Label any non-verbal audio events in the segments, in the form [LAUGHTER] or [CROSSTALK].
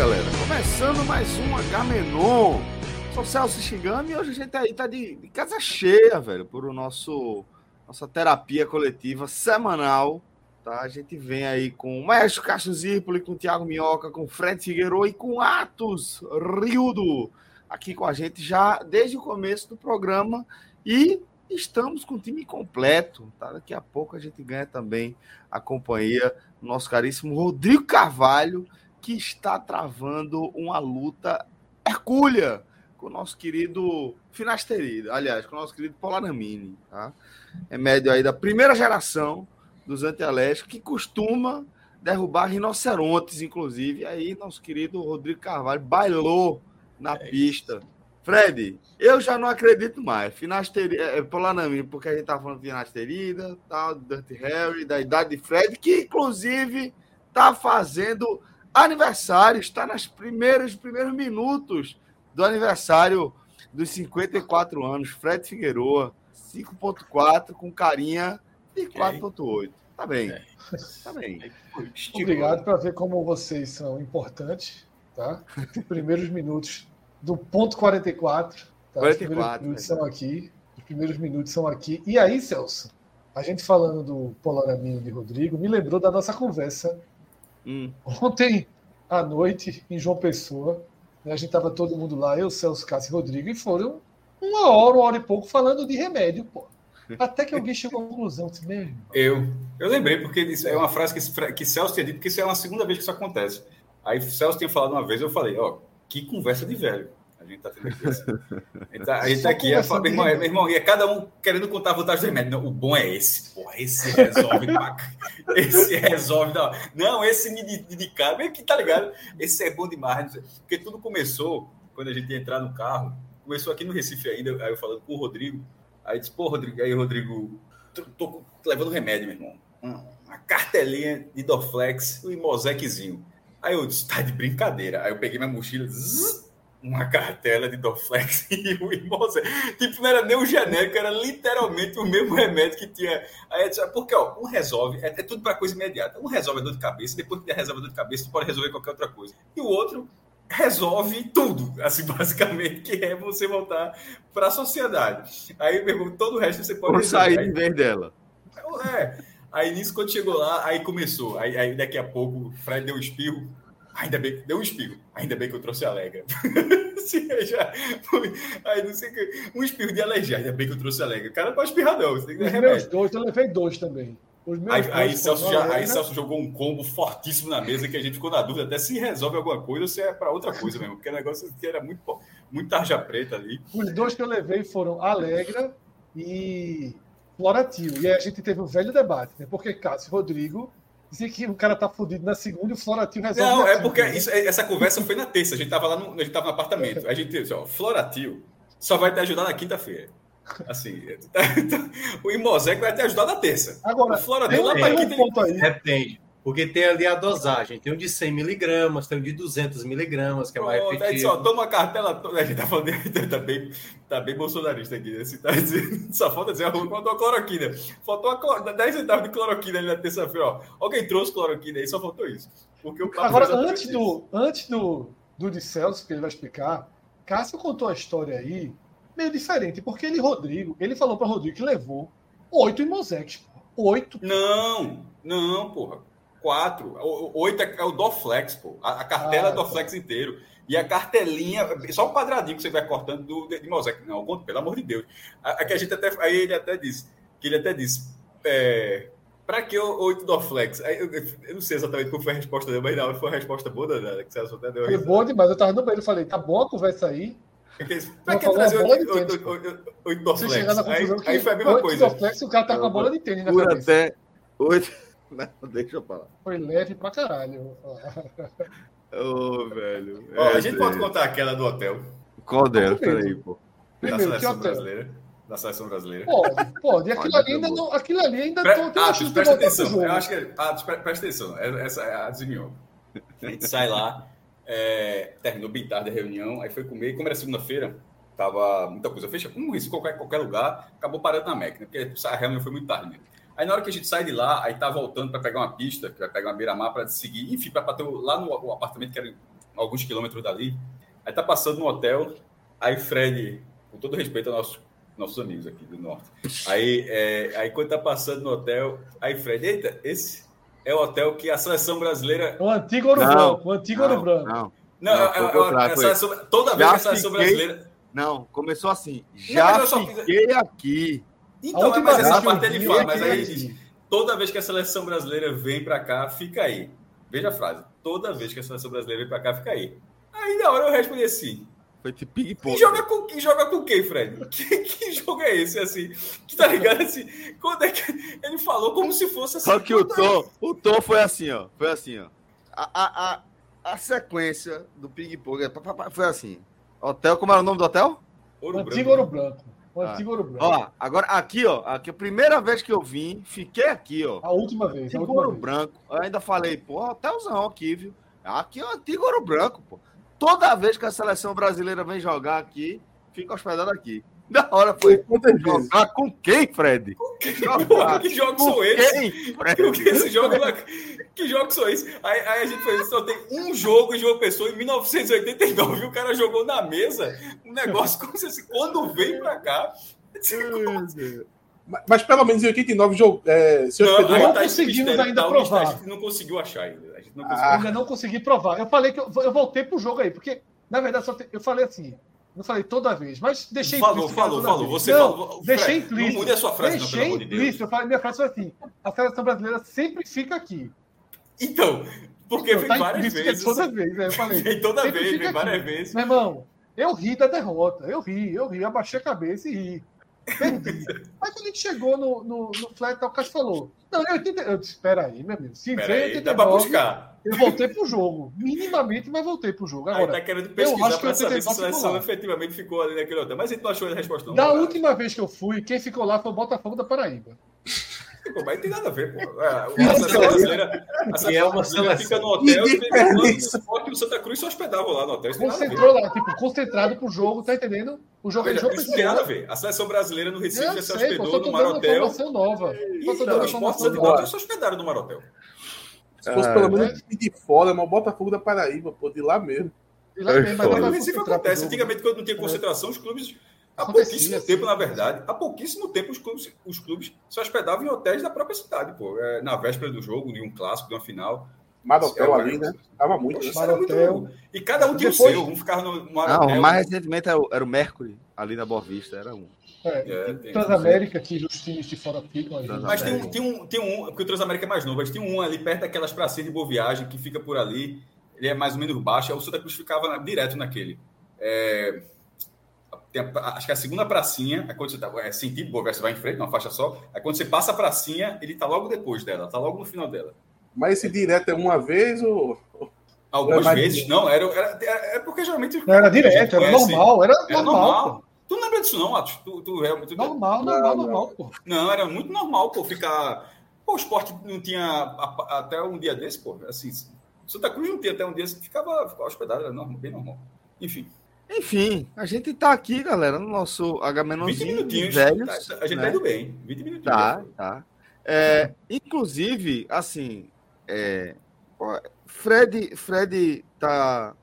Galera, começando mais um H-Menon. Sou Celso Xingami e hoje a gente aí tá de, de casa cheia, velho, por o nosso nossa terapia coletiva semanal. Tá? A gente vem aí com o Maestro Castro Zirpoli, com o Thiago Minhoca, com o Fred Figueiredo e com Atos Riudo aqui com a gente já desde o começo do programa e estamos com o time completo. Tá? Daqui a pouco a gente ganha também a companhia do nosso caríssimo Rodrigo Carvalho que está travando uma luta hercúlea com o nosso querido Finasterida, aliás, com o nosso querido Polaramine, tá? É médio aí da primeira geração dos antialérgicos, que costuma derrubar rinocerontes, inclusive. E aí, nosso querido Rodrigo Carvalho bailou na é pista. Fred, eu já não acredito mais. Finasterida, é, Polanamine, porque a gente tá falando de Finasterida, tal, do Dirty Harry, da idade de Fred, que inclusive tá fazendo aniversário, está nas primeiras primeiros minutos do aniversário dos 54 anos, Fred Figueroa, 5.4 com carinha de 4.8. Tá bem. É. Tá bem. [LAUGHS] Obrigado para ver como vocês são importantes, tá? Primeiros minutos do ponto 44. Tá? 44. Os primeiros minutos são aqui. Os primeiros minutos são aqui. E aí, Celso, a gente falando do Polaramino de Rodrigo, me lembrou da nossa conversa Hum. Ontem à noite, em João Pessoa, né, a gente estava todo mundo lá, eu, Celso, Cássio e Rodrigo, e foram uma hora, uma hora e pouco falando de remédio, pô. Até que alguém chegou à conclusão disse. Eu. Eu lembrei, porque isso é uma frase que, que Celso tinha dito, que isso é uma segunda vez que isso acontece. Aí Celso tinha falado uma vez, eu falei, ó, que conversa de velho. A gente tá tendo aqui. A gente tá, a gente tá aqui, é, meu, irmão, meu irmão, e é cada um querendo contar a vantagem do remédio. Não, o bom é esse. Porra, esse resolve. esse resolve. Não, não esse me indicar. Meio que tá ligado? Esse é bom demais. Porque tudo começou quando a gente ia entrar no carro. Começou aqui no Recife ainda, aí eu falando com o Rodrigo. Aí disse, pô, Rodrigo, aí Rodrigo, tô, tô levando remédio, meu irmão. Uma cartelinha de Dorflex e um Imoseczinho. Aí eu disse, tá de brincadeira. Aí eu peguei minha mochila, zzz, uma cartela de Dorflex [LAUGHS] e o Imosec. Tipo, não era nem o genérico, era literalmente o mesmo remédio que tinha. Aí, porque, ó, um resolve, é, é tudo para coisa imediata. Um resolve a dor de cabeça, depois que resolve a dor de cabeça, tu pode resolver qualquer outra coisa. E o outro resolve tudo, [LAUGHS] assim, basicamente, que é você voltar para a sociedade. Aí, meu irmão, todo o resto você pode. Por sair em vez dela. É. Aí nisso, quando chegou lá, aí começou. Aí, aí daqui a pouco, o Fred deu um espirro Ainda bem que deu um espirro. Ainda bem que eu trouxe alegre. [LAUGHS] já, aí não sei que. Um espirro de alergia. Ainda bem que eu trouxe alegre. O cara não pode espirrar, não. Você tem que Os meus dois, eu levei dois também. aí, aí, Celso já, aí Celso jogou um combo fortíssimo na mesa que a gente ficou na dúvida até se resolve alguma coisa ou se é para outra coisa mesmo. Porque o negócio que era muito, muito tarja preta ali. Os dois que eu levei foram Alegra e Floratio. E aí a gente teve um velho debate, né? Porque Cássio Rodrigo Dizia que o cara tá fudido na segunda e o Floratio resolve. Não, é porque isso, essa conversa foi na terça. A gente tava lá no, a gente tava no apartamento. A gente disse, ó, Floratio só vai te ajudar na quinta-feira. Assim, [LAUGHS] o Imosec vai te ajudar na terça. Agora, o Floratio lá pra quinta. Um ponto aí. Depende. Porque tem ali a dosagem. Tem um de 100 miligramas, tem um de 200 miligramas, que é mais efetivo. Só toma a cartela toda. A gente tá falando, [LAUGHS] tá bem, tá bem bolsonarista aqui. Né? Tá dizendo, só falta dizer, faltou a cloroquina. Faltou a 10 centavos de cloroquina ali na terça-feira. Ó. Alguém trouxe cloroquina aí, só faltou isso. Porque o Agora, antes do, antes do, do de Celso, que ele vai explicar, Cássio contou a história aí meio diferente, porque ele, Rodrigo, ele falou para Rodrigo que levou oito Imosex. Oito. Não, não, porra quatro. Oito é, é o Doflex, pô. A, a cartela ah, é Doflex tá. inteiro. E a cartelinha, só o quadradinho que você vai cortando do, de, de Mosaic. Não, pelo amor de Deus. A, a, que a gente até, aí ele até disse, que ele até disse, é, Pra que oito do Flex? Eu, eu, não sei exatamente qual foi a resposta dele, mas hora foi a resposta boa né, que você até deu Foi boa demais. Eu tava no meio, falei, tá boa a conversa aí. Pra que trazer oito do Flex? Aí, aí foi a mesma coisa. Oito Flex, o cara tá com a bola de tênis na cabeça. até oito... [LAUGHS] Não, deixa eu falar. Foi leve pra caralho. Ô, oh, velho. Ó, é, a gente pode contar aquela do hotel. Qual delas? Peraí, pô. Da seleção brasileira da seleção brasileira. Pode, pode. Aquilo ali ainda não. Aquilo ali ainda Pre... tô, ah, presta atenção. Eu acho que. Ah, presta atenção. É, essa é a desviou. A gente sai lá, é, terminou bem tarde a reunião, aí foi comer. Como era segunda-feira, tava muita coisa fecha, como isso, qualquer, qualquer lugar, acabou parando na máquina, porque a reunião foi muito tarde mesmo. Aí na hora que a gente sai de lá, aí tá voltando para pegar uma pista, vai pegar uma beira-mar para seguir, enfim, para bater lá no apartamento que era alguns quilômetros dali. Aí tá passando no hotel, aí Fred, com todo respeito ao nosso nossos amigos aqui do norte. Aí, é, aí quando tá passando no hotel, aí Fred, eita, esse é o hotel que a seleção brasileira. O antigo Ouro Branco, o antigo Ouro Branco. Não, não, não é, é, é, seleção, toda vez que a seleção fiquei, brasileira. Não, começou assim. Já não, fiquei fiz... aqui. Então, mas essa parte ele fala, mas aí ele diz: toda vez que a seleção brasileira vem para cá, fica aí. Veja a frase. Toda vez que a seleção brasileira vem para cá, fica aí. Aí na hora eu respondi assim: foi tipo ping-pong. E joga com, e joga com quem, Fred? [LAUGHS] Que, que jogo é esse, assim? Que tá ligado assim? Quando é que ele falou como se fosse assim? Só que o tom, o tom foi assim, ó. Foi assim, ó. A, a, a, a sequência do ping-pong é, foi assim. Hotel, como era o nome do hotel? Ouro Antigo Ouro Branco. O ah. Antigo Ouro Branco. Ó, agora aqui, ó. Aqui, a primeira vez que eu vim, fiquei aqui, ó. A última vez. Última Ouro vez. Branco. Eu ainda falei, pô, hotelzão aqui, viu? Aqui é o Antigo Ouro Branco, pô toda vez que a seleção brasileira vem jogar aqui, fica hospedado aqui. [LAUGHS] Da hora foi. Jogar com quem, Fred? Com quem? [LAUGHS] que jogos são esses? Que, esse jogo, que jogos são esses? Aí, aí, a gente fez, só tem um jogo de uma pessoa em 1989 e o cara jogou na mesa um negócio como se quando vem pra cá. [LAUGHS] Mas, mas, pelo menos em 89 jogo, é, se não, não tá conseguimos ainda provar. A gente não conseguiu achar ainda. A gente não conseguiu. Ah. Ainda não consegui provar. Eu falei que eu, eu voltei pro jogo aí, porque, na verdade, te, eu falei assim. Não falei toda vez, mas deixei Falou, falou, falou. Vez. Você não, falou. Deixei implícito. Não mude a sua frase, deixei não, implícito. De eu falei, minha frase foi assim: a seleção brasileira sempre fica aqui. Então, porque então, vem tá várias vezes. Toda vez, né? Eu falei. Vem toda vez, vem várias vezes. Meu irmão, eu ri da derrota. Eu ri, eu ri, abaixei a cabeça e ri. Perdi. Mas quando a gente chegou no, no, no flat, o Cássio falou: Não, eu, 80, eu disse: Espera aí, meu amigo. Se vem 89, dá pra buscar. Eu voltei pro jogo. Minimamente, mas voltei pro jogo. Agora, aí tá querendo pesquisar para saber se a seleção efetivamente ficou ali naquele hotel. Mas gente não achou a resposta. Não, da cara. última vez que eu fui, quem ficou lá foi o Botafogo da Paraíba. Pô, mas tem nada a ver, pô. É, a seleção brasileira, a seleção é brasileira fica no hotel e o Santa Cruz se hospedava lá no hotel. Concentrou lá, tipo, concentrado pro jogo, tá entendendo? O jogo, Veja, isso tem nada a ver. A seleção brasileira no Recife já se hospedou no Marotel. Informação nova. Os esportes já se hospedaram no Marotel. Se fosse pelo menos de fora, mas o Botafogo da Paraíba, pô, de lá mesmo. De lá mesmo, mas no Recife acontece. Antigamente, quando não tinha concentração, os clubes Há pouquíssimo assim. tempo, na verdade, há pouquíssimo tempo os clubes, os clubes se hospedavam em hotéis da própria cidade, pô. É, na véspera do jogo, de um clássico, de uma final. Marotel ali, né? Tava muito. Marotel. Muito... E cada um tinha Depois... o seu, um ficava no Marotel. Não, mais recentemente era o, era o Mercury, ali na Boa Vista, era um. É, é, Transamérica, que os times de fora ficam ali. Mas tem um, tem, um, tem um, porque o Transamérica é mais novo, mas tem um ali perto daquelas pracinhas de boa viagem que fica por ali. Ele é mais ou menos baixo, o Santa Cruz ficava na, direto naquele. É, a, acho que a segunda pracinha, é quando você tá, é sentido, Boa você vai em frente, uma faixa só. Aí quando você passa a pracinha, ele tá logo depois dela, tá logo no final dela. Mas esse direto é uma vez ou. Algumas é vezes, não, era, era, era, é porque geralmente. Não, era direto, era normal, era, era normal. normal. Tu não lembra disso, não, Atos? Tu, tu, tu, normal, normal, não, normal, pô. Não, era muito normal, pô, ficar. Pô, o esporte não tinha até um dia desse, pô. Assim, Santa Cruz não tinha até um dia, ficava, ficava hospedado, era normal, bem normal. Enfim. Enfim, a gente tá aqui, galera, no nosso H-Menonzinho 20 minutinhos. Velhos, tá, a gente né? tá indo bem. 20 minutinhos. Tá, tá. É, inclusive, assim, é, Fred, Fred tá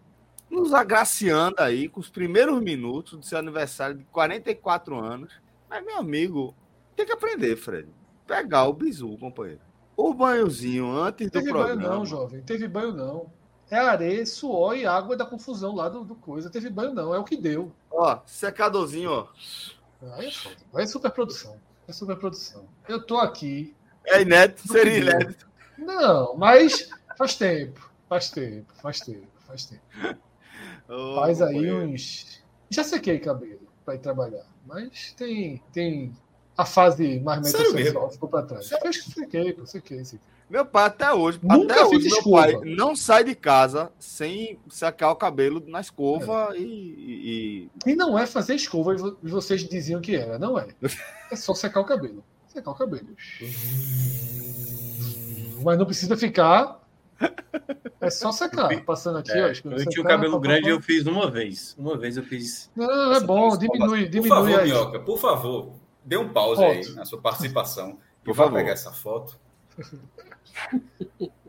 nos agraciando aí com os primeiros minutos do seu aniversário de 44 anos. Mas, meu amigo, tem que aprender, Fred. Pegar o bizu, companheiro. O banhozinho antes Teve do programa. Teve banho não, jovem. Teve banho não. É areia, suor e água da confusão lá do, do coisa. Teve banho, não. É o que deu. Ó, secadorzinho, ó. Aí é foda. Aí é superprodução. É superprodução. Eu tô aqui É inédito, seria inédito. Não, mas faz tempo, faz tempo, faz tempo, faz tempo. [LAUGHS] Oh, faz aí uns. Já sequei cabelo para ir trabalhar, mas tem, tem a fase mais metrosexual ficou para trás. Eu sequei, sequei, sequei. Meu pai até hoje, Nunca até hoje, meu pai não sai de casa sem secar o cabelo na escova é. e, e, e. não é fazer escova, vocês diziam que era, não é. [LAUGHS] É só secar o cabelo. Secar o cabelo. Mas não precisa ficar. É só secar. [LAUGHS] Passando aqui, é, ó. Eu tinha o cabelo grande eu fiz uma vez. Uma vez eu fiz. Não, é bom, diminui, diminui. Por favor, aí. Minhoca, por favor, dê um pause Foto. aí na sua participação. Por favor. pegar essa foto. [LAUGHS] [LAUGHS]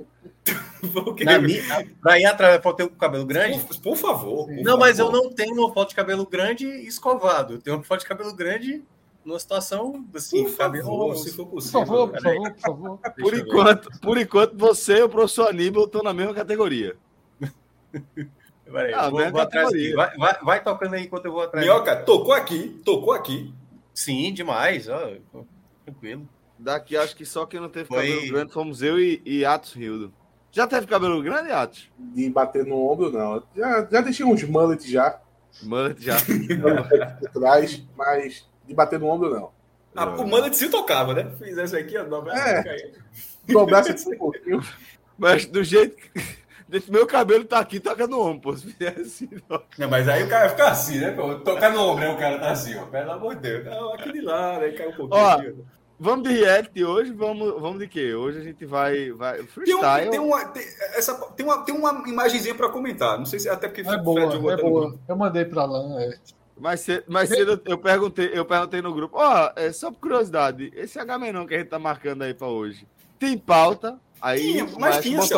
Na minha, ir atrás foto ter o cabelo grande? Por, por favor. Por não, favor. mas eu não tenho uma foto de cabelo grande escovado. Eu tenho uma foto de cabelo grande numa situação assim, por favor, se for possível. Por favor, por favor, por favor. Por enquanto, por enquanto, você e o professor Aníbal estão na mesma categoria. [LAUGHS] Peraí, ah, vou, vou atrás aqui. Vai, vai, vai, tocando aí enquanto eu vou atrás. Minhoca, tocou aqui, tocou aqui. Sim, demais. Ó, tranquilo. Daqui acho que só quem não teve Foi... cabelo grande fomos eu e, e Atos Rildo. Já teve cabelo grande, Atos? De bater no ombro, não. Já, já deixei uns mullet já. Mullet já. [LAUGHS] atrás, mas de bater no ombro, não. Ah, o mullet se tocava, né? Fizesse aqui, ó, dobrasse. É. [LAUGHS] Dobrasse assim um pouquinho. Mas do jeito que. Meu cabelo tá aqui, toca no ombro, pô. Se fizer assim, não. não. mas aí o cara fica assim, né? Pô? Tocar no ombro, né? O cara tá assim, ó. Pelo amor de Deus. Não, aqui de lá, né? Cai um pouquinho. Ó, Vamos de react hoje, vamos, vamos de quê? Hoje a gente vai. vai freestyle. Tem, um, tem, uma, tem, essa, tem, uma, tem uma imagenzinha para comentar. Não sei se até porque. É boa, é boa. Eu mandei para lá. É. Mais cedo, mais cedo eu perguntei, eu perguntei no grupo. Ó, oh, é só por curiosidade, esse H menor que a gente tá marcando aí para hoje, tem pauta? Aí, tinha, mas, tinha. Mas,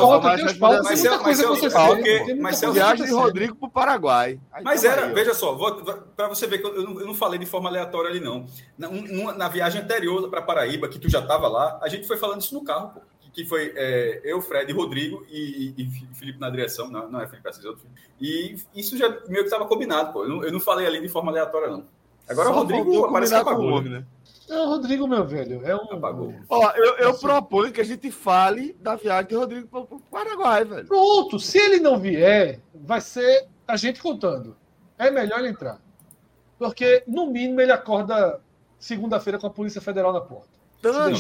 mas, mas, viagem de Rodrigo para o Paraguai. Aí mas era, aí, veja só, para você ver que eu não, eu não, falei de forma aleatória ali, não. Na, um, na viagem anterior para Paraíba, que tu já estava lá, a gente foi falando isso no carro, pô, que foi é, eu, Fred, Rodrigo e, e, e, Felipe na direção, não, não é Felipe, é outro. E isso já meio que estava combinado, pô. Eu não, eu não falei ali de forma aleatória, não. Agora Só o Rodrigo parece que apagou, né? É o Rodrigo, meu velho. É um. Apagou. Ó, eu, eu proponho que a gente fale da viagem de Rodrigo para o Paraguai, velho. Pronto. Se ele não vier, vai ser a gente contando. É melhor ele entrar. Porque, no mínimo, ele acorda segunda-feira com a Polícia Federal na porta. Não,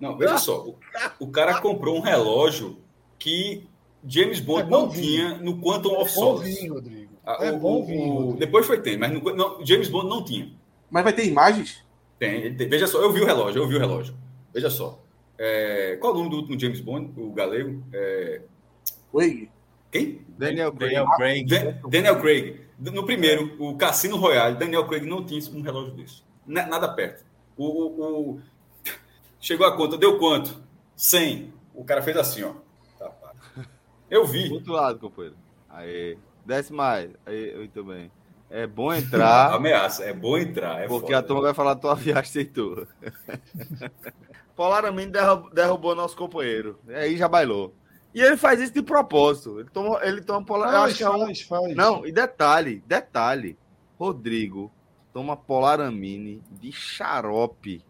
não, veja só. O, o, cara comprou um relógio que James Bond é não tinha no Quantum of Solace. É bom Rodrigo. É o, bom vir, Depois foi ter, mas no, não, James Bond não tinha. Mas vai ter imagens? Tem, tem, veja só, eu vi o relógio, eu vi o relógio. Veja só. É, qual é o nome do último James Bond, o galego? É... Craig. Quem? Daniel Craig. Daniel Craig. Daniel Craig. No primeiro, o Cassino Royale, Daniel Craig não tinha um relógio desse. Nada perto. O, o, o... Chegou a conta, deu quanto? 100. O cara fez assim, ó. Tá, eu vi. Do outro lado, companheiro. Aí. Desce mais. Aí, muito bem. É bom entrar. Ameaça, é bom entrar. É porque foda, a turma vai falar tua viagem aceitou. [LAUGHS] Polaramine derrubou, derrubou nosso companheiro. Aí já bailou. E ele faz isso de propósito. Ele toma, ele toma polar. Faz, é um... faz. Não, e detalhe, detalhe. Rodrigo toma polaramine de xarope,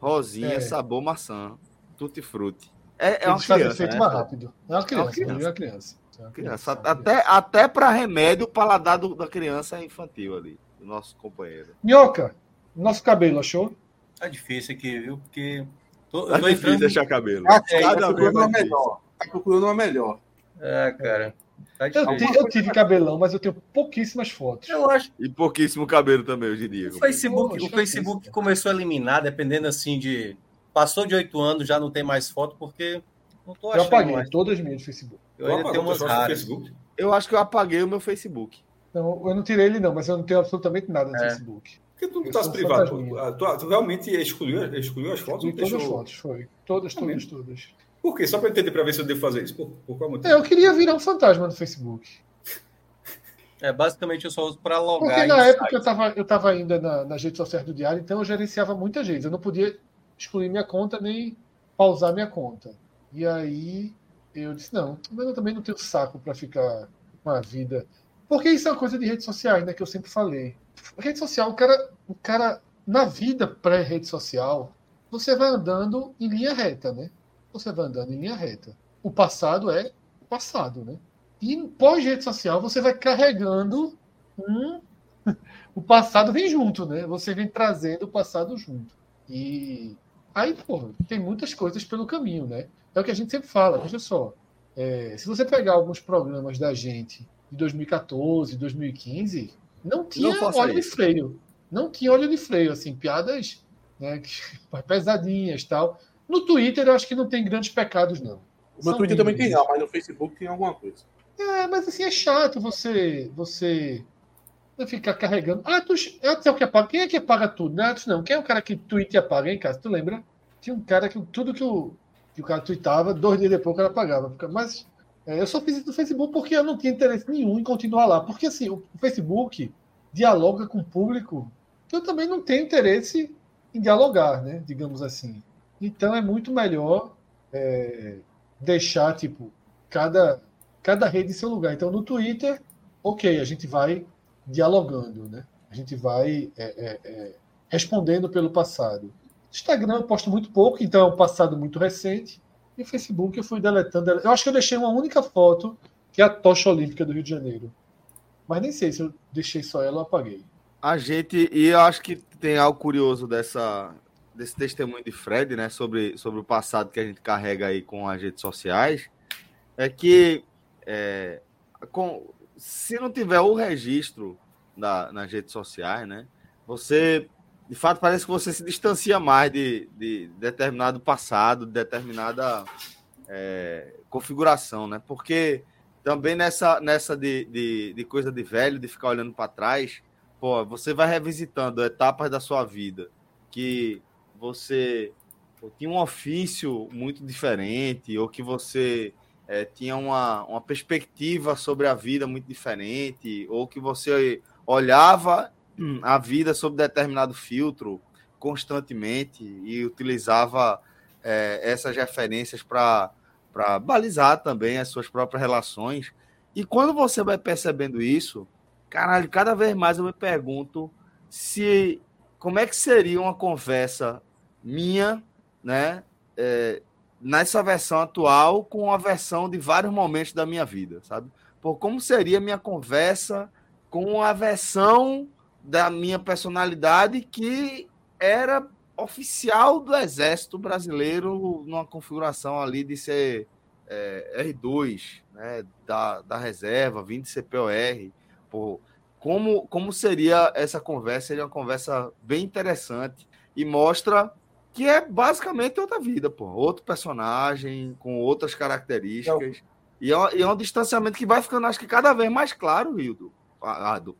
rosinha, é. sabor maçã, tutti frutti. É, é uma criança. Feito né? mais rápido. É uma criança. É uma criança. É uma criança. Criança. Até, até para remédio, o paladar do, da criança é infantil ali, do nosso companheiro. Minhoca, nosso cabelo, achou? Tá difícil aqui, viu? Porque. Tô, tá difícil entrando... achar cabelo. Ah, é, tá procurando uma melhor. Tá procurando uma melhor. É, cara. Tá eu, tive, eu, tive, cabelão, mas eu tenho pouquíssimas fotos. Eu acho. E pouquíssimo cabelo também hoje em dia. O Facebook, Pô, o Facebook começou a eliminar, dependendo assim de. Passou de oito anos, já não tem mais foto, porque não tô achando. Eu apaguei mais. todas as minhas do Facebook. Eu, ainda tenho umas raras. Facebook. Eu acho que eu apaguei o meu Facebook. Não, eu não tirei ele, não, mas eu não tenho absolutamente nada no é. Facebook. Por que tu não estás privado? Tu, tu, realmente excluiu, excluiu as fotos? Excluí todas as fotos, foi. Todas, todas, todas. Por quê? Só para entender, para ver se eu devo fazer isso. Por, por qual motivo? É, eu queria virar um fantasma no Facebook. É, basicamente eu só uso para logar. Porque na época eu estava eu tava ainda na, nas redes sociais do Diário, então eu gerenciava muita gente. Eu não podia excluir minha conta nem pausar minha conta. E aí eu disse, não, mas eu também não tenho saco para ficar com a vida. Porque isso é uma coisa de redes sociais, né? Que eu sempre falei. Rede social, o cara, o cara na vida pré-rede social, você vai andando em linha reta, né? Você vai andando em linha reta. O passado é o passado, né? E pós-rede social, você vai carregando um. [LAUGHS] o passado vem junto, né? Você vem trazendo o passado junto. E aí, pô, tem muitas coisas pelo caminho, né? É o que a gente sempre fala, veja só. É, se você pegar alguns programas da gente de 2014, 2015, não tinha não óleo isso. de freio. Não tinha óleo de freio, assim, piadas né, [LAUGHS] pesadinhas tal. No Twitter, eu acho que não tem grandes pecados, não. No São Twitter também tem, não, mas no Facebook tem alguma coisa. É, mas assim, é chato você você ficar carregando. Atos, Atos é o que apaga. Quem é que apaga tudo? Não, Atos não. Quem é o cara que tweet e apaga, hein, Cássio? Tu lembra? Tinha um cara que tudo que o, que o cara tweetava, dois dias depois o cara apagava. Mas é, eu só fiz isso no Facebook porque eu não tinha interesse nenhum em continuar lá. Porque assim, o, o Facebook dialoga com o público que eu também não tenho interesse em dialogar, né? Digamos assim. Então é muito melhor é, deixar, tipo, cada cada rede em seu lugar. Então, no Twitter, ok, a gente vai dialogando, né? A gente vai é, é, é, respondendo pelo passado. Instagram eu posto muito pouco, então é um passado muito recente. E Facebook eu fui deletando. Eu acho que eu deixei uma única foto, que é a tocha olímpica do Rio de Janeiro. Mas nem sei se eu deixei só ela ou apaguei. A gente, e eu acho que tem algo curioso dessa, desse testemunho de Fred, né, sobre, sobre o passado que a gente carrega aí com as redes sociais, é que é, com, se não tiver o registro na, nas redes sociais, né? Você, de fato, parece que você se distancia mais de, de determinado passado, de determinada é, configuração, né? Porque também nessa, nessa de, de, de coisa de velho, de ficar olhando para trás, pô, você vai revisitando etapas da sua vida que você pô, tinha um ofício muito diferente, ou que você é, tinha uma, uma perspectiva sobre a vida muito diferente, ou que você olhava a vida sob determinado filtro constantemente e utilizava é, essas referências para balizar também as suas próprias relações. E quando você vai percebendo isso, caralho, cada vez mais eu me pergunto se como é que seria uma conversa minha, né, é, nessa versão atual com a versão de vários momentos da minha vida, sabe? Por como seria minha conversa com a versão da minha personalidade que era oficial do Exército Brasileiro numa configuração ali de ser é, R2, né, da, da reserva, vindo de CPOR. Pô, como, como seria essa conversa? Seria uma conversa bem interessante e mostra que é basicamente outra vida, pô. Outro personagem, com outras características. E é, e é, um distanciamento que vai ficando, acho que cada vez mais claro, Hildo.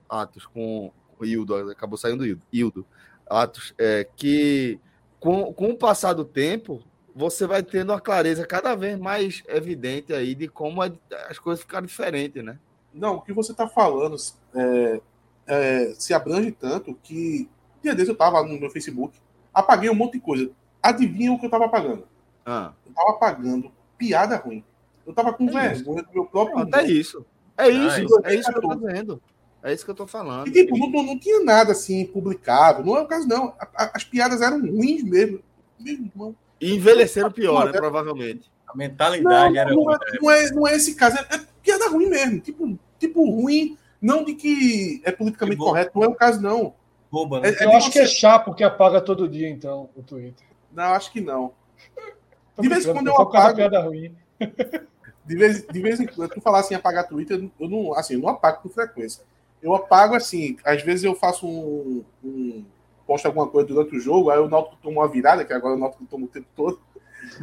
Atos, com Hildo, acabou saindo Hildo. Hildo. Atos, é, que com, com o passar do tempo, você vai tendo uma clareza cada vez mais evidente aí de como as coisas ficaram diferentes, né? Não, o que você está falando é, é, se abrange tanto que dia desses eu estava no meu Facebook Apaguei um monte de coisa. Adivinha o que eu tava apagando? Ah. Eu tava apagando piada ruim. Eu tava com é vergonha do meu próprio. Até isso. É isso, é, é isso que eu tô dizendo. É isso que eu tô falando. E, tipo, não, não, tinha nada assim publicado. Não é o caso, não. As piadas eram ruins mesmo. Meu E envelheceram pior, né? Provavelmente. A mentalidade não, era não, é, não, é, não é esse caso. É, é piada ruim mesmo. Tipo, tipo ruim. Não de que é politicamente correto. Não é o caso, não rouba, né? É, eu acho que é chato porque apaga todo dia, então, o Twitter. Não, acho que não. De vez em quando eu apago. ruim. De vez, de vez em quando, tu falar assim, apagar Twitter, eu não, assim, eu não apago com frequência. Eu apago assim, às vezes eu faço um, um posto alguma coisa durante o jogo, aí o Náutico toma uma virada, que agora o Náutico toma o tempo todo.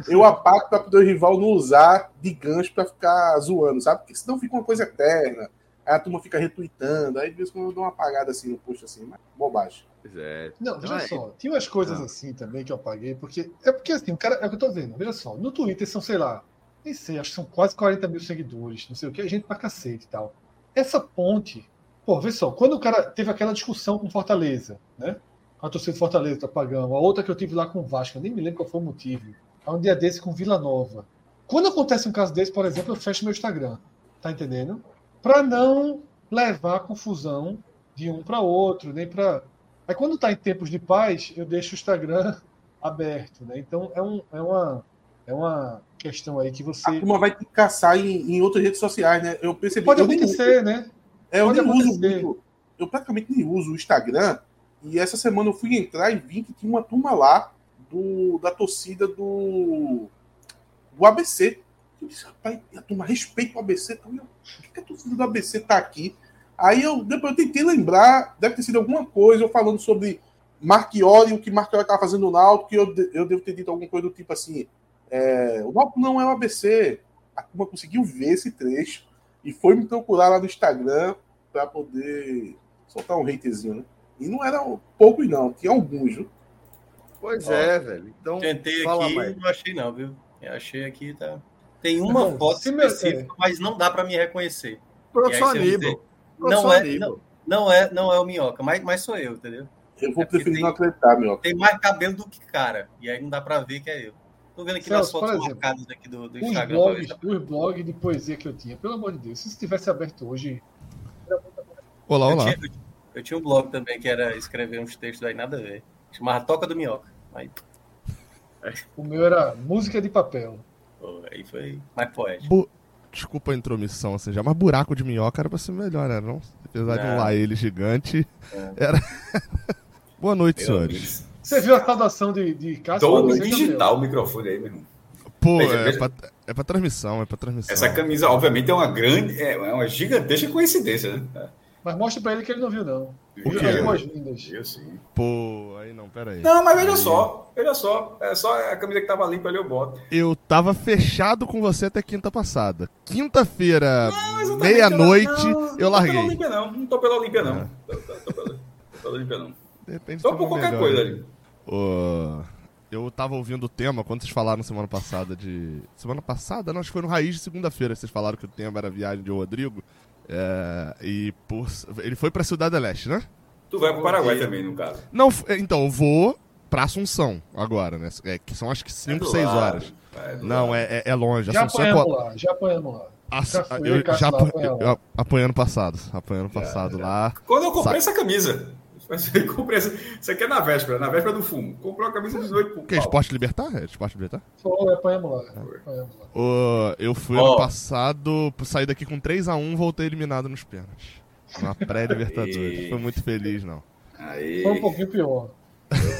Eu apago para poder o rival não usar de gancho para ficar zoando, sabe? Porque senão fica uma coisa eterna. Aí a turma fica retweetando, aí de vez em quando eu dou uma apagada assim no post assim, mas bobagem. É. Não, veja então, só, tinha umas coisas não. assim também que eu apaguei, porque. É porque assim, o cara. É o que eu tô vendo, veja só, no Twitter são, sei lá, nem sei, acho que são quase 40 mil seguidores, não sei o que, gente pra cacete e tal. Essa ponte, pô, vê só, quando o cara teve aquela discussão com Fortaleza, né? A torcida de Fortaleza tá pagando, a outra que eu tive lá com o Vasco, eu nem me lembro qual foi o motivo. Há um dia desse com Vila Nova. Quando acontece um caso desse, por exemplo, eu fecho meu Instagram. Tá entendendo? para não levar confusão de um para outro, nem para. Aí quando está em tempos de paz, eu deixo o Instagram [LAUGHS] aberto, né? Então é, um, é, uma, é uma questão aí que você. A turma vai te caçar em, em outras redes sociais, né? Eu percebi. Pode eu acontecer, né? É, eu Pode nem uso muito. Eu praticamente nem uso o Instagram. E essa semana eu fui entrar e vi que tinha uma turma lá do, da torcida do, do ABC. Eu disse, rapaz, a turma respeita o ABC. Então, eu, Por que a torcida do ABC tá aqui? Aí eu, depois eu tentei lembrar, deve ter sido alguma coisa, eu falando sobre Marchiori, o que Marchiori estava fazendo no Náutico, que eu, eu devo ter dito alguma coisa do tipo assim, é, o Náutico não é o ABC. A turma conseguiu ver esse trecho e foi me procurar lá no Instagram para poder soltar um hatezinho, né? E não eram poucos, não, tinha alguns, viu? Pois Ó, é, velho. Então, Tentei fala aqui, mais. não achei não, viu? Eu achei aqui, tá. Tem uma Não, foto meu- específica, mas não dá para me reconhecer. Professor Aníbal. Não é, não, não é, não é o Minhoca, mas, mas sou eu, entendeu? Eu vou É preferir tem- não acreditar, meu. Tem mais cabelo do que cara. E aí não dá pra ver que é eu. Tô vendo aqui nas Celso, por fotos exemplo, marcadas aqui do, do Os Instagram. blogs, se- os blogs de poesia que eu tinha, pelo amor de Deus, se isso tivesse aberto hoje, Olá, Eu olá. tinha, eu, eu tinha um blog também que era escrever uns textos aí, nada a ver. Chamava Toca do Minhoca. Aí, o meu era música de papel. pô, aí foi mais poético. Bu- Desculpa a intromissão, assim, já, mas buraco de minhoca era pra ser melhor, né? Não? Apesar de um Não. lá ele gigante. É. Era. [LAUGHS] Boa noite, Meu senhores. amigo. Você viu a saudação de, de Cássio? Todo Você, digital o microfone aí, meu irmão. Pô, Veja, é veja. pra, é pra transmissão, é pra transmissão. Essa camisa, obviamente, é uma grande, é é uma gigantesca coincidência, né? Mas mostra pra ele que ele não viu, não. O Viu quê? as boas-vindas. Eu sim. Pô, aí não, pera aí. Não, mas veja Aí. só, veja só. É só a camisa que tava limpa ali, eu boto. Eu tava fechado com você até quinta passada. Quinta-feira, meia-noite, eu Não tô pela larguei. Olímpia, não. Não tô pela Olímpia, não. É. Tô, tô, tô pela, Olímpia, não. De repente Tô por qualquer melhor. coisa ali. Ô, eu tava ouvindo o tema quando vocês falaram semana passada de. Semana passada? Não, acho que foi no Raiz de segunda-feira. Vocês falaram que o tema era a viagem de Rodrigo. É, e por... ele foi pra Cidade Leste, né? Tu vai pro Paraguai também, no caso. Não, f- então, eu vou pra Assunção agora, né? É, que são acho que 5, do 6 lado, horas. é Não, é, é, é longe. Já Assunção é apanhamos co- lá, já apanhamos lá. Ass- Já fui, eu, já lá, apan- apanhamos eu- apanhando passado. Apanhando passado lá. Quando eu comprei Sa- essa camisa. Eu comprei essa. Isso aqui é na véspera, na véspera do fumo. Comprou a camisa 18 por Que é. Esporte Libertar? É Esporte Libertar? Foi, apanhamos lá. Ô, eu fui Ó. ano passado, saí daqui com 3x1, voltei eliminado nos pênaltis. Na pré-Libertadores. Foi muito feliz, não. Aí. Foi um pouquinho pior.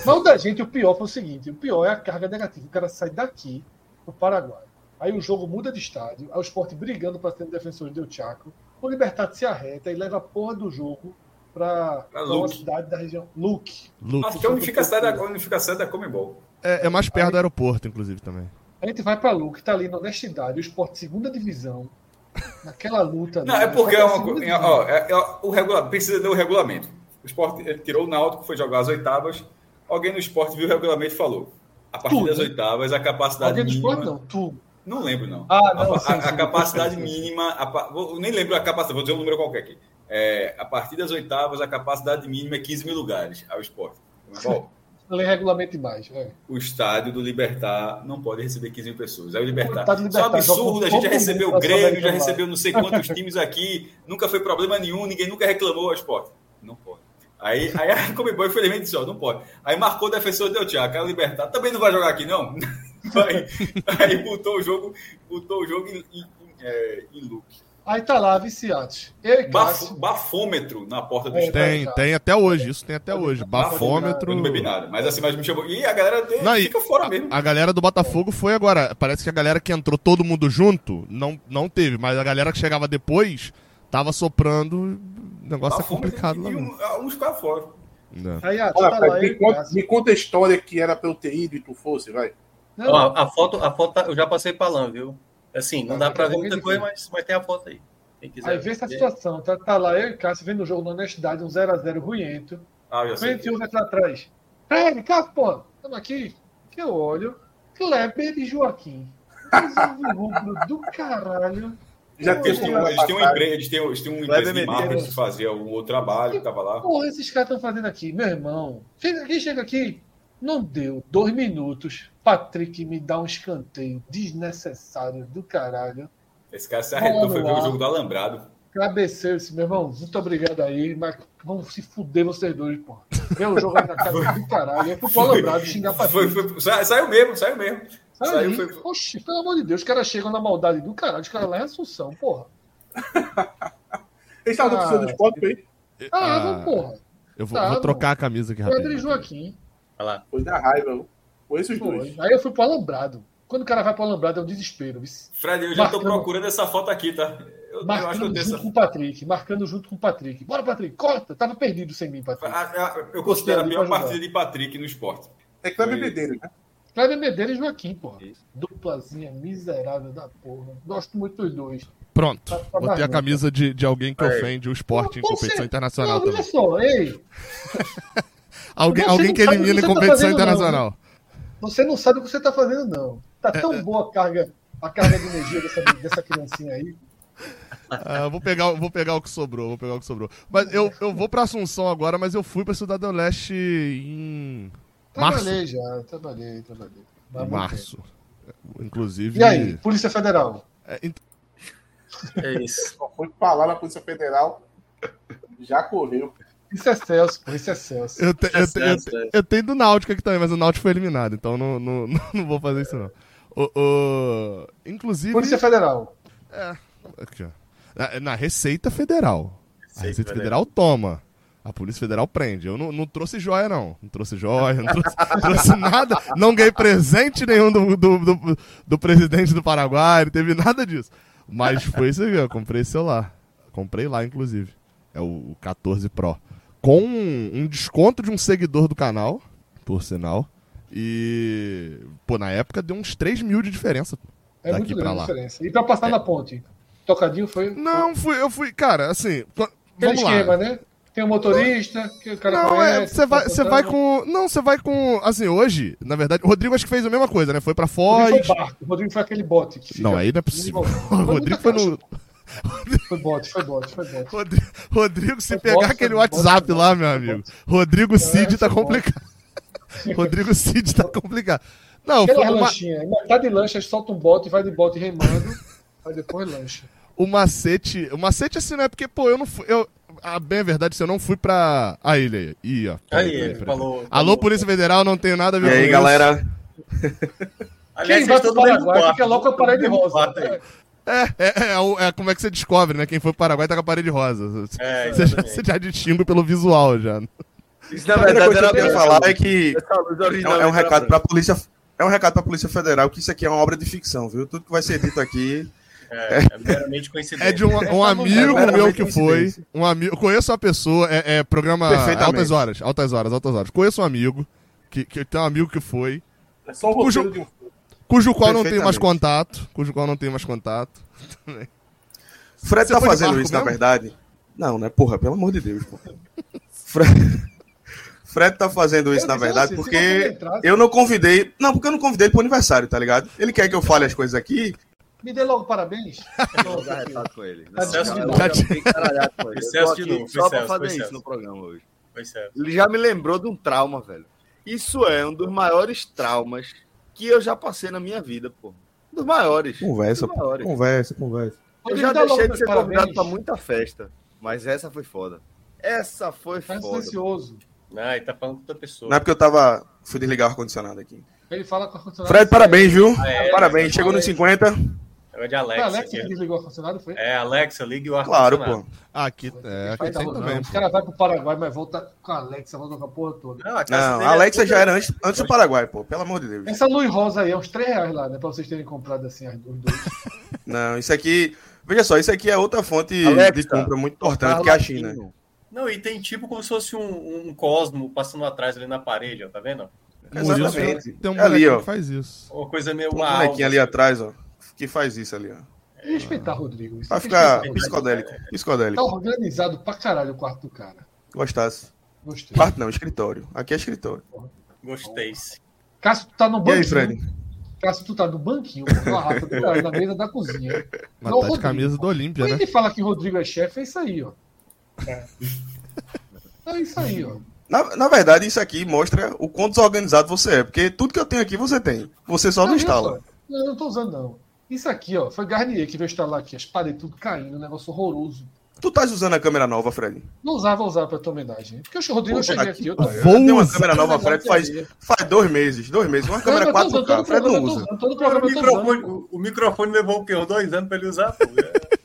Mas o da gente, o pior foi o seguinte: o pior é a carga negativa. O cara sai daqui pro Paraguai. Aí o jogo muda de estádio, aí o esporte brigando para ser um defensor de Del Chaco. O Libertad se arreta e leva a porra do jogo pra uma cidade da região. Luke. Luke. Acho que é a unificação da, a unificação da Comebol. É, é mais perto do aeroporto, inclusive, também. A gente vai pra Luke, tá ali na honestidade, o esporte segunda divisão. [LAUGHS] Naquela luta. ali, Não, é o porque é Esporte uma divisão. Ó, é, é, o regulamento, precisa ter o regulamento. O esporte ele tirou o Náutico, foi jogar as oitavas. Alguém no esporte viu o regulamento e falou. A partir Tu, das né? oitavas, a capacidade Alguém do mínima. esporte não, tu. Não lembro, não. Ah, não, a, sim, a- sim, a capacidade sim, sim. mínima. a vou- nem lembro a capacidade, vou dizer um número qualquer aqui. É, a partir das oitavas, a capacidade mínima é 15 mil lugares ao esporte. Bom, Lê regulamento demais. É. o estádio do Libertar não pode receber 15 mil pessoas. Aí o Libertar. Isso é Libertad joga absurdo, a gente já recebeu o Grêmio, já recebeu não sei quantos times aqui, nunca foi problema nenhum, ninguém nunca reclamou ao esporte. Não pode. Aí, aí a [LAUGHS] Comebol, infelizmente, disse, ó, não pode. Aí marcou o defensor Del Tiago, aí o Libertar também não vai jogar aqui, não? [LAUGHS] Aí, aí botou o jogo, botou o jogo em, em, é, em loop. Aí tá lá, viciados. Eu e Cássio. bafômetro na porta do É, estádio. Tem, cara. tem até hoje, isso tem até hoje. Bafômetro. Eu não bebi nada. Mas assim, mas me chamou. E a galera dele Não, fica fora mesmo. A galera do Botafogo foi agora. Parece que a galera que entrou todo mundo junto não, não teve, mas a galera que chegava depois tava soprando. O negócio é complicado lá. e mesmo. um, uns ficaram fora. Né. Aí, ah, Olha, tá Fred, lá, me, conta, me conta a história que era pra eu ter ido e tu fosse, vai. Não, Ó, a foto, a foto tá- eu já passei pra lã, viu? Assim, não Ah, dá daqui pra a ver muita coisa, mas, mas tem a foto aí. Quem. Aí vê essa situação. Tá, tá lá eu e Cássio vendo o jogo na honestidade, um 0x0 ruento. Ah, eu sei. Frente ouve aqui lá atrás. Peraí, Cássio, pô, estamos aqui. Que eu olho. Kleber e Joaquim. Resolve rubro do caralho. Já teve Eles têm, uma um- eles têm uma passagem. empresa, eles têm, eles têm Kleber empresa de marketing que fazia um outro trabalho, que tava lá. Porra, esses caras estão fazendo aqui, meu irmão. Chega aqui, chega aqui. Não deu dois minutos. Patrick me dá um escanteio desnecessário do caralho. Esse cara se arretou, foi ver o jogo do Alambrado. Cabeceiro esse, meu irmão. Muito obrigado aí, mas vamos se fuder vocês dois, porra. ver o jogo aí na casa do caralho. Fui pro Alambrado xingar pra Foi, foi, sa- saiu mesmo, saiu mesmo. Saiu, Saiu, foi- Oxi, pelo amor de Deus, os caras chegam na maldade do caralho, os caras lá em Assunção, porra. [LAUGHS] Eles estavam Ah, torcendo do esporte, foi? Ah, Ah, não, porra. Eu vou, Tá, vou bom. trocar a camisa aqui André rapidinho. Joaquim. Lá. Foi da raiva. eu Conheço os Foi. dois. Aí eu fui pro Alambrado. Quando o cara vai pro Alambrado é um desespero. viu? Fred, eu já tô Marcando- procurando essa foto aqui, tá? Eu, eu acho que eu Marcando tenho junto essa. com o Patrick. Marcando junto com o Patrick. Bora, Patrick, corta. Tava perdido sem mim, Patrick. A- a- Eu considero a pior partida de Patrick no esporte. É Foi. bebedeiro, né? Cléber Medeiros e Joaquim, porra. Duplazinha miserável da porra. Gosto muito dos dois. Pronto. Tá- tá Botei a camisa de, de alguém que Aí. ofende o esporte em competição internacional Não, olha também. só, ei. [LAUGHS] Alguém, alguém não que elimina em tá competição não, internacional. Você não sabe o que você tá fazendo, não. Tá É, tão boa a carga, a carga de energia dessa, dessa criancinha aí. Ah, vou, pegar, vou pegar o que sobrou, vou pegar o que sobrou. Mas eu, eu vou pra Assunção agora, mas eu fui pra Cidade do Leste em março. Trabalhei já, trabalhei, trabalhei. Março. Inclusive. E aí, Polícia Federal? É, ent- É isso. Só foi falar na Polícia Federal. Já correu. Isso é Celso, pô, isso é Celso. eu, te- eu, te- eu, te- certo. eu tenho do Náutico aqui também, mas o Náutico foi eliminado, então não, [LAUGHS] não, não, vou fazer isso não. O, o- inclusive. Polícia Federal. Aqui, ó. Na, na Receita Federal. a Receita Receita Federal toma. A Polícia Federal prende. Eu não, não trouxe joia, não. Não trouxe joia, não trouxe, trouxe nada. Não ganhei presente nenhum do, do, do, do presidente do Paraguai, não teve nada disso. Mas foi isso aqui, eu comprei esse celular. Comprei lá, inclusive. É o, o 14 Pro. Com um, desconto de um seguidor do canal, por sinal. E, pô, na época deu uns 3 mil de diferença. É Daqui muito pra grande lá. a diferença. E pra passar na ponte? Tocadinho foi. Não, fui, eu fui, cara, assim. qu- Aquele Vamos lá. esquema, né? Tem um motorista, que o cara Não, é, conhece. você vai, você vai com. Não, você vai com. Assim, hoje, na verdade, o Rodrigo acho que fez a mesma coisa, né? Foi pra Foz. Rodrigo foi barco, o Rodrigo foi aquele bote. Que Não, aí não é possível. [LAUGHS] O Rodrigo foi no. Foi bote, foi bote, foi bote. Rodrigo, Rodrigo se Foi pegar aquele foi WhatsApp lá, foi meu amigo. foi [LAUGHS] Rodrigo Cid tá foi bote. complicado. Rodrigo Cid tá complicado. Não, foi Aquela uma, lanchinha, metade lancha, solta um bote, vai de bote remando, aí depois lancha. o macete. O macete, assim, não é porque, pô, eu não fui. Eu, a bem a verdade, se eu não fui pra. A ilha aí. Ó. Aí, peraí, ele falou. Alô, falou. Polícia Federal, não tenho nada a ver E com aí, isso. galera? Aliás, Quem vai pro Paraguai fica logo com a parede rosa. aí. É, é, é, o- é como é que você descobre, né? Quem foi pro Paraguai tá com a parede rosa. É, Você já, você já distingue pelo visual já. Isso, na verdade, que eu era queria falar é que é um, é um recado para a polícia. É um recado para a Polícia Federal que isso aqui é uma obra de ficção, viu? Tudo que vai ser dito aqui. É, é meramente coincidência. É de um, um amigo É meu que foi. Um amigo. Conheço uma pessoa, é, é programa. Altas Horas, Altas Horas, Altas Horas. Conheço um amigo, que, que tem um amigo que foi, É só o Cujo- de um cujo qual não tenho mais contato. Cujo qual não tenho mais contato. [LAUGHS] Fred Você tá fazendo isso, na mesmo? verdade. Não, né? Porra, pelo amor de Deus, pô. Fred... [LAUGHS] Fred tá fazendo isso, Eu na verdade, assim, porque eu não convidei. Não, porque eu não convidei ele pro aniversário, tá ligado? Ele quer que eu fale as coisas aqui. Me dê logo parabéns. [LAUGHS] Vou dar retrato com ele. Tá Celso de novo. Eu Celso de novo, foi Só pra fazer foi isso no programa hoje. Pois. Ele já me lembrou de um trauma, velho. Isso é um dos maiores traumas que eu já passei na minha vida, pô. Um dos maiores. Conversa, dos pô. maiores. Conversa, conversa. Eu já logo deixei de ser convidado parabéns. pra muita festa. Mas essa foi foda. Essa foi Tá foda. ansioso. Ah, ele tá falando com outra pessoa. Não é porque eu tava. Fui desligar o ar-condicionado aqui. Ele fala com o ar-condicionado. Fred, parabéns, viu? Ah, é, parabéns, chegou nos 50. É de Foi Alexa. Alexa que desligou o ar-condicionado, foi? É, Alexa, ligue o Claro, ar-condicionado. pô. Ah, aqui, é, aqui Vai, tá tem também. Os caras vão pro Paraguai, mas volta com a Alexa, volta com a porra toda. Não, a Não, a é Alexa toda- já era antes, antes do Paraguai, pô. Pelo amor de Deus. Essa luz rosa aí é uns 3 reais lá, né? Pra vocês terem comprado assim as os dois. [LAUGHS] Não, isso aqui. Veja só, isso aqui é outra fonte Alexa, de compra muito importante Carlos que é a China. Não, e tem tipo como se fosse um, um cosmo passando atrás ali na parede, ó, tá vendo? Exatamente. Tem um É ali, ó. que faz isso. Uma coisa meio Um uma bonequinho ali alva, atrás, ó. Que faz isso ali, ó. E respeitar, Rodrigo. Isso tem que ficar respeitar. psicodélico. Tá Psicodélico. organizado pra caralho o quarto do cara. Gostasse. Gostei. Quarto não, escritório. Aqui é escritório. Gostei. Cássio, tu tá no E aí, banquinho. Fred? Cássio, tu tá no banquinho, com a garrafa do cara, na mesa da cozinha. Mas Não, tá de Rodrigo. camisa do Olímpia, Quando né? ele fala que Rodrigo é chefe, é isso aí, ó. É [LAUGHS] isso aí, ó. Na, na verdade, isso aqui mostra o quão desorganizado você é. Porque tudo que eu tenho aqui você tem. Você só não viu instala. só? Não, eu não tô usando, não. Isso aqui, ó, foi Garnier que veio instalar aqui, as paredes tudo caindo, um negócio horroroso. Tu estás usando a câmera nova, Fred? Não usava, usar pra tua homenagem. Porque o Rodrigo eu cheguei aqui. Eu tô... Vou tem uma câmera nova, Fred, faz, faz dois meses. Dois meses. Uma câmera 4K. Fred não usa. Todo programa o, microfone, o, o microfone levou o quê? Dois anos pra ele usar, pô. [LAUGHS]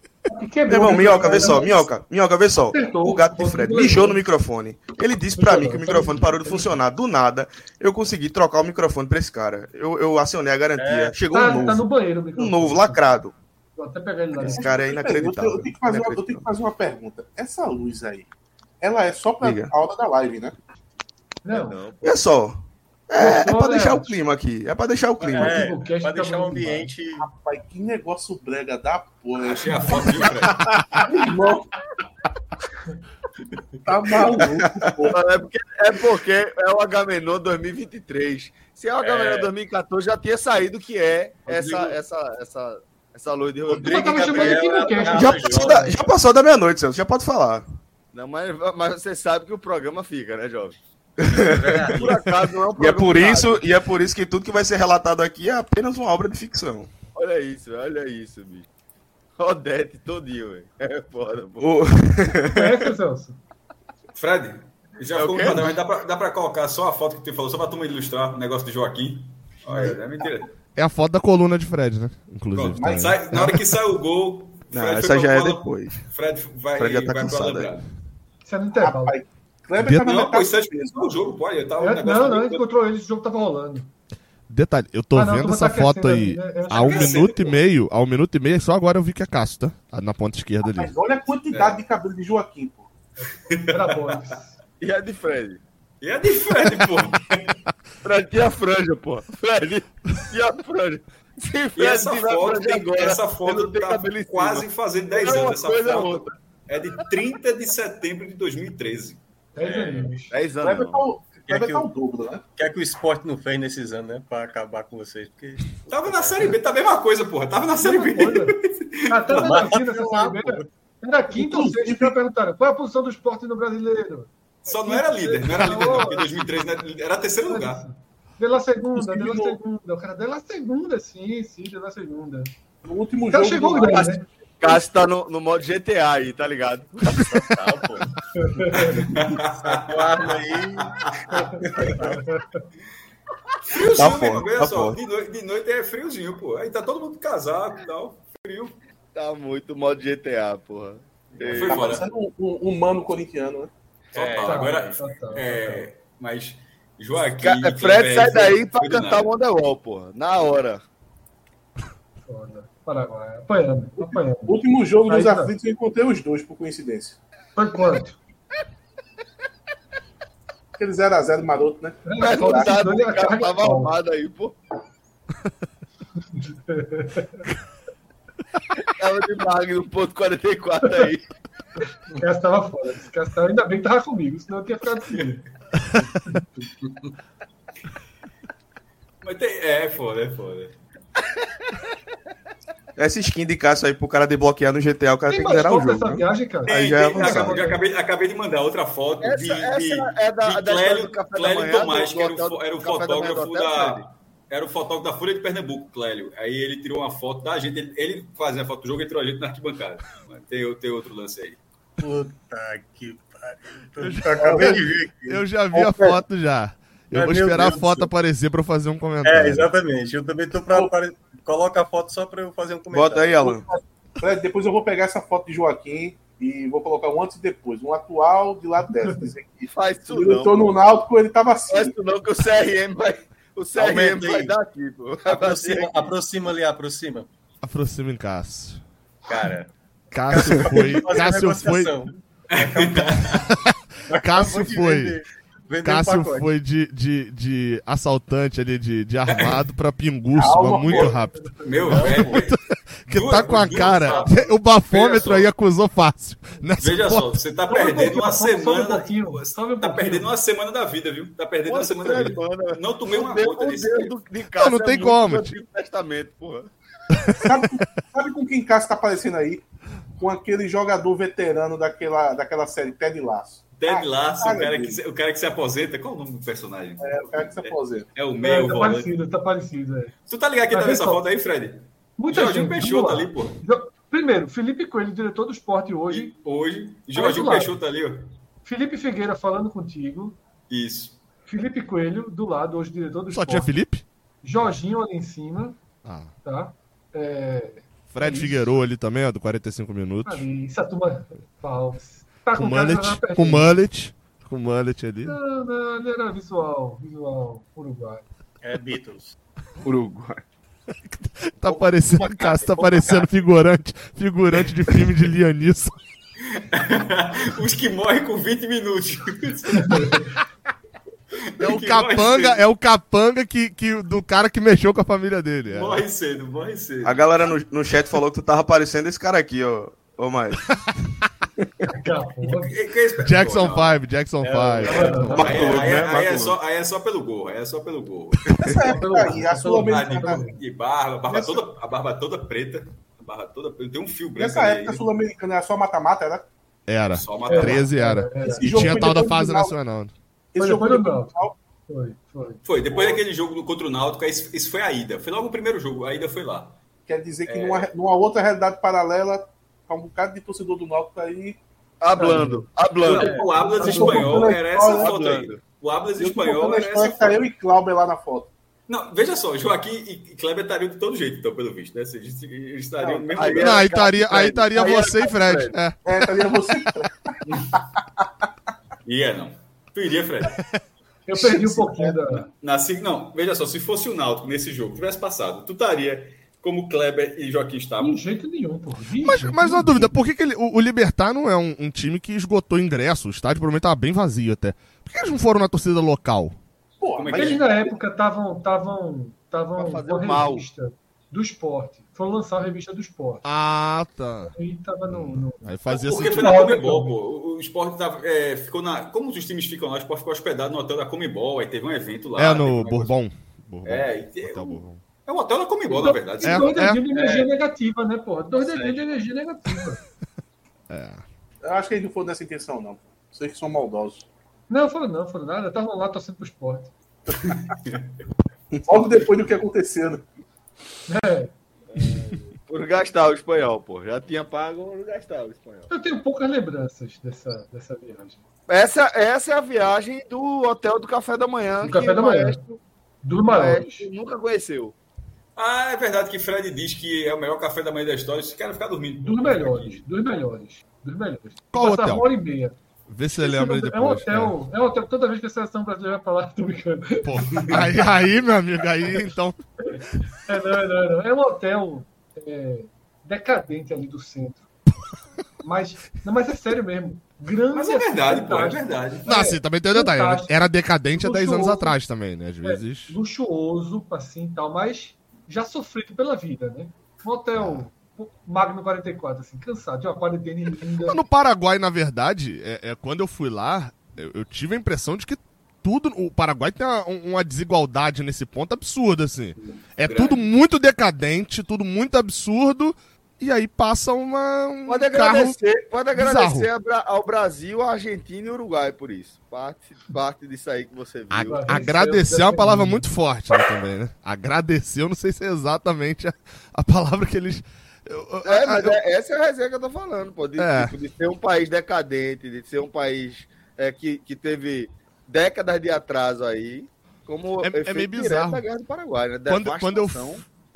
Meu irmão, Minhoca, vê só, Minhoca, Minhoca, vê só. O gato de Fred mijou no microfone. Ele disse pra mim que o microfone parou de funcionar. Do nada, eu consegui trocar o microfone pra esse cara. Eu, eu acionei a garantia. Chegou um novo. Tá no banheiro, um novo, lacrado. Vou até pegar ele lá. Esse cara é inacreditável. Eu, tenho que fazer uma, eu tenho que fazer uma pergunta. Essa luz aí, ela é só pra a hora da live, né? Não. É só. É, é pra deixar o clima aqui. É pra deixar o clima. É, é pra deixar o ambiente. Rapaz, que negócio brega da porra. Achei a foto de [LAUGHS] Irmão. Tá maluco, porra. É porque, é porque é o Agamenon 2023. Se é o Agamenon é. 2014, já tinha saído que é essa, essa, essa, essa luz de Rodrigo. já, passou da, já passou da meia-noite, Celso. Já pode falar. Não, mas, mas você sabe que o programa fica, né, jovem? Por acaso não é um e é por isso E é por isso que tudo que vai ser relatado aqui é apenas uma obra de ficção. Olha isso, olha isso, bicho. Odete todinho, velho. É foda, pô. O... É, Celso? Fred, já é ficou okay? mas dá pra, dá pra colocar só a foto que tu falou, só pra turma ilustrar o negócio de Joaquim. Olha, é mentira. É a foto da coluna de Fred, né? Inclusive. Pronto, sai, na hora que sai o gol. Não, essa já é depois. Fred vai, Fred já tá vai cansado. Isso é no intervalo. Rapaz, Kleber tava não, pô, isso é no jogo, pô. Eu tava é, não, não, ele encontrou ele, esse jogo tava rolando. Detalhe, eu tô ah, não, vendo essa tá foto aí né? há um minuto e meio. Há um minuto e meio, só agora eu vi que é Cássio, tá? Na ponta esquerda ali. Mas olha a quantidade é. de cabelo de Joaquim, pô. Era bom. [LAUGHS] e a de Fred? E a de Fred, pô? [LAUGHS] Fred tinha franja, pô. Fred tinha franja. Se Fred e essa foto, tem, agora, essa foto tá quase fazendo 10 anos. Essa foto é de 30 de setembro de 2013. 10 anos. 10 anos. Quer que, o, dobro, né? quer que o esporte não fez nesses anos, né? Pra acabar com vocês. Porque... Tava na Série B, tá a mesma coisa, porra. Tava na Série B. Até na Série B. Era quinta ou sexta, perguntaram. Qual é a posição do esporte no brasileiro? Só não era líder, não era líder, não, porque em 2003 era terceiro lugar. Pela segunda, pela segunda. O cara dela segunda, sim, sim, pela segunda. No último jogo. chegou grande, né? Cássio tá no, no modo GTA aí, tá ligado? Tá, pô. Guarda aí. Friozinho tá mesmo, olha tá só. De noite, de noite, é friozinho, pô. Aí tá todo mundo casado e tal. Frio. Tá muito modo GTA, porra. Foi tá um, um, um, mano corintiano, né? É, total. Agora, é, mas Joaquim. Fred sai daí pra cantar o Wonderwall, porra. Na hora. Foda. Paraguai. Apanhando, apanhando. Último jogo dos tá. aflitos eu encontrei os dois, por coincidência. Foi quanto? Aquele 0x0 maroto, né? É, é contado, o cara tava arrumado aí, pô. [LAUGHS] tava de mag no ponto 44 aí. O Cássio tava fora. Esse Cássio tava... Ainda bem que tava comigo, senão eu tinha ficado assim. Mas tem... É, foda, é foda. [LAUGHS] Essa skin de caça aí pro cara desbloquear no GTA, o cara tem, tem que zerar o jogo. Viagem, cara? Aí já é acabei, acabei, acabei, de mandar outra foto essa, de, essa de, é da, de Clélio, Clélio Tomás, que era o, era o fotógrafo da. Era o fotógrafo da Folha de Pernambuco, Clélio. Aí ele tirou uma foto da gente. Ele, ele fazia a foto do jogo e tirou a gente na arquibancada. Tem, tem outro lance aí. Puta que pariu. Eu, eu já vi a foto já. Eu vou esperar a foto aparecer para fazer um comentário. É, exatamente. Eu também tô para Coloca a foto só para eu fazer um comentário. Bota aí, Alan. Fred, depois eu vou pegar essa foto de Joaquim e vou colocar um antes e depois. Um atual de lado dessa. [LAUGHS] Faz não. Eu tô no Náutico, ele tava assim. Faz isso não, que o CRM vai. O CRM vai dar aqui, pô. Aproxima, aproxima ali, aproxima. Aproxima em Cássio. Cara. Cássio foi. Cássio foi. [LAUGHS] Cássio foi. Cássio um foi de, de, de assaltante ali, de, de armado pra pinguço, muito pô. rápido. Meu velho. [LAUGHS] que duas, tá com a cara. [LAUGHS] O bafômetro aí acusou fácil. Veja só, você tá perdendo uma semana. Um tá perdendo uma semana da vida, viu? Tá perdendo uma semana da vida. Não tomei uma conta disso. Não, não tem como. Testamento, porra. Sabe, sabe com quem Cássio tá aparecendo aí? Com aquele jogador veterano daquela, daquela série Ted Laço. Ted ah, Lasso, o, cara que, o cara que se aposenta. Qual o nome do personagem? É, o cara que se aposenta. É, é o meio é, tá volante. parecido, tá parecido. É. Tu tá ligado quem tá nessa foto aí, Fred? Muita Jorginho gente, Peixoto ali, pô. Primeiro, Felipe Coelho, diretor do esporte hoje. E hoje. Jorginho Peixoto ali, ó. Felipe Figueira falando contigo. Isso. Felipe Coelho, do lado, hoje diretor do Só esporte. tinha Felipe? Jorginho ali em cima. Ah. Tá? É, Fred. Figueiredo ali também, ó, do 45 minutos. ali, essa turma. Falso. Tá Com cara mullet, com mullet, com mullet ali. Não, não, ele era visual. Visual Uruguai. É Beatles. Uruguai. [LAUGHS] Tá parecendo, Cássio, tá parecendo figurante, figurante de filme de Lianisson. [LAUGHS] [LAUGHS] Os que morrem com 20 minutos. É o capanga, é o capanga que, que, do cara que mexeu com a família dele. é. Morre cedo, morre cedo. A galera no, no chat falou que tu tava parecendo esse cara aqui, ó. Ô, mais. [LAUGHS] É Jackson Pô, não. 5, Jackson 5. Aí, Marco, aí- né? é só, aí é só pelo gol, aí é só pelo gol. Essa época aí, a Sul-Americana. de, de barba, a barba Nessa- toda, a barba toda preta. A barba toda preta. Tem um fio branco Nessa época, a Sul-Americana era só mata-mata, era? Era. Só matar. 13 era. É, E tinha tal da fase nacional. Esse Foi jogo foi. Foi, foi. Foi, depois daquele jogo contra o Náutico, esse, esse foi a ida. Foi logo o primeiro jogo, a ida foi lá. Quer dizer É. que numa, numa outra realidade paralela, tá um bocado de torcedor do Náutico aí. Hablando, hablando. O Ablas espanhol a era essa foto aí. O Ablas espanhol era história essa tá foto. eu e Clauber lá na foto. Não, veja só, Joaquim e Kleber estariam de todo jeito, então, pelo visto, né? Eles estariam no mesmo aí. Não, aí estaria, aí Fred. estaria você e Fred. Fred. [LAUGHS] É. É, tá vendo você? Ia, não. Tu iria, Fred? Eu perdi um pouquinho da. Na, não, veja só, se fosse o Náutico nesse jogo, tivesse passado, tu estaria como Kleber e Joaquim estavam. De jeito nenhum, pô. De Mas, jeito mas uma dúvida, por que, que ele- o, o Libertar não é um, um time que esgotou ingresso? O estádio provavelmente tava bem vazio até. Por que eles não foram na torcida local? Pô, é mas Eles na época estavam estavam estavam o mal. revista do esporte. Foram lançar a revista do esporte. Ah, tá. E tava no. no- Aí fazia Porque sentido. foi na Comebol, pô. O, o esporte tava, é, ficou na. Como os times ficam lá, o esporte ficou hospedado no hotel da Comebol, aí teve um evento lá. É no Bourbon. Bourbon. É, e te- Hotel Bourbon. É o hotel da Comebol, na verdade. É, dois é. dedinhos de energia negativa, né, porra? Dois dedinhos de energia negativa. [LAUGHS] eu acho que eles não foram nessa intenção, não. Vocês que são maldosos. Não, foram não, foram nada. Estavam lá torcendo pro esporte. [LAUGHS] Logo depois do que aconteceu, né? É, Por gastar o espanhol, pô. Já tinha pago por gastar o espanhol. eu tenho poucas lembranças dessa, dessa viagem. Essa, essa é a viagem do hotel do café da manhã. Do café da manhã. Maestro, Dos o maiores. Maestro nunca conheceu. Ah, é verdade que Fred diz que é o melhor café da manhã da história. Esse cara ficar dormindo. Dos melhores. Dos melhores. Dos melhores. Qual Passava hotel? uma hora e meia. Vê se você lembra aí é um depois. hotel. É um hotel. Toda vez que a seleção brasileira vai falar, [LAUGHS] tô brincando. É. Pô, aí, aí, meu amigo, aí então. É, não, é, não, é, não. É um hotel é, decadente ali do centro. Mas, não, mas é sério mesmo. Grande Mas é verdade, pô, é verdade. Não, assim, também tem um detalhe. Era decadente há 10 anos Luxuoso. atrás também, né? Às vezes. luxuoso, assim e tal, mas já sofrido pela vida, né? Um hotel Magno 44, assim, cansado, de uma quarentena linda. No Paraguai, na verdade, é, é, quando eu fui lá, eu, eu tive a impressão de que tudo. O Paraguai tem uma, uma desigualdade nesse ponto absurda, assim. É Grande. tudo muito decadente, tudo muito absurdo. E aí passa uma. Um Pode carro... agradecer, pode agradecer ao Brasil, à Argentina e Uruguai por isso. Parte, parte disso aí que você viu. A- agradecer é uma palavra muito forte né, também, né? Agradecer, eu não sei se é exatamente a, a palavra que eles. eu- eu- É, mas eu- é- essa é a resenha que eu tô falando, pô. De, É. tipo, de ser um país decadente, de ser um país é, que, que teve décadas de atraso aí, como É- é meio direto bizarro. da Guerra do Paraguai, né? Quando, quando, eu,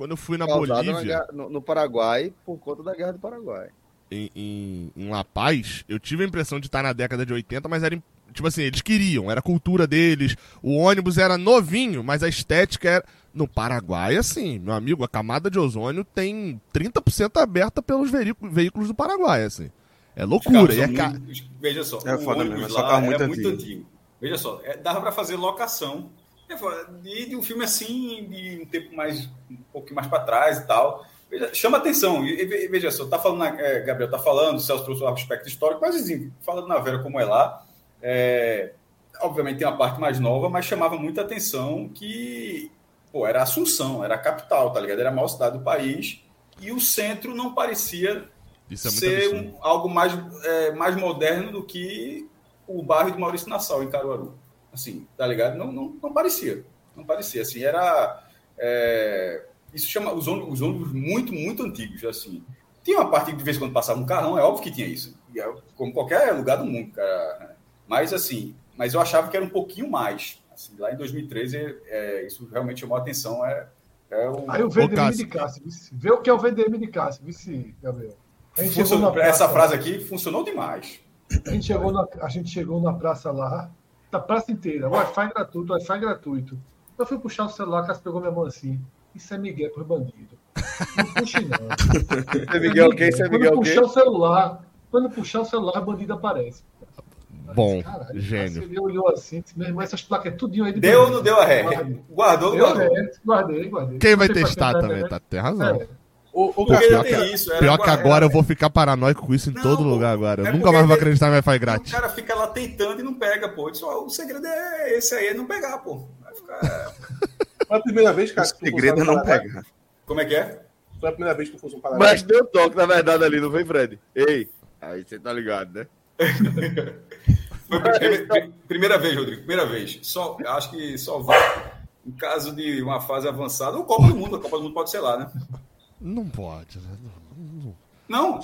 quando eu fui na na Bolívia. guerra- no, no Paraguai por conta da Guerra do Paraguai. em, em, em La Paz, eu tive a impressão de estar na década de 80, mas era. Tipo assim, eles queriam, era a cultura deles. O ônibus era novinho, mas a estética era. No Paraguai, assim, meu amigo, a camada de ozônio tem 30% aberta pelos veículos, veículos do Paraguai, assim. É loucura. E é ca... muito- Veja só, É o foda ônibus mesmo, é só lá era muito antigo. antigo. Veja só, é, dava para fazer locação é, foda, de, de um filme assim, de um tempo mais, um pouquinho mais para trás e tal. Veja, chama atenção. E, e ve- veja só, tá falando, na- é, Gabriel tá falando, o Celso trouxe o aspecto histórico, mas assim, falando na Vera como é lá, é, obviamente tem uma parte mais nova, mas chamava muita atenção que pô, era Assunção, era a capital, tá ligado? Era a maior cidade do país e o centro não parecia é ser um- algo mais, é, mais moderno do que o bairro de Maurício Nassau, em Caruaru. Assim, tá ligado? Não, não, não parecia. Não parecia. Assim, era. é, isso chama os ônibus, os ônibus muito, muito antigos, assim. Tinha uma parte que de vez em quando passava um carrão, é óbvio que tinha isso. É como qualquer lugar do mundo, cara. Mas assim, mas eu achava que era um pouquinho mais. Assim, lá em 2013, é, isso realmente chamou a atenção. É, é o... Aí o VDM de Cássio, vê o que é o VDM de Cássio, vice, Gabriel. Funcionou, essa frase aqui funcionou demais. A gente chegou na, a gente chegou na praça lá, da praça inteira, Wi-Fi gratuito, Wi-Fi gratuito. Eu fui puxar o celular, Cássio pegou minha mão assim. Isso é Miguel por bandido. Não puxe, não. Isso é Miguel o quê? Isso é Miguel o quê? Puxar o celular, quando puxar o celular, bandido aparece. Bom, Caralho, gênio. Ele olhou assim, disse, meu irmão, essas placas é tudinho aí de Deu ou não deu a ré? Guardou, guardou. guardei, guardei. Quem vai testar também, tá, tem razão. É. O, o pior, que, isso, pior que agora eu vou ficar paranoico com isso em não, todo lugar agora. Eu é nunca mais vou acreditar em Wi-Fi grátis. O cara fica lá tentando e não pega, pô. o segredo é esse aí, é não pegar, pô. Vai ficar... [LAUGHS] Foi a primeira vez, cara. O segredo é não pegar. Como é que é? Foi a primeira vez que eu fosse um Paraná. Mas deu toque, na verdade, ali, não foi, Fred? Ei, aí você tá ligado, né? [LAUGHS] primeira, primeira vez, Rodrigo, primeira vez. Só, acho que só vai em caso de uma fase avançada, ou Copa do Mundo, a Copa do Mundo pode ser lá, né? Não pode, né? Não,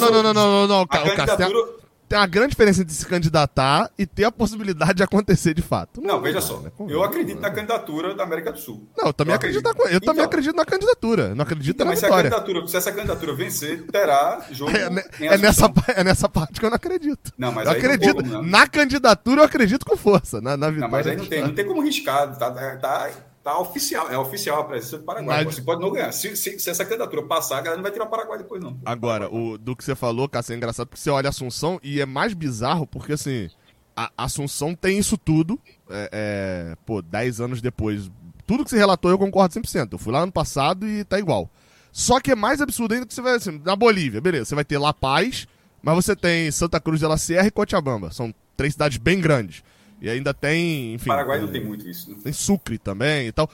não, não, não, não, não, A tem uma grande diferença entre se candidatar e ter a possibilidade de acontecer de fato. Não, veja só. Né? Eu acredito na candidatura da América do Sul. Não, eu também, acredito. eu então, também acredito na candidatura. Não acredito então, na mas vitória. Se, candidatura, se essa candidatura vencer, terá jogo. [LAUGHS] É, é, nessa, é nessa parte que eu não acredito. Não, mas eu acredito. Não, na candidatura eu acredito com força. Na, vitória. Mas aí não tem, não tem como riscar. Tá, tá, oficial, é oficial a presença do Paraguai. Mas... Você pode não ganhar. Se, se, se, essa candidatura passar, a galera não vai tirar o Paraguai depois, não. Agora, o, do que você falou, Cássio, é engraçado porque você olha a Assunção e é mais bizarro porque, assim, a Assunção tem isso tudo, é, é, pô, 10 anos depois. Tudo que você relatou eu concordo 100%. Eu fui lá ano passado e tá igual. Só que é mais absurdo ainda que você vai, assim, na Bolívia, beleza, você vai ter La Paz, mas você tem Santa Cruz de la Sierra e Cochabamba. São três cidades bem grandes. E ainda tem, enfim. Paraguai não tem muito isso. Né? Tem Sucre também e tal.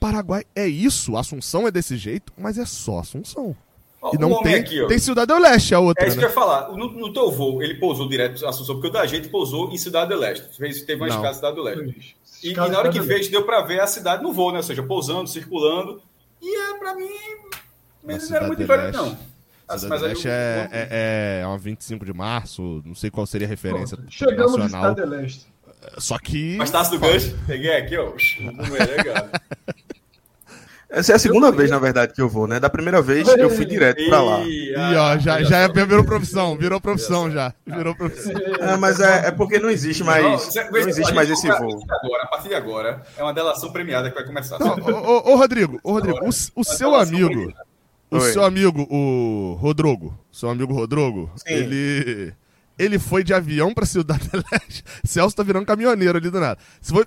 Paraguai é isso, Assunção é desse jeito, mas é só Assunção. e não tem, aqui, tem Cidade do Leste, a outra. É isso né? que eu ia falar. No, no teu voo, ele pousou direto em Assunção, porque o da gente pousou em Cidade do Leste. Teve uma escada em Cidade do Leste. E, e, na hora que fez, deu para ver a cidade no voo, né? Ou seja, pousando, circulando. E é, para mim, não era muito diferente, não. Assim, mas Leste é, é, é, é uma 25 de março, não sei qual seria a referência Pronto, Chegamos nacional. Cidade Leste. Só que. Mas taça do gancho, peguei aqui, ó. [LAUGHS] Não é legal. Essa é a segunda vez, na verdade, que eu vou, né? Da primeira vez eu fui direto pra lá. E ó, já, já é, virou profissão, virou profissão já. Virou profissão. É, mas é, é porque não existe mais. Não existe mais esse voo. Agora, a partir de agora, é uma delação premiada que vai começar. Não, ô, ô, Rodrigo, ô, Rodrigo, o, o seu amigo. O seu amigo, o Rodrogo, seu amigo Rodrogo, ele ele foi de avião pra Cidade do Leste. [LAUGHS] Celso tá virando caminhoneiro ali do nada.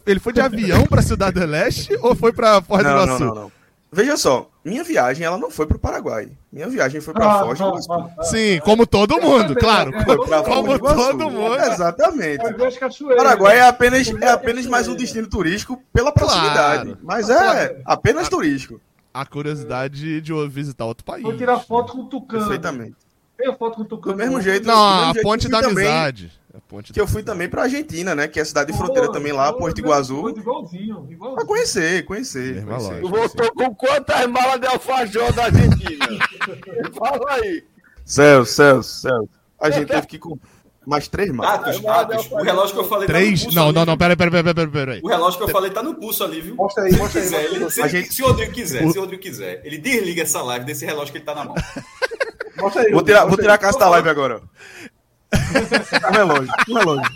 Ele foi de avião pra Cidade do Leste ou foi pra Foz do Iguaçu? Não, não, não. Veja só, minha viagem ela não foi pro Paraguai. Minha viagem foi pra ah, Foz do Iguaçu. Ah, ah, Sim, como todo mundo, claro. Como todo mundo. Exatamente. Paraguai é apenas, é apenas mais um destino turístico pela proximidade. Claro. Mas é apenas turístico. A curiosidade de visitar outro país. Vou tirar foto com o Tucano. Perfeitamente. A foto com o Tucano. Do mesmo jeito. Não, a jeito ponte da também, amizade. A ponte que eu fui também pra Argentina, né? Que é a cidade de fronteira oh, também lá, oh, Porto Iguaçu. Igualzinho, igualzinho. Pra conhecer, conhecer. conhecer. Voltou com quantas malas de alfajor da Argentina? [LAUGHS] Fala aí. Celso, Celso, Celso. A gente teve que comprar. Mais três malas. Atos, Atos, o relógio que eu falei três? tá no pulso. Não, ali, não, não, peraí, peraí, peraí, peraí. O relógio que eu falei tá no pulso ali, viu? Mostra aí, mostra aí. Quiser, ele, se, gente... se o Rodrigo quiser, se o Rodrigo quiser, ele desliga essa live desse relógio que ele tá na mão. [LAUGHS] Aí. Vou tirar, vou tirar a caixa da live agora. [LAUGHS] um relógio, um relógio.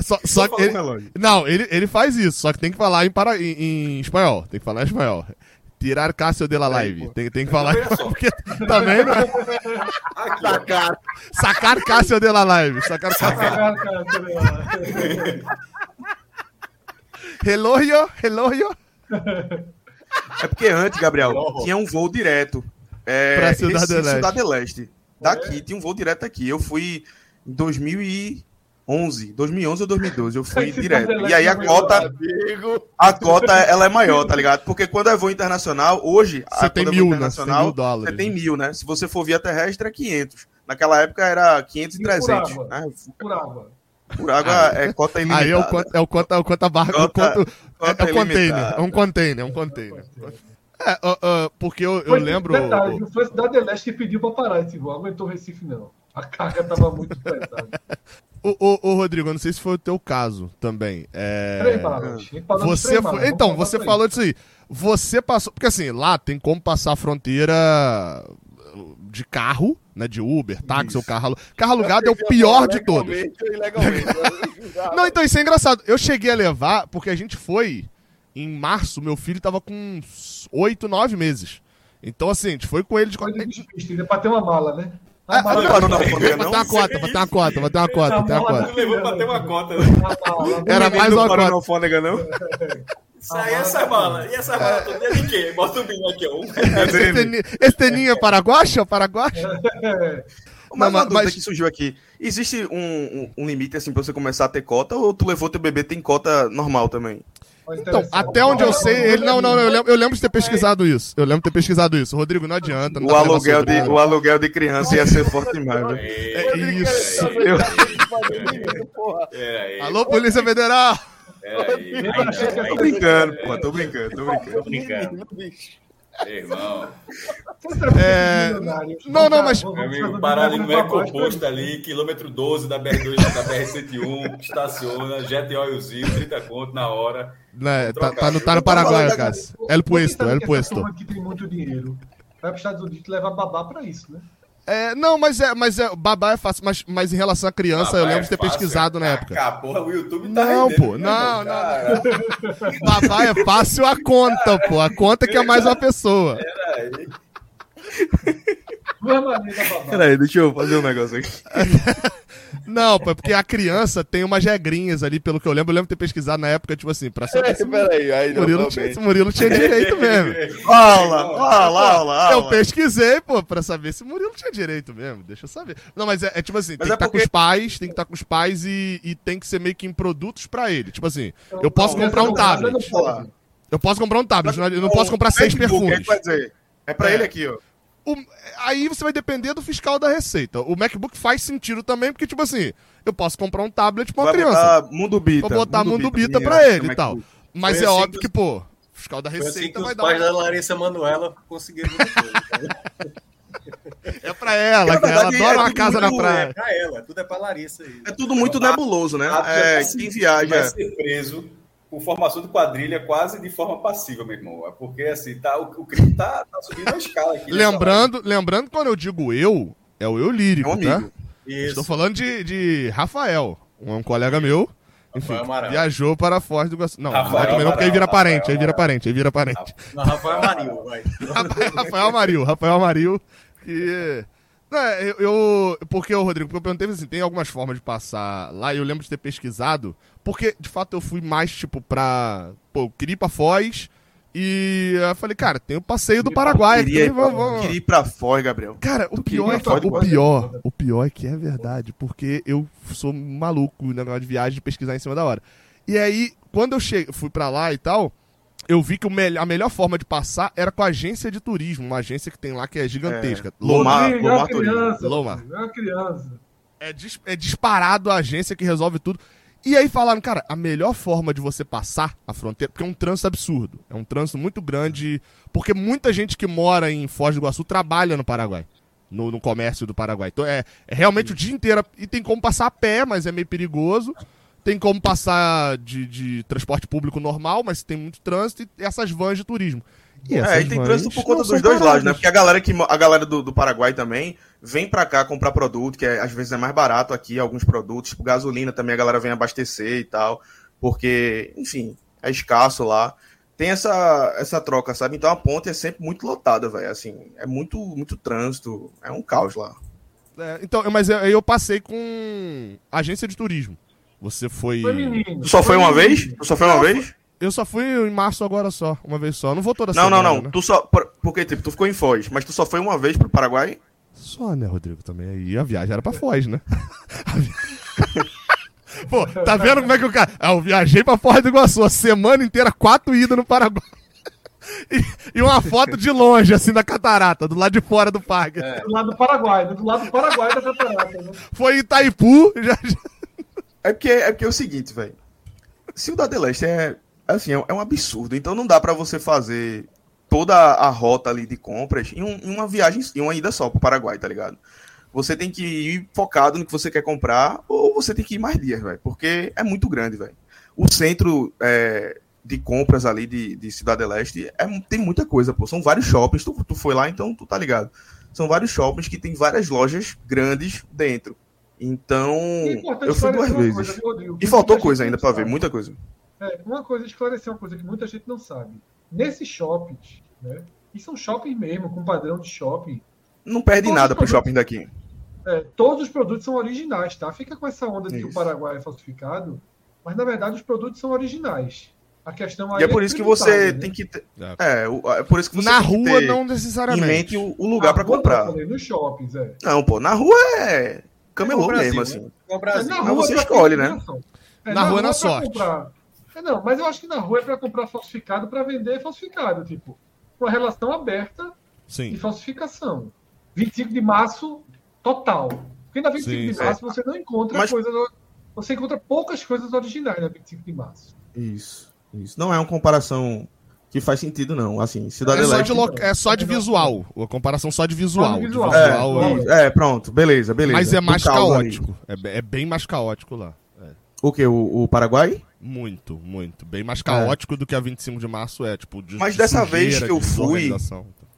Só, só que ele, não, ele, ele faz isso, só que tem que falar em, para, em, em espanhol. Tem que falar em espanhol. Tirar Cássio de la live. Tem, tem que falar. Porque também não é. Sacar. Sacar Cássio de la live. Sacar Cássio. Relógio, relógio. É porque antes, Gabriel, tinha um voo direto. É, pra Cidade, Recife, Leste. Cidade Leste. Daqui, é. tinha um voo direto aqui. Eu fui em 2011, 2011 ou 2012, eu fui direto. E aí a cota, a cota ela é maior, tá ligado? Porque quando é voo internacional, hoje, você tem mil, internacional, né? dólares. Você tem mil, né? Se você for via terrestre, é 500. Naquela época era 500 e 300. Por água. Né? Por água. Por água é cota ilimitada. Aí é o quanto, é o quanto, é o quanto a barca, cota, o quanto, é, é, um container, é um container, é um container. É, uh, uh, porque eu, eu lembro. Detalhe, não foi a Cidade Leste que pediu para parar esse voo. Aguentou o Recife, não. A carga tava muito pesada. [LAUGHS] O, o, o Rodrigo, eu não sei se foi o teu caso também. É... Três Você três foi... Então, você pra falou disso aí. Você passou. Porque assim, lá tem como passar a fronteira de carro, né? De Uber, táxi ou carro alugado. Carro alugado é o pior de todos. Legalmente. [LAUGHS] Não, então isso é engraçado. Eu cheguei a levar, porque a gente foi em março, meu filho tava com 8, 9 meses. Então, assim, a gente foi com ele de qualquer. ainda pra ter uma mala, né? Ah, mala- não, na alfândega, Vai não? ter uma cota, vai ter uma cota, vai ter uma cota, vai ter uma cota. Levou pra ter uma né? a mala- Era mais não uma cota. alfândega, não? Isso aí, essa bala. E essa bala toda é de quê? Bota o binho aqui, ó. Um Esse teninho, é paraguacha? Paraguacha? Mas Não, uma dúvida mas- que surgiu aqui. Existe um, um, um limite, assim, pra você começar a ter cota? Ou tu levou teu bebê tem cota normal também? Então, até onde eu sei, ele. Não, não, não, eu lembro, eu lembro de ter pesquisado isso. Eu lembro de ter pesquisado isso. Rodrigo, não adianta. Não O aluguel, de, o aluguel de criança ia ser forte demais, velho. É isso. Eu- Porra. Peraí, Alô, Polícia Federal! Tô brincando, pô, tô brincando, tô brincando. brincando. Irmão, É, não, não, mas- meu amigo, parar ali no Ecoposto ali, quilômetro 12 da BR2, da BR-101, estaciona, jet óleozinho, 30 conto na hora. Né, tá, tá no, tá no Paraguai, Cássio. El Puesto, El Puesto. que tem muito dinheiro. Vai para os Estados Unidos levar babá pra isso, né? É, não, mas é, mas é, babá é fácil, mas, mas em relação à criança, eu Rapaz, lembro de ter é fácil, pesquisado na é época. caca, porra, o YouTube tá Não, rendendo, pô, né, não, não, Cara, Babá é fácil a conta, pô. A conta que é mais uma pessoa. peraí. Peraí, deixa eu fazer um negócio aqui. [LAUGHS] Não, pô, é porque a criança tem umas regrinhas ali, pelo que eu lembro. Eu lembro de ter pesquisado na época, tipo assim, pra saber se Peraí, aí não, Murilo tinha, Murilo tinha direito mesmo. [LAUGHS] Aula, aula, aula, Eu pesquisei, pô, pra saber se o Murilo tinha direito mesmo. Deixa eu saber. Não, mas é, é tipo assim, Mas tem é que estar com porque- os pais, tem que estar com os pais e, e tem que ser meio que em produtos pra ele. Tipo assim, eu posso Não, comprar um tablet. Eu posso comprar um tablet, eu não posso comprar seis perfumes. É pra É. ele aqui, ó. O- aí você vai depender do fiscal da Receita. O MacBook faz sentido também, porque, tipo assim, eu posso comprar um tablet pra uma Vai criança. botar Mundo Bita. Vou botar Mundo Bita menina, pra ele como e é tal. Mas Foi é assim óbvio que que, pô, o fiscal da assim Receita que vai os dar pais uma... da Larissa Manuela conseguiram. [LAUGHS] É pra ela, que ela verdade, adora é uma tudo casa na muito- praia. É pra ela, tudo é pra Larissa aí. É tudo muito nebuloso, né? É, assim, quem vai viaja. ser preso por formação de quadrilha quase de forma passiva, meu irmão. É porque assim, tá, o, o crime tá, tá subindo a escala aqui. Lembrando, lembrando que quando eu digo eu, é o eu lírico, É um tá? amigo. Estou falando de, de Rafael, um colega meu. Enfim, viajou para Foz do Iguaçu. Não, Rafael também não, porque aí vira parente, aí vira parente, aí vira parente. Não, Rafael Marinho, vai. [LAUGHS] Rafael, Rafael Amaril, Rafael Amaril, que... É, eu, eu... Porque, Rodrigo, porque eu perguntei assim, tem algumas formas de passar lá, e eu lembro de ter pesquisado, porque, de fato, eu fui mais, tipo, pra... Pô, eu queria ir pra Foz, e eu falei, cara, tem o passeio do Paraguai. Queria ir tem- vamos- queria ir pra Foz, Gabriel. Cara, o pior, queria é que, o pior, o pior é que é verdade, porque eu sou maluco no negócio de viagem de pesquisar em cima da hora. E aí, quando eu cheguei, fui pra lá e tal, eu vi que o mel- a melhor forma de passar era com a agência de turismo, uma agência que tem lá que é gigantesca. É, Lomar, é Lomar uma criança. Lomar. É uma criança. É, dis- é disparado a agência que resolve tudo. E aí falaram, cara, a melhor forma de você passar a fronteira, porque é um trânsito absurdo, é um trânsito muito grande, porque muita gente que mora em Foz do Iguaçu trabalha no Paraguai, no, no comércio do Paraguai. Então é, é realmente o dia inteiro, e tem como passar a pé, mas é meio perigoso, tem como passar de, de transporte público normal, mas tem muito trânsito, e essas vans de turismo. E É, e tem vans trânsito por conta dos dois lados, né? Porque a galera, que, a galera do, do Paraguai também vem pra cá comprar produto, que é- às vezes é mais barato aqui, alguns produtos, tipo gasolina também a galera vem abastecer e tal, porque, enfim, é escasso lá. Tem essa, essa troca, sabe? Então a ponte é sempre muito lotada, velho. Assim, é muito, muito trânsito, é um caos lá. É, então, mas aí eu passei com agência de turismo. Você foi. Foi só foi uma menino. vez? Tu só foi uma vez? Eu só fui em março agora só, uma vez só. Não vou toda Não, semana. não, não. Né? Tu só. por- Porque, tipo, tu ficou em Foz, mas tu só foi uma vez pro Paraguai? Só, né, Rodrigo, também. Aí a viagem era pra Foz, né? [LAUGHS] Pô, tá vendo como é que o cara. Ah, eu viajei pra Foz do Iguaçu a semana inteira, quatro idas no Paraguai. [LAUGHS] E, e uma foto de longe, assim, da catarata, do lado de fora do parque. Do lado do Paraguai, do lado do Paraguai da catarata. Né? Foi em Itaipu, já, já- É porque é, porque é o seguinte, velho. Cidade Leste é. Assim, é, é um absurdo. Então não dá pra você fazer toda a rota ali de compras em, um, em uma viagem, em uma ida só pro Paraguai, tá ligado? Você tem que ir focado no que você quer comprar ou você tem que ir mais dias, velho, porque é muito grande, velho. O centro é, de compras ali de, de Cidade Leste é, tem muita coisa, pô. São vários shoppings, tu, tu foi lá, então tu tá ligado. São vários shoppings que tem várias lojas grandes dentro. Então, eu fui duas vezes. Coisa, Rodrigo, e faltou coisa ainda para ver, muita coisa. É, uma coisa, esclarecer uma coisa que muita gente não sabe. Nesses shoppings, né? E são shopping mesmo, com padrão de shopping. Não perde nada pro shopping daqui. É, todos os produtos são originais, tá? Fica com essa onda de isso. que o Paraguai é falsificado, mas na verdade os produtos são originais. A questão e é por isso que você né? tem que ter, é, é por isso que você na rua não necessariamente em mente o, o lugar para comprar. Não, nos shoppings, é. Não, pô, na rua é camelô é mesmo assim. É o Brasil. na rua você escolhe, né? É, na, na, rua é na sorte. Comprar... É, não, mas eu acho que na rua é para comprar falsificado para vender falsificado, tipo, uma relação aberta Sim. de falsificação. 25 de março total. Porque na 25 Sim, de março você não encontra mas... coisas você encontra poucas coisas originais na 25 de março. Isso. Isso não é uma comparação que faz sentido, não. Assim, Cidade é só, de, lo... é só de visual. A comparação só de visual. De visual. De visual é, é... é, pronto, beleza, beleza. Mas é mais caótico. É, é, bem mais caótico lá. É. O que? O, o, Paraguai? Muito, muito. Bem mais caótico do que a 25 de março é. Tipo, de, Mas de dessa sujeira, vez que eu fui.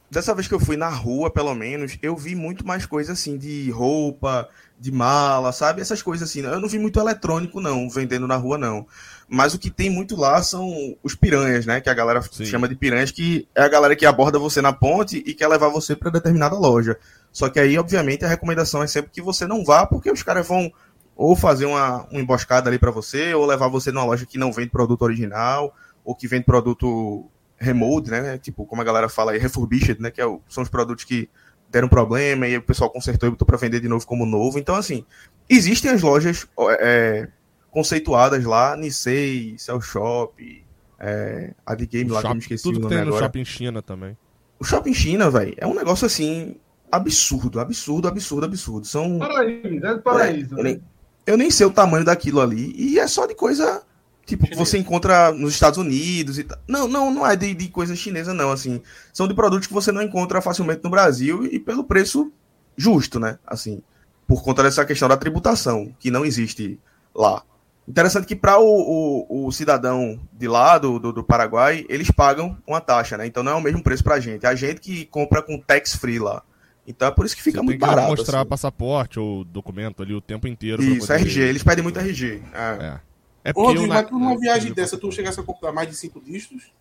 Dessa vez que eu fui na rua, pelo menos, eu vi muito mais coisa assim de roupa, de mala, sabe? Essas coisas assim. Eu não vi muito eletrônico, não, vendendo na rua, não. Mas o que tem muito lá são os piranhas, né? Que a galera Sim. chama de piranhas, que é a galera que aborda você na ponte e quer levar você para determinada loja. Só que aí, obviamente, a recomendação é sempre que você não vá, porque os caras vão ou fazer uma, uma emboscada ali para você, ou levar você numa loja que não vende produto original, ou que vende produto remote, né? Tipo, como a galera fala aí, refurbished, né? Que é o, são os produtos que deram problema e o pessoal consertou e botou para vender de novo como novo. Então, assim, existem as lojas é, conceituadas lá, Nisei, Cell Shop, é, a de Game lá que eu me esqueci tudo o nome tem agora. no Shopping China também. O Shopping China, velho, é um negócio assim absurdo, absurdo, absurdo, absurdo. São paraíso, é paraíso. É, eu, nem, eu nem sei o tamanho daquilo ali e é só de coisa tipo que você encontra nos Estados Unidos e tal. Não, não, não é de, de coisa chinesa não, assim. São de produtos que você não encontra facilmente no Brasil e pelo preço justo, né? Assim, por conta dessa questão da tributação que não existe lá. Interessante que para o, o, o, cidadão de lá, do, do, do, Paraguai, eles pagam uma taxa, né? Então não é o mesmo preço para a gente. É a gente que compra com tax free lá. Então é por isso que fica Você muito tem que barato. mostrar assim. passaporte ou documento ali o tempo inteiro. Isso, poder... RG. Eles pedem muito RG. É. é. É Ô, Rodrigo, mas numa viagem dessa, tu chegasse a comprar mais de cinco dígitos?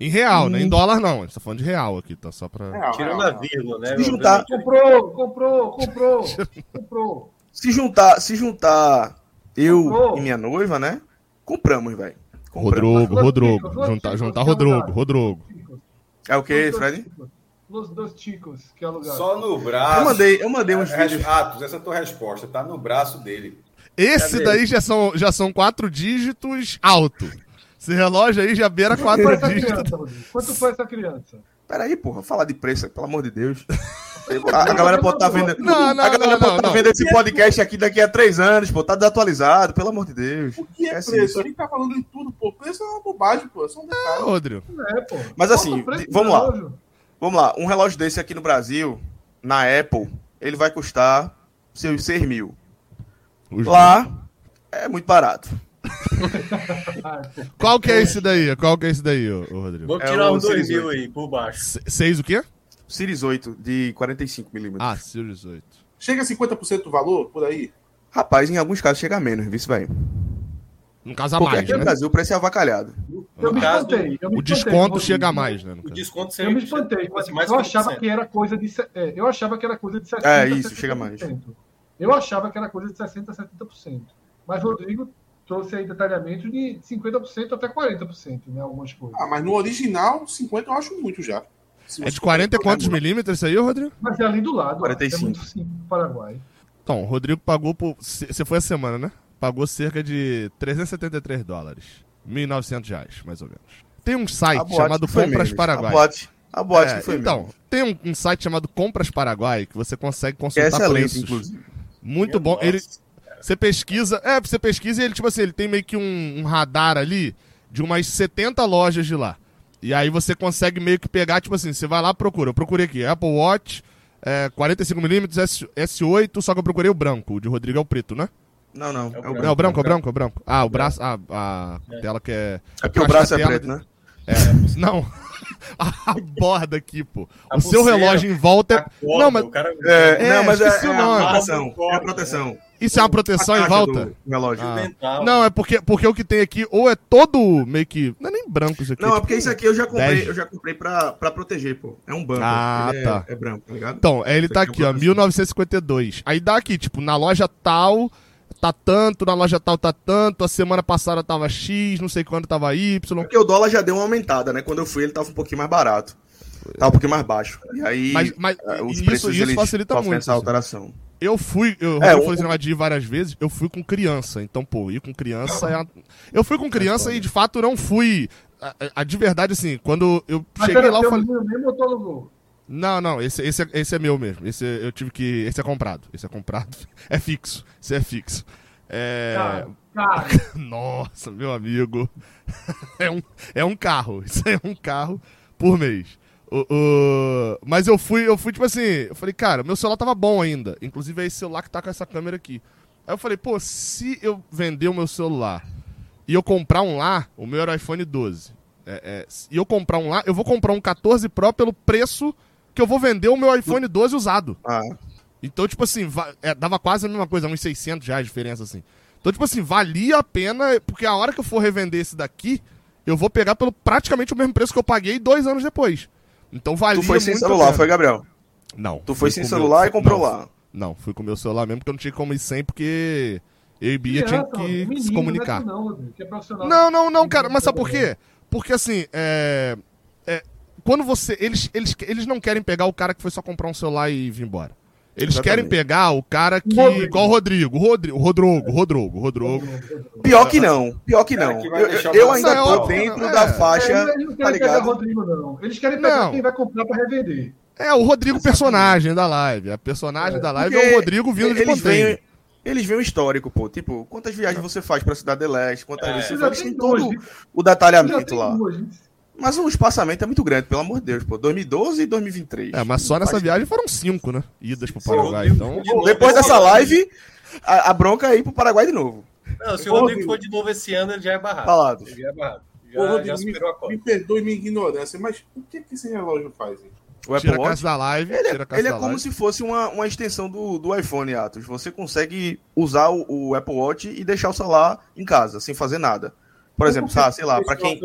Em real, hum. né? Em hum. dólar não. A gente tá falando de real aqui, tá? Só pra. Real, Tirando a vírgula, né? Se juntar... Comprou, comprou, comprou, comprou. [LAUGHS] Se juntar, se juntar eu Comprou. e minha noiva, né? Compramos, velho. Rodrogo, Rodrogo. Juntar, juntar Rodrogo, Rodrogo. É o que, Fred? Os dois ticos que alugaram. Só no braço. Eu mandei, eu mandei uns vídeos. Atos, essa é a tua resposta, tá no braço dele. Esse daí já são, já são quatro dígitos alto. Esse relógio aí já beira quatro dígitos. Quanto foi essa criança? Peraí, porra, falar de preço, pelo amor de Deus. [LAUGHS] A, a galera pode estar tá vendo. Não, não, a galera não, pode estar tá vendo esse podcast aqui daqui a três anos, pô. Tá desatualizado, pelo amor de Deus. O que é, é preço? Isso. A gente tá falando de tudo, pô. Preço é uma bobagem, pô. É só um detalhe. É, Rodrigo. É, pô. Mas assim, vamos lá. Vamos lá. Um relógio desse aqui no Brasil, na Apple, ele vai custar seus 6 mil. Lá, é muito barato. [LAUGHS] Qual que é esse daí? Qual que é esse daí, ô, Rodrigo? Vamos tirar é uns 2 mil aí, por baixo. Seis o quê? Series 8 de 45mm. Ah, Series 8. Chega a 50% do valor por aí? Rapaz, em alguns casos chega a menos, vê se vai. No caso a Porque mais, aqui né? no Brasil o preço é avacalhado. Eu me espantei. o desconto chega a mais, né? O desconto sempre Eu me espantei. Mais eu achava que era coisa de. É, eu achava que era coisa de 60%. É, isso, chega mais. Eu achava que era coisa de 60% a 70%. Mas Rodrigo trouxe aí detalhamento de 50% até 40%, né? Algumas coisas. Ah, mas no original, 50% eu acho muito já. É de 40 e quantos milímetros isso aí, Rodrigo? Mas é ali do lado. 45. É muito simples Paraguai. Então, o Rodrigo pagou por. Você foi a semana, né? Pagou cerca de 373 dólares. 1.900 reais, mais ou menos. Tem um site chamado Compras Paraguai. A boate, a boate é, foi Então, menos. tem um, um, site chamado Compras Paraguai que você consegue consultar que é preços. Inclusive. Muito bom. Ele, você pesquisa. É, você pesquisa e ele, tipo assim, ele tem meio que um, um radar ali de umas 70 lojas de lá. E aí você consegue meio que pegar, tipo assim, você vai lá procura. Eu procurei aqui, Apple Watch, é, 45mm, S8, só que eu procurei o branco. O de Rodrigo é o preto, né? Não, não. É o, branco, é o branco, é o branco, é o branco. Ah, o braço. Ah, a é. tela que é. É porque o braço é preto, né? É, não. [LAUGHS] a borda aqui, pô. A o seu relógio em volta é. Corda, não, mas. Cara... É, é, não, mas é, é, a proteção. É a proteção. Isso é uma proteção em volta? relógio. Ah. Não, é porque, porque o que tem aqui, ou é todo meio que. Não é nem branco isso aqui. Não, é porque isso aqui eu já comprei, eu já comprei pra, pra proteger, pô. É um banco. Ah, ele tá. É, é, branco, tá ligado? Então, ele isso tá aqui, é ó, 1952. Aí dá aqui, tipo, na loja tal tá tanto, na loja tal tá tanto, a semana passada tava X, não sei quando tava Y. Porque o dólar já deu uma aumentada, né? Quando eu fui, ele tava um pouquinho mais barato. Tava um pouquinho mais baixo. E aí, mas, mas os isso, preços isso facilita muito. Essa assim. Eu fui, eu, é, eu falei um... de ir várias vezes, eu fui com criança. Então, pô, ir com criança é. Eu fui com criança é e de fato não fui. A, a, de verdade, assim, quando eu Mas cheguei lá, eu falei. Mesmo ou não, não, esse, esse, é, esse é meu mesmo. Esse eu tive que. Esse é comprado. Esse é comprado. [LAUGHS] É fixo. Esse é fixo. É... Cara, [LAUGHS] cara. Nossa, meu amigo. [LAUGHS] é, um, é um carro. Isso é um carro por mês. O, o... Mas eu fui, eu fui, tipo assim, eu falei, cara, meu celular tava bom ainda. Inclusive é esse celular que tá com essa câmera aqui. Aí eu falei, pô, se eu vender o meu celular e eu comprar um lá, o meu era iPhone 12. É, é, e eu comprar um lá, eu vou comprar um 14 Pro pelo preço que eu vou vender o meu iPhone 12 usado. Ah. Então, tipo assim, é, dava quase a mesma coisa, uns 600 reais de diferença, assim. Então, tipo assim, valia a pena, porque a hora que eu for revender esse daqui, eu vou pegar pelo praticamente o mesmo preço que eu paguei dois anos depois. Então valia Tu foi sem celular, foi, Gabriel? Não. Tu foi sem celular meu... e comprou não, lá? Não, fui com o meu celular mesmo, porque eu não tinha como ir sem, porque eu e Bia tinha que menino, se comunicar. Não, é não, não, não, cara, mas sabe por quê? Porque assim, é, é, quando você. Eles, eles, eles não querem pegar o cara que foi só comprar um celular e vir embora. Eles Exatamente. querem pegar o cara que. Rodrigo. Igual o Rodrigo. Rodrigo, Rodrogo, Rodrogo, Rodrogo. Pior que não. Pior que não. Que eu, eu ainda tô dentro é. da faixa. É, eles não querem tá pegar Rodrigo, não. Eles querem pegar não. quem vai comprar pra revender. É, o Rodrigo personagem da live. A personagem é. da live é o Rodrigo vindo de container. Eles veem o histórico, pô. Tipo, quantas viagens você faz pra Cidade de Leste, quantas é. vezes você faz, tem todo o detalhamento lá. Duas, mas o espaçamento é muito grande, pelo amor de Deus, pô. 2012 e 2023. É, mas só nessa viagem foram cinco, né? Idas pro Paraguai. Então... Depois dessa live, a, a bronca é ir pro Paraguai de novo. Não, se o Rodrigo for de novo esse ano, ele já é barrado. Falado. Ele já é barrado. Já, Ô, Rodrigo, já superou a conta. Me perdoe minha ignorância, mas o que, que esse relógio faz, hein? O Apple tira Watch, da live. Ele, é, ele é como live. se fosse uma, uma extensão do, do iPhone, Atos. Você consegue usar o, o, Apple Watch e deixar o celular em casa, sem fazer nada. Por exemplo, sabe, sei lá, para quem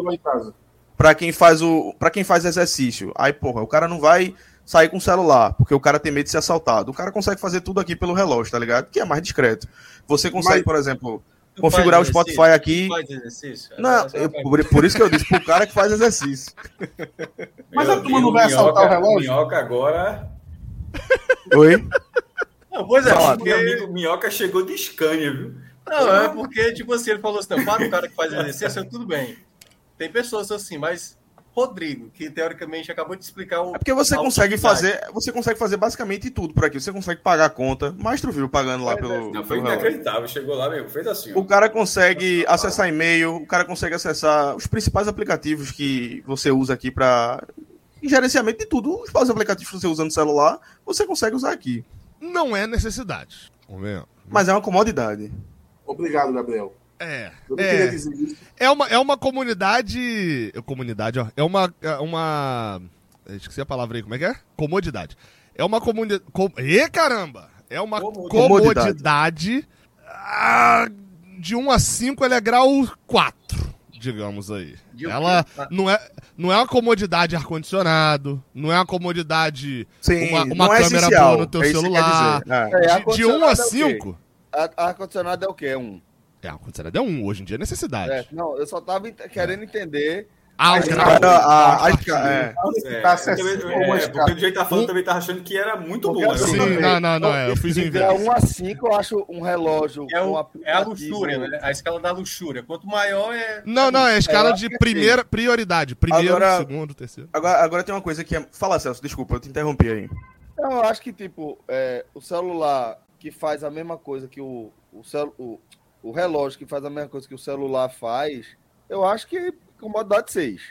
para quem faz o para quem faz exercício. Aí, porra, o cara não vai sair com o celular, porque o cara tem medo de ser assaltado. O cara consegue fazer tudo aqui pelo relógio, tá ligado? Que é mais discreto. Você consegue, Mas... por exemplo, configurar o Spotify aqui. Faz exercício? Não, eu, por, por, isso que eu disse pro cara que faz exercício. [LAUGHS] Mas a turma não vai assaltar o relógio? Minhoca agora. Oi? Não, pois é, porque... meu amigo Minhoca chegou de Scania, viu? Não, é porque, tipo assim, ele falou assim: para o cara que faz exercício, tudo bem. Tem pessoas assim, mas Rodrigo, que teoricamente acabou de explicar o. É porque você consegue fazer, você consegue fazer basicamente tudo por aqui. Você consegue pagar a conta, mas tu viu pagando lá pelo. Não, foi inacreditável. Chegou lá mesmo, fez assim. O cara consegue acessar e-mail, o cara consegue acessar os principais aplicativos que você usa aqui para gerenciamento de tudo. Os principais aplicativos que você usa no celular, você consegue usar aqui. Não é necessidade. Mas é uma comodidade. Obrigado, Gabriel. É. É. é uma, é uma comunidade. Comunidade, ó. É uma. É uma. Esqueci a palavra aí, como é que é? Comodidade. É uma comunidade. Com... E caramba! É uma comodidade. comodidade ah, de 1 a 5, ela é grau 4, digamos aí. ela não é, não é uma comodidade ar-condicionado, não é uma comodidade. Sim, uma, uma é câmera essencial, boa no teu é celular. É. De, de 1 a 5. É ar-condicionado é o quê? Um. É, a considerada é um, hoje em dia é necessidade. É, não, eu só tava querendo entender. Ah, o grau. A, a, escala. É. É, tá é, porque jeito que tá falando, também tá achando que era muito bom. Né? Sim, não, não, não, é, eu fiz o inverso. 1 a 5 eu acho um relógio. É, o, é a luxúria, né? A escala da luxúria. Quanto maior é. Não, não, é a escala é, de primeira prioridade. Primeiro, agora, segundo, terceiro. Agora, agora tem uma coisa que é. Fala, Celso, desculpa, eu te interrompi aí. Não, eu acho que, tipo, é, o celular que faz a mesma coisa que o, o, cel, o, o relógio que faz a mesma coisa que o celular faz, eu acho que comodidade 6.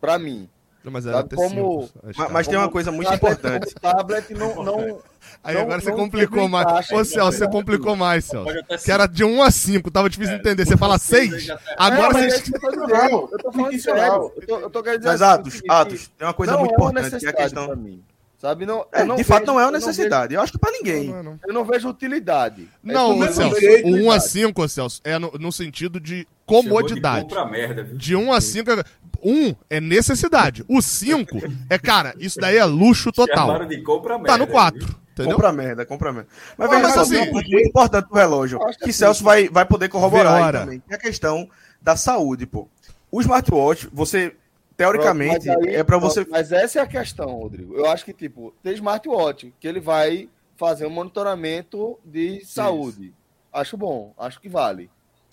Pra mim. Não, mas como- cinco, Mas, mas tem uma coisa muito tablet- importante. como tablet não, [LAUGHS] não, Aí não- agora você complicou mais. Ô, Celso, você complicou mais, Celso. Que era de 1 a 5, tava difícil de entender. Você fala vocês 6, já tá- agora vocês. é eu tô falando sério. Eu tô, eu tô querendo dizer Mas, assim, Atos, que- Atos, tem uma coisa não muito é uma importante, que é a questão. pra mim, sabe? Não, É, eu não de fato, vejo- não é uma eu não necessidade. Eu acho que pra Não, ninguém. não é, não. vejo- Eu não vejo utilidade. É Não, mesmo Celso, o 1 a utilidade. 5, ô, Celso, é no, no sentido de de comodidade. compra merda, viu? De 1 a 5, 1 é necessidade. O 5 é, cara, isso daí é luxo total. De compra merda. Tá no viu? 4, entendeu? Compra merda, compra merda. Mas, Mas, veja só, assim, ponto muito importante do relógio, eu acho que que Celso vai, vai poder corroborar também. Que é a questão da saúde, pô. O smartwatch, você, teoricamente, Mas aí- é pra você... Mas essa é a questão, Rodrigo. Eu acho que, tipo, tem smartwatch, que ele vai fazer um monitoramento de saúde. Acho bom, acho que vale.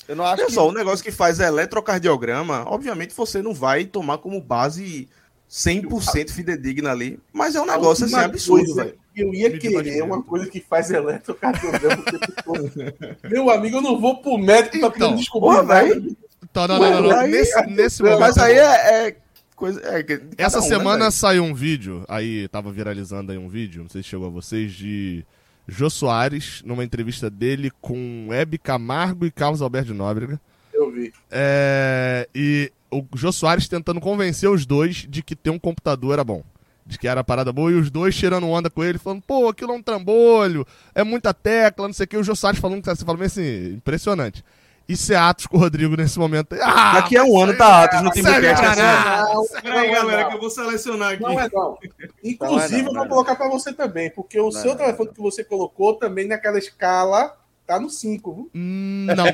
Eu não acho Olha que... só, o negócio que faz eletrocardiograma, obviamente você não vai tomar como base 100% fidedigna ali, mas é um negócio assim absurdo, velho. Eu ia querer uma coisa que faz eletrocardiograma. [LAUGHS] Meu amigo, eu não vou pro médico pra Então, poder descobrir velho. Tá, não, não, não, não. Nesse, nesse momento. Mas aí é, é coisa... é que- Essa um, né, semana velho? saiu um vídeo, aí tava viralizando aí um vídeo, não sei se chegou a vocês, de Jô Soares, numa entrevista dele com Hebe Camargo e Carlos Alberto de Nóbrega. Eu vi. É, e o Jô Soares tentando convencer os dois de que ter um computador era bom. De que era parada boa, e os dois tirando onda com ele, falando, pô, aquilo é um trambolho, é muita tecla, não sei o que. O Jô Soares falando, você fala meio assim, impressionante. E ser Atos com o Rodrigo nesse momento. Ah, Daqui a um ano tá Atos no Timbucast. Peraí, galera, que eu vou selecionar aqui. Não é não. Inclusive, Não é não, eu vou é colocar pra você também, porque o Não seu é não, telefone que você colocou também naquela escala tá no 5, viu? Hum, [LAUGHS] Não.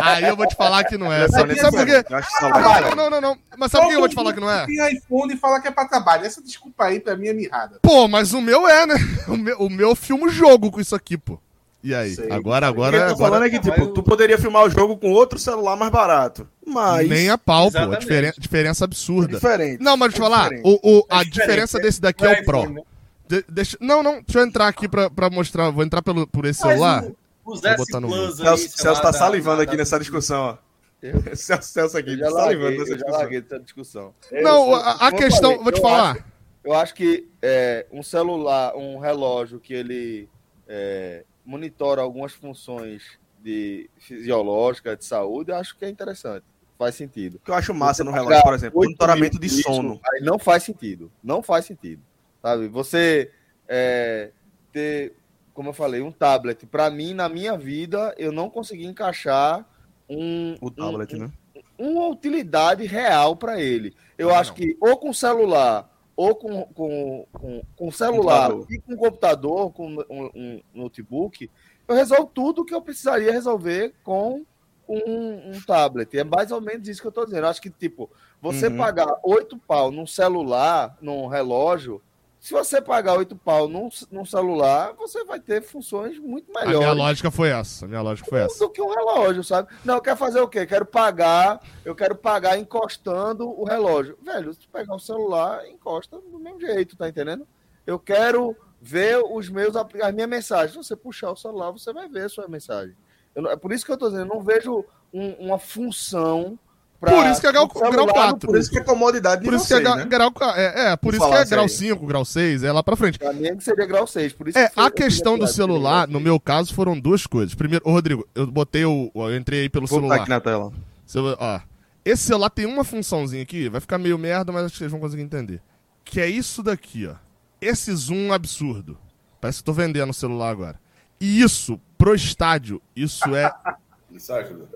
Aí eu vou te falar que não é. Não, Sabe, sabe por quê? Ah, não, não, não. Mas sabe por que eu vou te falar que não é? Tem iPhone e fala que é pra trabalho. Essa desculpa aí pra mim é mirrada. Pô, mas o meu é, né? [LAUGHS] O meu, o meu filma o jogo com isso aqui, pô. E aí? Sei. Agora, O que eu agora, tô falando agora. é que, tipo, tu poderia filmar o jogo com outro celular mais barato. Mas. Nem a pau, pô. A diferen- diferença é absurda. diferente. Não, mas deixa eu te É falar, o, o- a É diferença é- desse daqui é o Pro. iPhone, né? De- deixa, não, não, deixa eu entrar aqui pra, pra mostrar. Vou entrar pelo, por esse Mas celular. o- Os Vou S botar no aí, Celso, Celso tá salivando aqui nessa discussão, ó. [LAUGHS] Celso, Celso aqui, Eu já tá salivando nessa eu discussão. discussão. Não, a, a eu questão, falei, vou te eu falar. acho- Eu acho que é, um celular, um relógio que ele é, monitora algumas funções de fisiológica, de saúde, eu acho que é interessante. Faz sentido. O que eu acho massa no Você relógio, pagar por exemplo, 8 monitoramento de sono. Aí não faz sentido. Não faz sentido. Sabe? Você é, ter, como eu falei, um tablet, para mim, na minha vida, eu não consegui encaixar um, O tablet, um, né? uma utilidade real para ele. Eu acho que ou com celular, ou com, com, com, com celular Computador. e com computador, com um, um notebook, eu resolvo tudo que eu precisaria resolver com um, um tablet. É mais ou menos isso que eu estou dizendo. Eu acho que, tipo, você Uhum. pagar oito pau num celular, num relógio, se você pagar oito pau num, num celular, você vai ter funções muito A minha melhores lógica foi essa. Minha lógica foi essa. do que um relógio, sabe? Não, eu quero fazer o quê? Quero pagar, eu quero pagar encostando o relógio. Velho, se tu pegar o celular, encosta do mesmo jeito, tá entendendo? Eu quero ver os meus as minhas mensagens. Se você puxar o celular, você vai ver a sua mensagem. Eu é por isso que eu tô dizendo, eu não vejo um- uma função pra Por isso que é grau- grau no quatro. Por isso que é comodidade de Por isso que é, né? grau. É, é, por isso que é grau isso aí. 5, grau 6, é lá pra frente. Pra mim é que seria grau 6. Por isso É, que a questão do seria celular, no meu caso, foram duas coisas. Primeiro, ô Rodrigo, eu botei o. Eu entrei aí pelo Vou botar celular. aqui na tela. Celu- ó, esse celular tem uma funçãozinha aqui, vai ficar meio merda, mas acho que vocês vão conseguir entender. Que é isso daqui, ó. Esse zoom absurdo. Parece que tô vendendo o celular agora. E isso, pro estádio, isso é [LAUGHS] Isso ajuda.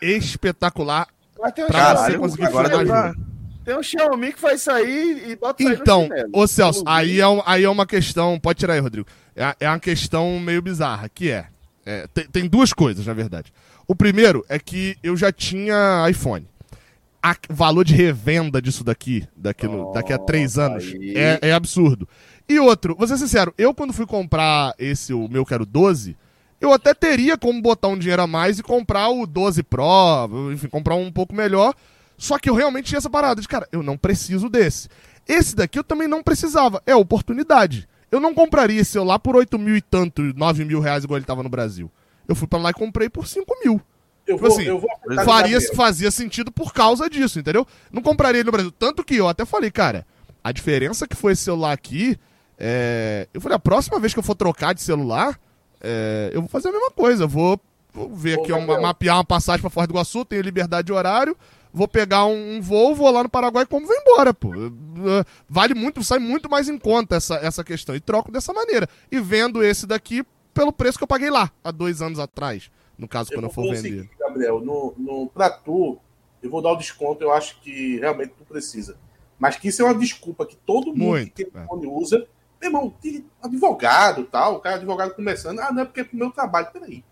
espetacular Mas tem um pra você Xiaomi conseguir agora filmar pra-. Tem um Xiaomi que faz isso aí e bota Então, ô Celso, aí é, um- aí é uma questão. Pode tirar aí, Rodrigo. É, é uma questão meio bizarra, que é. é, tem, tem duas coisas, na verdade. O primeiro é que eu já tinha iPhone. A valor de revenda disso daqui, daqui, no- daqui a três anos, é, é absurdo. E outro, vou ser sincero, eu quando fui comprar esse, o meu que era o 12, eu até teria como botar um dinheiro a mais e comprar o 12 Pro, enfim, comprar um pouco melhor. Só que eu realmente tinha essa parada de, cara, eu não preciso desse. Esse daqui eu também não precisava. É oportunidade. Eu não compraria esse celular por 8 mil e tanto, 9 mil reais igual ele tava no Brasil. Eu fui pra lá e comprei por 5 mil. Eu tipo vou, assim, eu vou faria, fazia sentido por causa disso, entendeu? Não compraria ele no Brasil. Tanto que eu até falei, cara, a diferença que foi esse celular aqui. É... Eu falei, a próxima vez que eu for trocar de celular, é... eu vou fazer a mesma coisa. Vou, vou ver aqui, uma, mapear uma passagem para Fora do Iguaçu, tenho liberdade de horário vou pegar um, um voo, vou lá no Paraguai e como vou embora, pô. Vale muito, sai muito mais em conta essa, essa questão. E troco dessa maneira. E vendo esse daqui pelo preço que eu paguei lá, há dois anos atrás. No caso, eu quando eu for vender. Gabriel, no, no, pra tu, eu vou dar o desconto, eu acho que realmente tu precisa. Mas que isso é uma desculpa que todo mundo muito, que tem telefone é. usa. Meu irmão, tem advogado tal, o cara advogado começando. Ah, não é porque é pro meu trabalho. Peraí.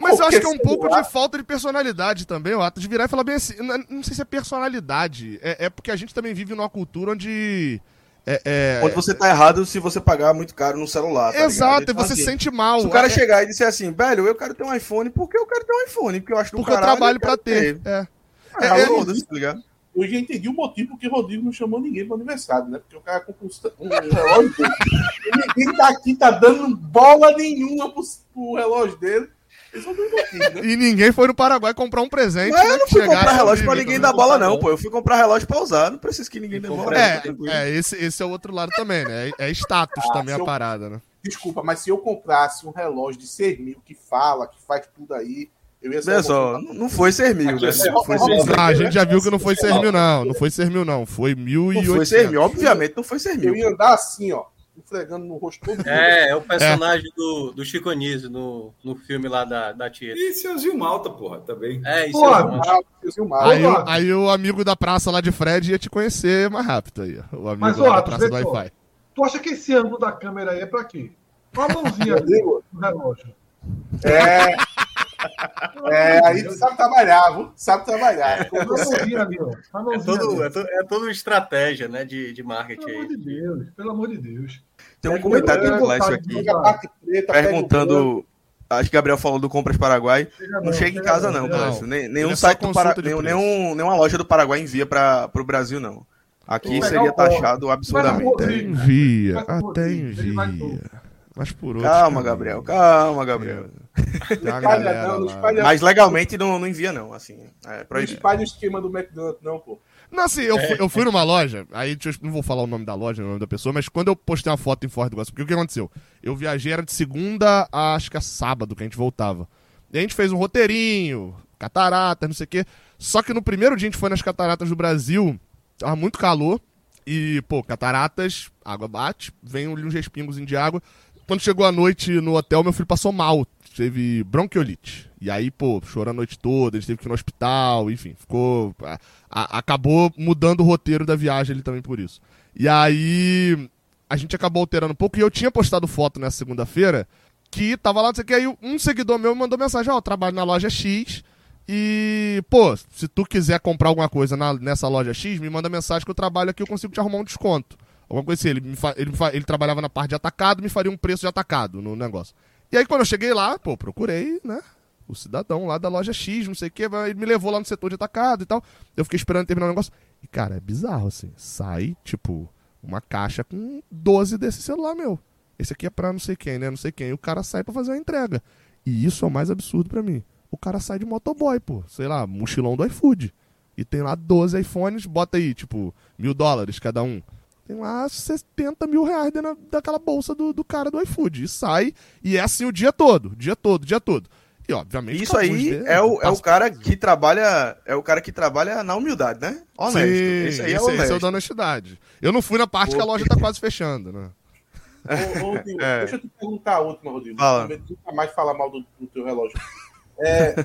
Mas eu acho que é um pouco de falta de personalidade também, o ato de virar e falar bem assim. Não, sei se é personalidade. É, é, porque a gente também vive numa cultura onde. É, é... Onde você tá errado se você pagar muito caro no celular. Tá Exato, e você assim, se sente mal. Se o cara é... chegar e disser assim, velho, eu quero ter um iPhone porque eu quero ter um iPhone, porque eu acho que Porque eu trabalho pra ter. ter. É. É, é, é, eu já entendi o motivo porque o Rodrigo não chamou ninguém para o aniversário, né? Porque o cara com um relógio dele. ninguém tá aqui, tá dando bola nenhuma pro, pro relógio dele. Né? E ninguém foi no Paraguai comprar um presente. Mas eu né, não fui comprar relógio pra ninguém dar bola, não, pô. Eu fui comprar relógio pra usar. Não preciso que ninguém dê bola. É, é esse, esse é o outro lado também, né? É, é status ah, também a eu... parada, né? Desculpa, mas se eu comprasse um relógio de 6 mil que fala, que faz tudo aí, eu ia ser. só, não foi 6 mil, né? Não foi 6 mil. Ah, a gente já viu que não foi 6 mil, não. Não foi 6 mil, não. Foi 1.800. Não foi 6 mil, obviamente não foi 6 mil. Eu ia andar assim, ó esfregando no rosto todo É, é o personagem é. Do, do Chico Anísio no, no filme lá da, da tia. E seu Zilmalta, porra, também. É, isso é aí, o, aí o amigo da praça lá de Fred ia te conhecer mais rápido aí. O amigo Mas, ó, da praça do Wi-Fi. Tu acha que esse ângulo da câmera aí é pra quê? Uma mãozinha [LAUGHS] ali no relógio. É. É, aí tu sabe trabalhar, viu? Sabe trabalhar. É, todo, é, todo, é toda uma estratégia né, de, de marketing. Pelo amor de Deus, pelo amor de Deus. Tem um é, comentário do Clécio aqui perguntando. Acho que Gabriel falou do Compras Paraguai. Não, não chega em casa, não, Clécio. nenhum é site do Paraguai, nenhum, nenhum, nenhuma loja do Paraguai envia para o Brasil, não. Aqui seria taxado absurdamente. Até envia, até envia. Mas por outro. Calma, Gabriel, calma, Gabriel. Não, não espalha... Mas legalmente não, não envia, não. Assim, é não espalha o esquema do McDonald's, não, pô. Não, assim, eu, fui, eu fui numa loja, aí eu, não vou falar o nome da loja, o nome da pessoa, mas quando eu postei uma foto em Ford do Iguaçu, porque o que aconteceu? Eu viajei, era de segunda a acho que a sábado que a gente voltava. E a gente fez um roteirinho, catarata, não sei o quê. Só que no primeiro dia a gente foi nas cataratas do Brasil, tava muito calor, e, pô, cataratas, água bate, vem uns respingos de água. Quando chegou a noite no hotel, meu filho passou mal teve bronquiolite. E aí, pô, chorou a noite toda, ele teve que ir no hospital, enfim, ficou. A, a, acabou mudando o roteiro da viagem ele também por isso. E aí, a gente acabou alterando um pouco, e eu tinha postado foto nessa segunda-feira que tava lá, não sei o que, aí um seguidor meu mandou mensagem: Ó, oh, trabalho na loja X. E, pô, se tu quiser comprar alguma coisa na, nessa loja X, me manda mensagem que eu trabalho aqui, eu consigo te arrumar um desconto. Alguma coisa assim. Ele, me fa, ele, ele trabalhava na parte de atacado, me faria um preço de atacado no negócio. E aí, quando eu cheguei lá, pô, procurei, né? O cidadão lá da loja X, não sei o quê, ele me levou lá no setor de atacado e tal. Eu fiquei esperando terminar o negócio. E, cara, é bizarro, assim. Sai, tipo, uma caixa com 12 desse celular, meu. Esse aqui é pra não sei quem, né? Não sei quem. E o cara sai pra fazer uma entrega. E isso é o mais absurdo para mim. O cara sai de motoboy, pô. Sei lá, mochilão do iFood. E tem lá 12 iPhones, bota aí, tipo, mil dólares cada um. Tem lá 70 mil reais dentro daquela bolsa do, do cara do iFood. E sai, e é assim o dia todo, dia todo, dia todo. E obviamente. Isso aí é, o, é o cara que trabalha. É o cara que trabalha na humildade, né? Honesto. Sim, esse aí é, esse, esse é o da honestidade. Eu não fui na parte Pô. que a loja tá quase fechando, né? Ô, Rodrigo, [LAUGHS] é. deixa eu te perguntar a última, Rodrigo. Fala. Nunca mais falar mal do, do teu relógio. [LAUGHS] É,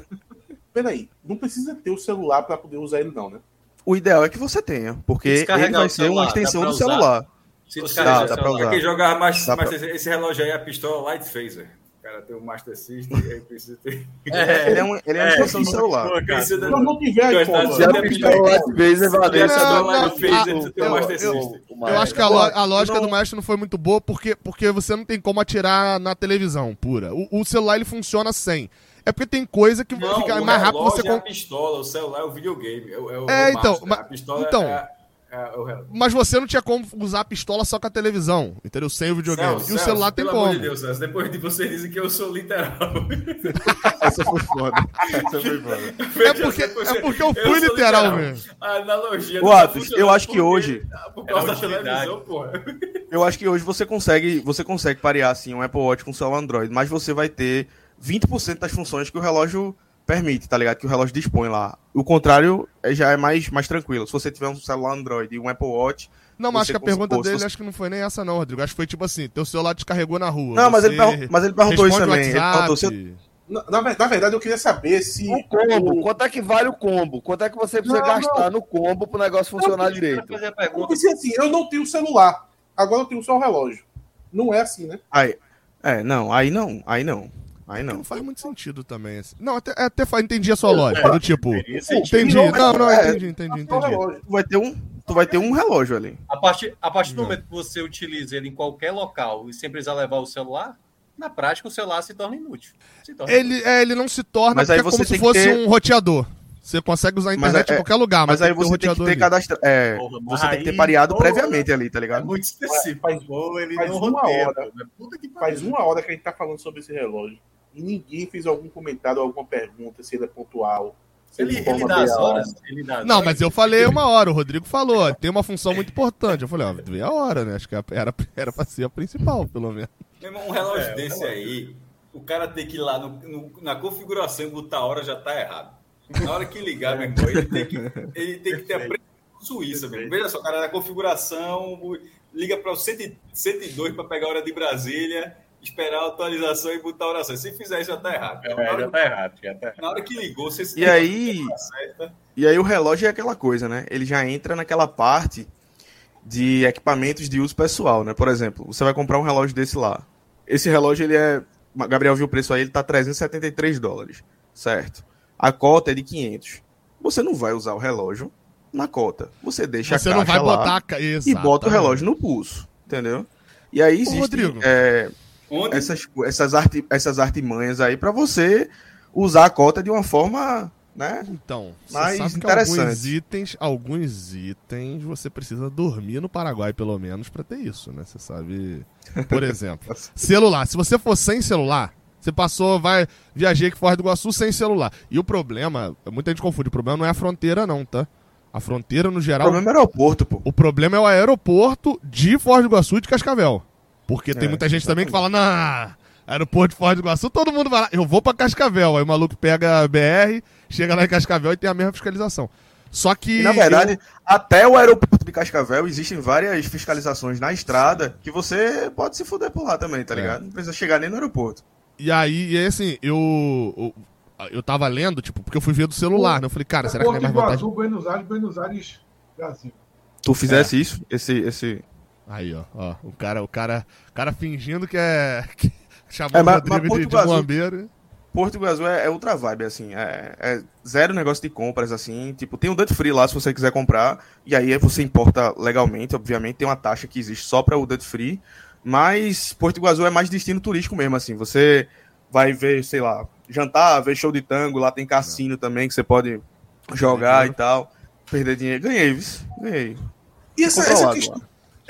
peraí, não precisa ter o celular para poder usar ele, não, né? O ideal é que você tenha, porque ele vai ser uma extensão do celular. Se dá, dá pra usar. Quem jogar mais, mais pra... esse relógio aí, a pistola Light Phaser. O cara tem o Master System e [LAUGHS] aí precisa ter. É, ele é, um, ele é uma é, extensão do celular. Se não tiver, se a pistola Light Phaser valer, se a Light Phaser, você tem o Master System. Eu acho que a, a lógica do Master não foi muito boa porque, porque você não tem como atirar na televisão pura. O, o celular ele funciona sem. É porque tem coisa que não, fica mais rápido você. É a pistola, o celular é o videogame. É, é, é então, a pistola então, é, É, Mas você não tinha como usar a pistola só com a televisão, entendeu? Sem o videogame. Celso, e o celular tem pelo como. Amor de Deus, Celso, depois de você dizem que eu sou literal. [LAUGHS] Essa foi foda. Essa foi foda. É porque, é porque eu fui literal, mesmo. A analogia. Ô, Atos, eu acho que hoje. Por causa da televisão, porra. Eu acho que hoje você consegue, você consegue parear assim um Apple Watch com o celular Android, mas você vai ter 20% das funções que o relógio permite, tá ligado? Que o relógio dispõe lá. O contrário é, já é mais, mais tranquilo. Se você tiver um celular Android e um Apple Watch. Não, mas acho que a pergunta dele acho que não foi nem essa, não, Rodrigo. Acho que foi tipo assim: teu celular descarregou na rua. Não, mas ele, mas ele perguntou isso também. Ele perguntou se... na, na, verdade, eu queria saber se. O combo, o... quanto é que vale o combo? Quanto é que você precisa não, gastar não. no combo pro negócio funcionar não, direito? Fazer a pergunta. Eu assim, eu não tenho celular. Agora eu tenho só o relógio. Não é assim, né? Aí, é, não, aí não, aí não. Aí não. Não faz muito sentido também. Assim. Não, até, até entendi a sua lógica. Do tipo. Entendi. Não, não, entendi, entendi, entendi. Tu vai ter um, tu vai ter um relógio ali. A partir, a partir do momento que você utiliza ele em qualquer local e sem precisar levar o celular, na prática o celular se torna inútil. Se torna ele, inútil. É, ele não se torna mas aí é como se fosse ter... um roteador. Você consegue usar a internet é, em qualquer lugar, mas, mas aí você tem que ter cadastro. É, Porra, você tem que ter pareado previamente ali, tá ligado? É muito específico. Faz, ele faz uma hora. Né? Faz uma hora que a gente tá falando sobre esse relógio e ninguém fez algum comentário, alguma pergunta, se ele é pontual. Ele, ele, dá as horas? Ele dá as não, horas. mas eu falei uma hora, o Rodrigo falou, tem uma função muito importante. Eu falei, ó, vê a hora, né? Acho que era, era pra ser a principal, pelo menos. Mesmo um relógio é, desse aí, o cara tem que ir lá no, no, na configuração e botar a hora já tá errado. Na hora que ligar, meu irmão, ele tem que, ele tem que ter a Suíça, mesmo. Veja só, cara, na configuração, liga para o 102 para pegar a hora de Brasília esperar a atualização e botar a oração. Se fizer isso, já tá errado. É, já tá errado, já tá errado. Na hora que ligou, você E aí, e aí o relógio é aquela coisa, né? Ele já entra naquela parte de equipamentos de uso pessoal, né? Por exemplo, você vai comprar um relógio desse lá. Esse relógio, ele é... Gabriel viu o preço aí, ele tá 373 dólares, certo? A cota é de 500. Você não vai usar o relógio na cota. Você deixa você a caixa não vai botar a... e bota o relógio no pulso, entendeu? E aí existe... É, Onde? essas, essas, arti, essas artimanhas aí para você usar a cota de uma forma né? Então, mais interessante. alguns itens, alguns itens você precisa dormir no Paraguai pelo menos para ter isso, né? Você sabe, por exemplo, [LAUGHS] celular. Se você for sem celular, você passou, vai viajei aqui fora do Iguaçu sem celular. E o problema, muita gente confunde, o problema não é a fronteira não, tá? A fronteira no geral. O problema é o aeroporto, pô. O problema é o aeroporto de Foz do Iguaçu e de Cascavel. Porque tem é, muita gente também que fala, na aeroporto de Foz do Iguaçu, todo mundo vai lá, eu vou pra Cascavel. Aí o maluco pega a BR, chega lá em Cascavel e tem a mesma fiscalização. Só que. E, na verdade, eu... até o aeroporto de Cascavel existem várias fiscalizações na estrada que você pode se fuder por lá também, tá é. ligado? Não precisa chegar nem no aeroporto. E aí, e aí assim, eu, eu. Eu tava lendo, tipo, porque eu fui ver do celular, né? Eu falei, cara, será que não é mais vantagem? Buenos Aires, Buenos Aires, Brasil. Tu fizesse é. isso? Esse, esse, Aí, ó, ó, o cara, o cara, o cara fingindo que é [LAUGHS] que chamou é, mas, o Rodrigo mas de, de bombeiro. Porto Iguaçu é, é outra vibe, assim, é, é, zero negócio de compras, assim, tipo, tem um Duty Free lá se você quiser comprar, e aí você importa legalmente, obviamente, tem uma taxa que existe só para o Duty Free, mas Porto Iguaçu é mais destino turístico mesmo, assim, você vai ver, sei lá, jantar, ver show de tango, lá tem cassino também que você pode jogar e tal, perder dinheiro, ganhei, viu? ganhei. E essa, essa questão,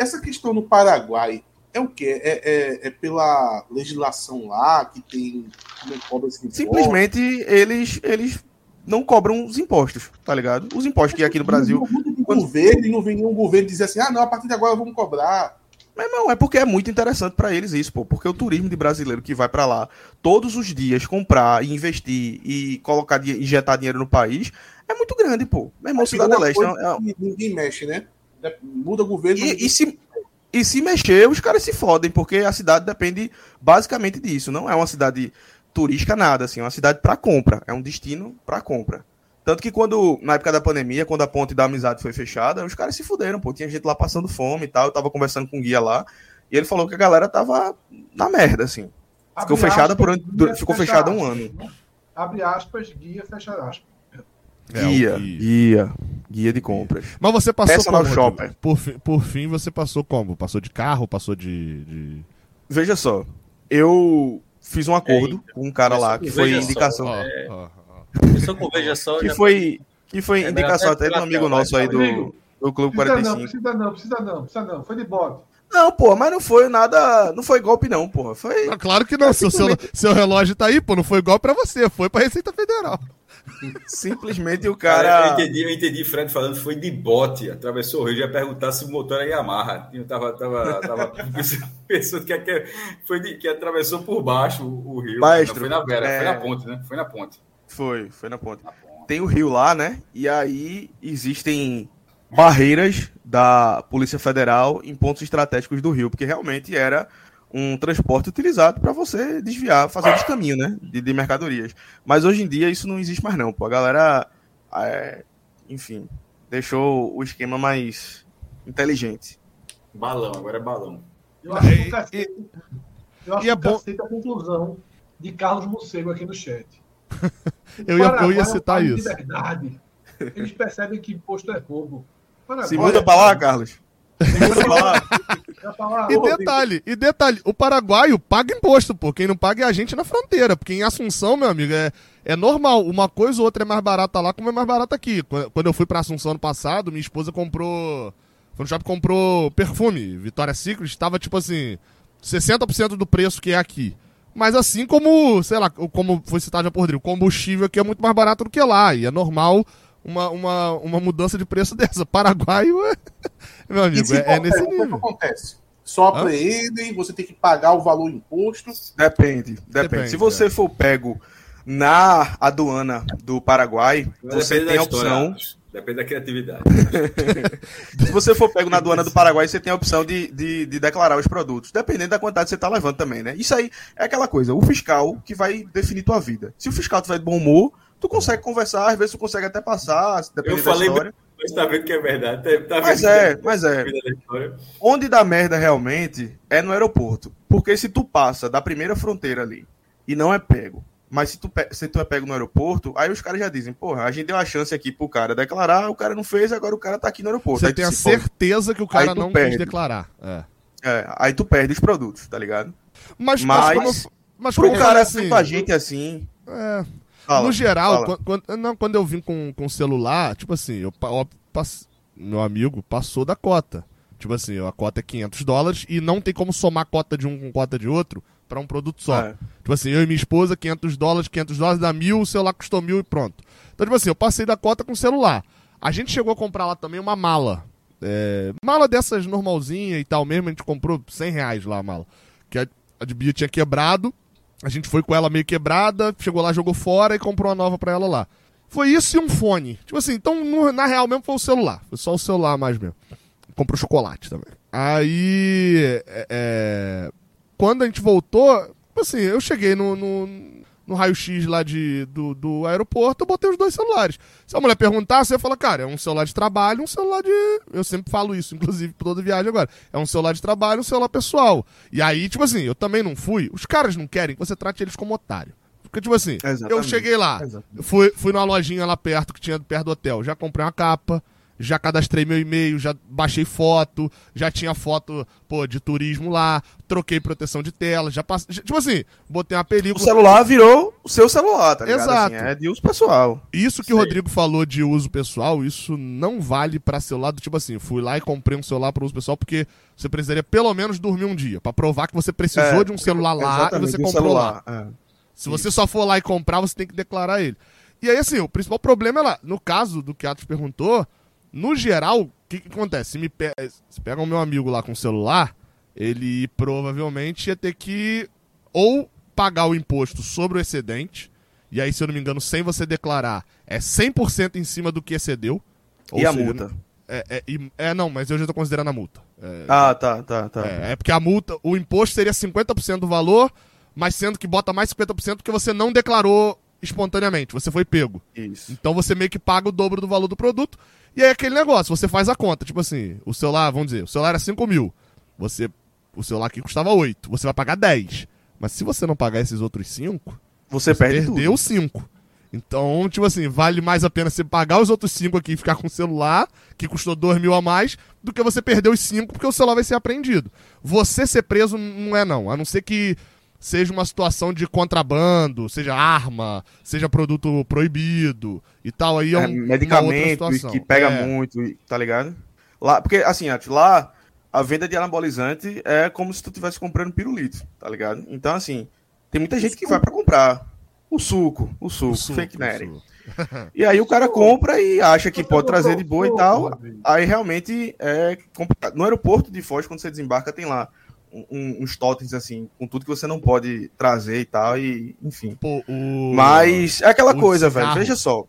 essa questão no Paraguai é o quê? É, é, é pela legislação lá que tem. Não cobra esse Simplesmente eles, eles não cobram os impostos, tá ligado? Os impostos que aqui no Brasil. Não, quando... governo, e não vem nenhum governo dizer assim, ah, não, a partir de agora vamos cobrar. Mas não, é porque é muito interessante para eles isso, pô. Porque o turismo de brasileiro que vai para lá todos os dias comprar e investir e colocar, injetar dinheiro no país é muito grande, pô. Meu irmão, Cidade Leste. É... Ninguém mexe, né? Muda o governo. E, e, se, e se mexer, os caras se fodem, porque a cidade depende basicamente disso. Não é uma cidade turística, nada, assim, é uma cidade para compra. É um destino para compra. Tanto que quando, na época da pandemia, quando a ponte da amizade foi fechada, os caras se fuderam, pô. Tinha gente lá passando fome e tal. Eu tava conversando com o guia lá. E ele falou que a galera tava na merda, assim. Ficou fechada por ficou fechada um ano. Abre aspas, guia, fecha aspas. É, guia, guia, guia de compras. Mas você passou Personal como? Shopper. Por, por fim, você passou como? Passou de carro? Passou de, de... Veja só, eu fiz um acordo com um cara lá que foi indicação. Só, é... com veja só. Que foi, que foi indicação até de um amigo nosso aí do. do Clube Precisa 45. não, precisa não, precisa não, precisa não. Foi de bote. Não, pô, mas não foi nada. Não foi golpe, não, porra. Foi. Ah, Claro que não, seu, seu, seu relógio tá aí, pô, não foi igual pra você, foi pra Receita Federal. Simplesmente o Cara, eu entendi, eu entendi Fred falando foi de bote, atravessou o rio, já perguntar se o motor era Yamaha. Eu tava, tava, tava [LAUGHS] pensando que, que, foi de, que atravessou por baixo o, rio. Maestro, Não, foi na Vera, é- foi na ponte, né? Foi na ponte. Foi, foi na ponte. Na ponte. Tem o rio lá, né? E aí existem barreiras da Polícia Federal em pontos estratégicos do rio, porque realmente era um transporte utilizado para você desviar, fazer descaminho, né? De, de mercadorias. Mas hoje em dia isso não existe mais, não. Pô. A galera, é, enfim, deixou o esquema mais inteligente. Balão, agora é balão. Eu acho É, que o cacete, eu acho e é bom- é a conclusão de Carlos Morcego aqui no chat. [LAUGHS] Eu ia, eu é ia um citar país isso. De verdade. Eles percebem que imposto é roubo. Paraguai Se muda é- pra lá, Carlos. E detalhe, e detalhe, o paraguaio paga imposto, pô. Quem não paga é a gente na fronteira. Porque em Assunção, meu amigo, é, é normal. Uma coisa ou outra é mais barata lá, como é mais barata aqui. Quando eu fui pra Assunção ano passado, minha esposa comprou. Foi no shopping comprou perfume. Vitória Secret estava tipo assim, 60% do preço que é aqui. Mas assim como, sei lá, como foi citado já por Rodrigo, combustível aqui é muito mais barato do que lá. E é normal uma, uma, uma mudança de preço [LAUGHS] dessa. Paraguaio é. Meu E amigo, se é, é nesse pego, o que nível. acontece? Só apreendem, você tem que pagar o valor imposto. Depende, depende. Depende, Se você for pego na aduana do Paraguai, você Depende tem a história, opção. Depende da criatividade. [LAUGHS] Se você for pego na aduana do Paraguai, você tem a opção de, de, de declarar os produtos, dependendo da quantidade que você está levando também, né? Isso aí é aquela coisa, o fiscal que vai definir tua vida. Se o fiscal tiver de bom humor, tu consegue conversar, às vezes tu consegue até passar, Eu dependendo da falei, história. Mas tá vendo que é verdade. Tá, tá Mas é, que mas é. Onde dá merda realmente é no aeroporto. Porque se tu passa da primeira fronteira ali e não é pego, mas se tu, se tu é pego no aeroporto, aí os caras já dizem, porra, a gente deu a chance aqui pro cara declarar, o cara não fez, agora o cara tá aqui no aeroporto. Você Aí tem a certeza que o cara não perde. quis declarar. É. É, aí tu perde os produtos, tá ligado? Mas, Mas- eu- mas Pro cara falei assim, a gente assim. é, fala, no geral, fala. quando, não, quando eu vim com, com celular, tipo assim, eu, ó, pass- meu amigo passou da cota. Tipo assim, a cota é 500 dólares e não tem como somar cota de um com cota de outro pra um produto só. É. Tipo assim, eu e minha esposa, 500 dólares, 500 dólares dá mil, o celular custou mil e pronto. Então, tipo assim, eu passei da cota com o celular. A gente chegou a comprar lá também uma mala. É, mala dessas normalzinha e tal mesmo, a gente comprou 100 reais lá a mala. Que a, a de Bia tinha quebrado, a gente foi com ela meio quebrada, chegou lá, jogou fora e comprou uma nova pra ela lá. Foi isso e um fone. Tipo assim, então no- na real mesmo foi o celular. Foi só o celular mais mesmo. Comprou chocolate também. Aí, é, é, quando a gente voltou, tipo assim, eu cheguei no, no, no raio-x lá de, do, do aeroporto, eu botei os dois celulares. Se a mulher perguntar, você fala, cara, é um celular de trabalho, um celular de. Eu sempre falo isso, inclusive, por toda viagem agora. É um celular de trabalho, um celular pessoal. E aí, tipo assim, eu também não fui. Os caras não querem que você trate eles como otário. Porque, tipo assim, eu Exatamente. cheguei lá, Exatamente. eu fui, fui numa lojinha lá perto, que tinha perto do hotel. Já comprei uma capa, já cadastrei meu e-mail, já baixei foto, já tinha foto, pô, de turismo lá, troquei proteção de tela, já passei. Tipo assim, botei uma O película. celular virou o seu celular, tá ligado? Exato. Assim, é de uso pessoal. Isso que o Rodrigo falou de uso pessoal, isso não vale pra celular do tipo assim, fui lá e comprei um celular para uso pessoal porque você precisaria pelo menos dormir um dia, Pra provar que você precisou É, de um celular lá e você de um comprou lá. É. Se você só for lá e comprar, você tem que declarar ele. E aí, assim, o principal problema é lá. No caso do que Atos perguntou, no geral, o que, que acontece? Se, me pe... Se pega o meu amigo lá com o celular, ele provavelmente ia ter que ou pagar o imposto sobre o excedente, e aí, se eu não me engano, sem você declarar, é 100% em cima do que excedeu. E a seja, multa? É, é, é, não, mas eu já tô considerando a multa. É, Ah, tá, tá, tá. é, é porque a multa, o imposto seria 50% do valor, mas sendo que bota mais 50% porque você não declarou espontaneamente, você foi pego. Isso. Então você meio que paga o dobro do valor do produto. E aí aquele negócio, você faz a conta, tipo assim, o celular, vamos dizer, o celular era 5 mil. Você, o celular aqui custava 8, você vai pagar 10. Mas se você não pagar esses outros 5, Você, perde perdeu tudo. 5. Então, tipo assim, vale mais a pena você pagar os outros 5 aqui e ficar com o celular, que custou 2 mil a mais, do que você perder os 5 porque o celular vai ser apreendido. Você ser preso não é não, a não ser que seja uma situação de contrabando, seja arma, seja produto proibido e tal, aí é, É, um, uma outra medicamento situação. que pega É. muito, tá ligado? Lá, porque, assim, lá a venda de anabolizante é como se tu estivesse comprando pirulito, tá ligado? Então, assim, tem muita gente que vai para comprar o suco, o suco, o suco fake nerd. [LAUGHS] E aí o cara compra e acha que pode trazer de boa e tal. Aí realmente é complicado. No aeroporto de Foz, quando você desembarca, tem lá um, uns totens assim, com tudo que você não pode trazer e tal, e enfim. Pô, o... Mas é aquela coisa, cigarro. velho. Veja só.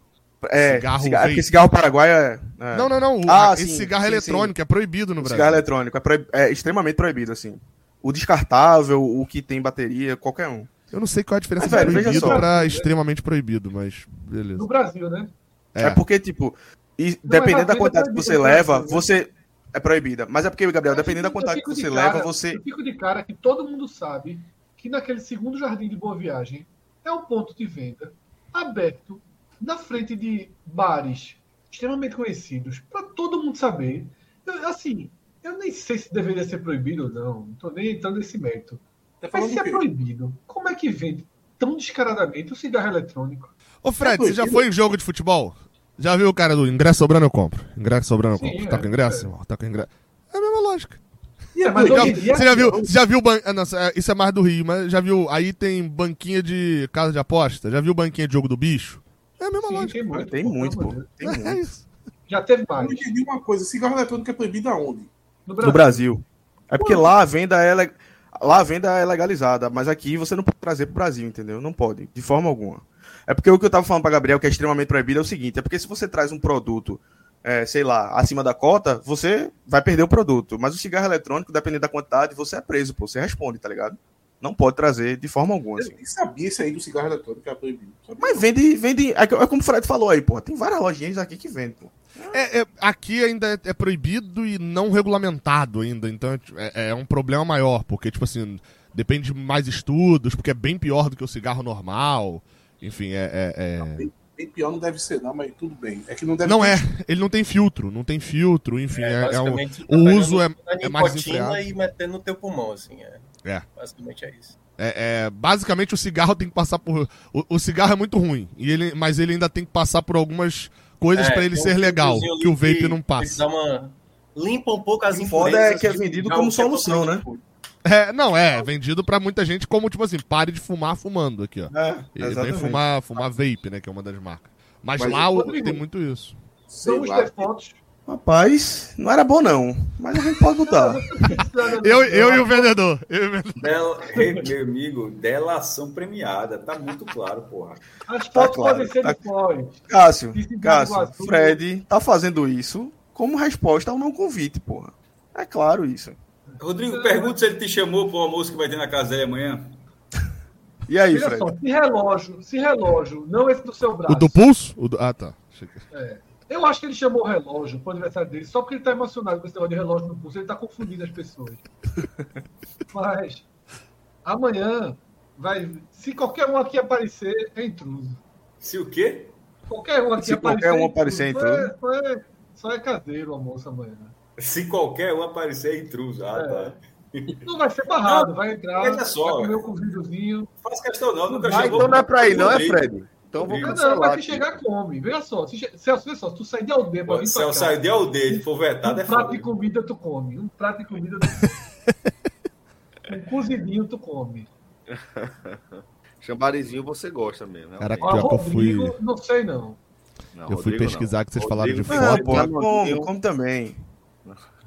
É, cigarro, cigarro, porque cigarro paraguaio é, é, Não, não, não. O, ah, esse sim, cigarro sim, eletrônico sim. é proibido no Brasil. Cigarro eletrônico é, proib... é extremamente proibido, assim. O descartável, o que tem bateria, qualquer um. Eu não sei qual é a diferença mas, de proibido para extremamente proibido, mas beleza. No Brasil, né? É, é porque, tipo, e, dependendo da quantidade que você leva, né? você. É proibida. Mas é porque, Gabriel, dependendo da quantidade que você cara, leva, você. Eu fico de cara que todo mundo sabe que naquele segundo jardim de Boa Viagem é um ponto de venda aberto na frente de bares extremamente conhecidos, para todo mundo saber. Eu, assim, eu nem sei se deveria ser proibido ou não, não estou nem entrando nesse mérito. Tá Mas se é proibido, como é que vende tão descaradamente o cigarro eletrônico? Ô Fred, é você já foi em jogo de futebol? Já viu o cara do ingresso sobrando eu compro? Ingresso sobrando eu compro. Sim, tá com é, ingresso? É. Tá com ingresso. É a mesma lógica. Yeah, já, você já viu, você já viu ban... Ah, não, é, isso é mais do Rio, mas já viu? Aí tem banquinha de casa de aposta. Já viu banquinha de jogo do bicho? É a mesma Sim, lógica. Tem muito, tem muito, pô. Tem muito. É isso. [LAUGHS] Já teve mais. Eu entendi uma coisa: cigarro eletrônico é proibido aonde? No Brasil. No Brasil. É porque lá a venda é, lá a venda é legalizada, mas aqui você não pode trazer pro Brasil, entendeu? Não pode, de forma alguma. É porque o que eu tava falando pra Gabriel, que é extremamente proibido, é o seguinte: é porque se você traz um produto, é, sei lá, acima da cota, você vai perder o produto. Mas o cigarro eletrônico, dependendo da quantidade, você é preso, pô. Você responde, tá ligado? Não pode trazer de forma alguma. Assim. Eu nem sabia isso aí do cigarro eletrônico que é proibido. Mas vende, vende. É, é como o Fred falou aí, pô. Tem várias lojinhas aqui que vendem, pô. É, é, aqui ainda é, é, proibido e não regulamentado ainda. Então é, é um problema maior, porque, tipo assim, depende de mais estudos, porque é bem pior do que o cigarro normal. Enfim, é. é, é... bem, bem, pior não deve ser, não, mas tudo bem. É que não deve Não ter... é, ele não tem filtro, não tem filtro, enfim. É, é, é um, o uso é, é mais desenfreado. e metendo no teu pulmão, assim. É. é. Basicamente é isso. É, é, basicamente o cigarro tem que passar por. O, o, cigarro é muito ruim, e ele, mas ele ainda tem que passar por algumas coisas é, para ele ser legal, que o vape não passa. Uma... Limpa um pouco as impurezas. Foda é que é vendido como solução, né? É, não, é, vendido pra muita gente como, tipo assim, pare de fumar fumando aqui, ó. É, Ele vem fumar, fumar vape, né, que é uma das marcas. Mas, Mas lá o, tem muito isso. São os defaults. Rapaz, não era bom não, mas a gente pode botar. [LAUGHS] eu, eu e o vendedor. Eu e o vendedor. Del, meu amigo, delação premiada, tá muito claro, porra. As tá fotos claro, podem ser tá... de Cássio, Cássio, Fred tá fazendo isso como resposta ao meu convite, porra. É claro isso. Rodrigo, pergunta se ele te chamou para o almoço que vai ter na casa dele amanhã. E aí, Fred? Só, se relógio, se relógio, não esse do seu braço. O do pulso? O do... Ah, tá. É. Eu acho que ele chamou o relógio para o aniversário dele só porque ele está emocionado com esse negócio de relógio no pulso. Ele está confundindo as pessoas. [LAUGHS] Mas amanhã vai. Se qualquer um aqui aparecer, é intruso. Se o quê? Qualquer um aqui se aparecer. Qualquer um aparecer, é intruso. Foi, foi, só é caseiro o almoço amanhã. Se qualquer um aparecer, é intruso. Ah, é. tá. Não vai ser barrado, não, vai entrar. Veja só. Vai comer um cozidozinho. Faz questão, não. Nunca vai, Então não é pra ir, não é, Fred? Então vou cancelar. Não, vai que chegar, come. Veja só. Se, Celso, veja só. Se tu sair de aldeia pra vir pra cá. sair de aldeia, se for vetado, um é prato de comida tu come. Um prato de comida tu... Um cozidinho tu come. [LAUGHS] Chambarizinho você gosta mesmo. Cara, que eu fui... não sei não. não eu fui pesquisar não. que vocês Rodrigo falaram de foto. como, como também.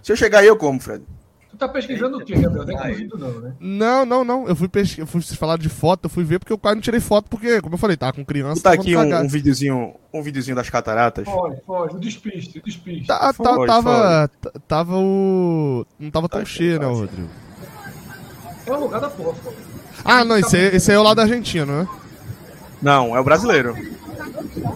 Se eu chegar aí, eu como, Fred. Tu tá pesquisando o quê, Gabriel? Não é cozido, não, né? Não, não, não. Eu fui pesquisar, eu fui falar de foto, eu fui ver porque eu quase não tirei foto, porque, como eu falei, tava com criança. Tá aqui um, um, videozinho, um videozinho das cataratas. Foge, foge, o despiste, o despiste. Tá, tá, tava. Tava o. Não tava tão tá cheio, né, Rodrigo? É o lugar da porra, foge. Ah, não, esse, aí, esse aí é o lado argentino, né? Não, é o brasileiro.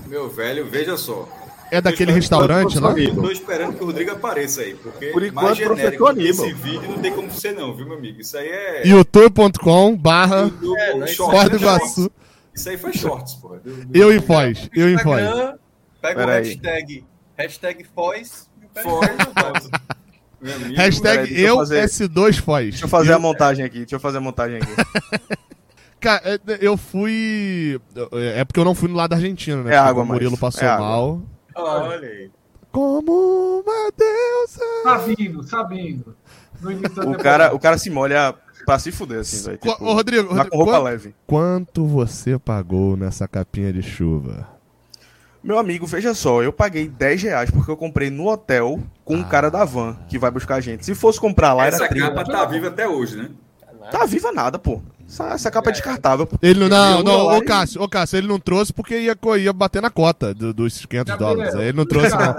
Meu velho, veja só. É daquele restaurante lá? Eu tô esperando que o Rodrigo apareça aí, porque Por enquanto, mais genérico esse vídeo não tem como ser não, viu, meu amigo? Isso aí é... youtube.com barra Foz do Iguaçu. Isso aí foi shorts, pô. Eu e Foz, eu e Foz. Pega o hashtag, hashtag Foz Foz, [LAUGHS] Hashtag eu S2 Foz. Deixa eu fazer a montagem aqui, deixa eu fazer a montagem aqui. [LAUGHS] Cara, é, eu fui. É porque eu não fui no lado argentino, né? É água, o Murilo mas... passou é mal. Olha aí. como uma deusa. Tá vindo, tá vindo. No início da O temporada. cara, o cara se molha pra se fuder, assim, velho. Tipo, Ô, Rodrigo, vai Rodrigo, com roupa quanto- leve. Quanto você pagou nessa capinha de chuva? Meu amigo, veja só, eu paguei 10 reais porque eu comprei no hotel com um cara da van que vai buscar a gente. Se fosse comprar lá, Essa era 30. capa tá viva até hoje, né? Tá viva nada, pô. Essa, essa capa é descartável. pô. Ele não, não, ô e- Cássio, ô Cássio, ele não trouxe porque ia, ia bater na cota do- dos 500 Gabriel, dólares. Ele não trouxe, não.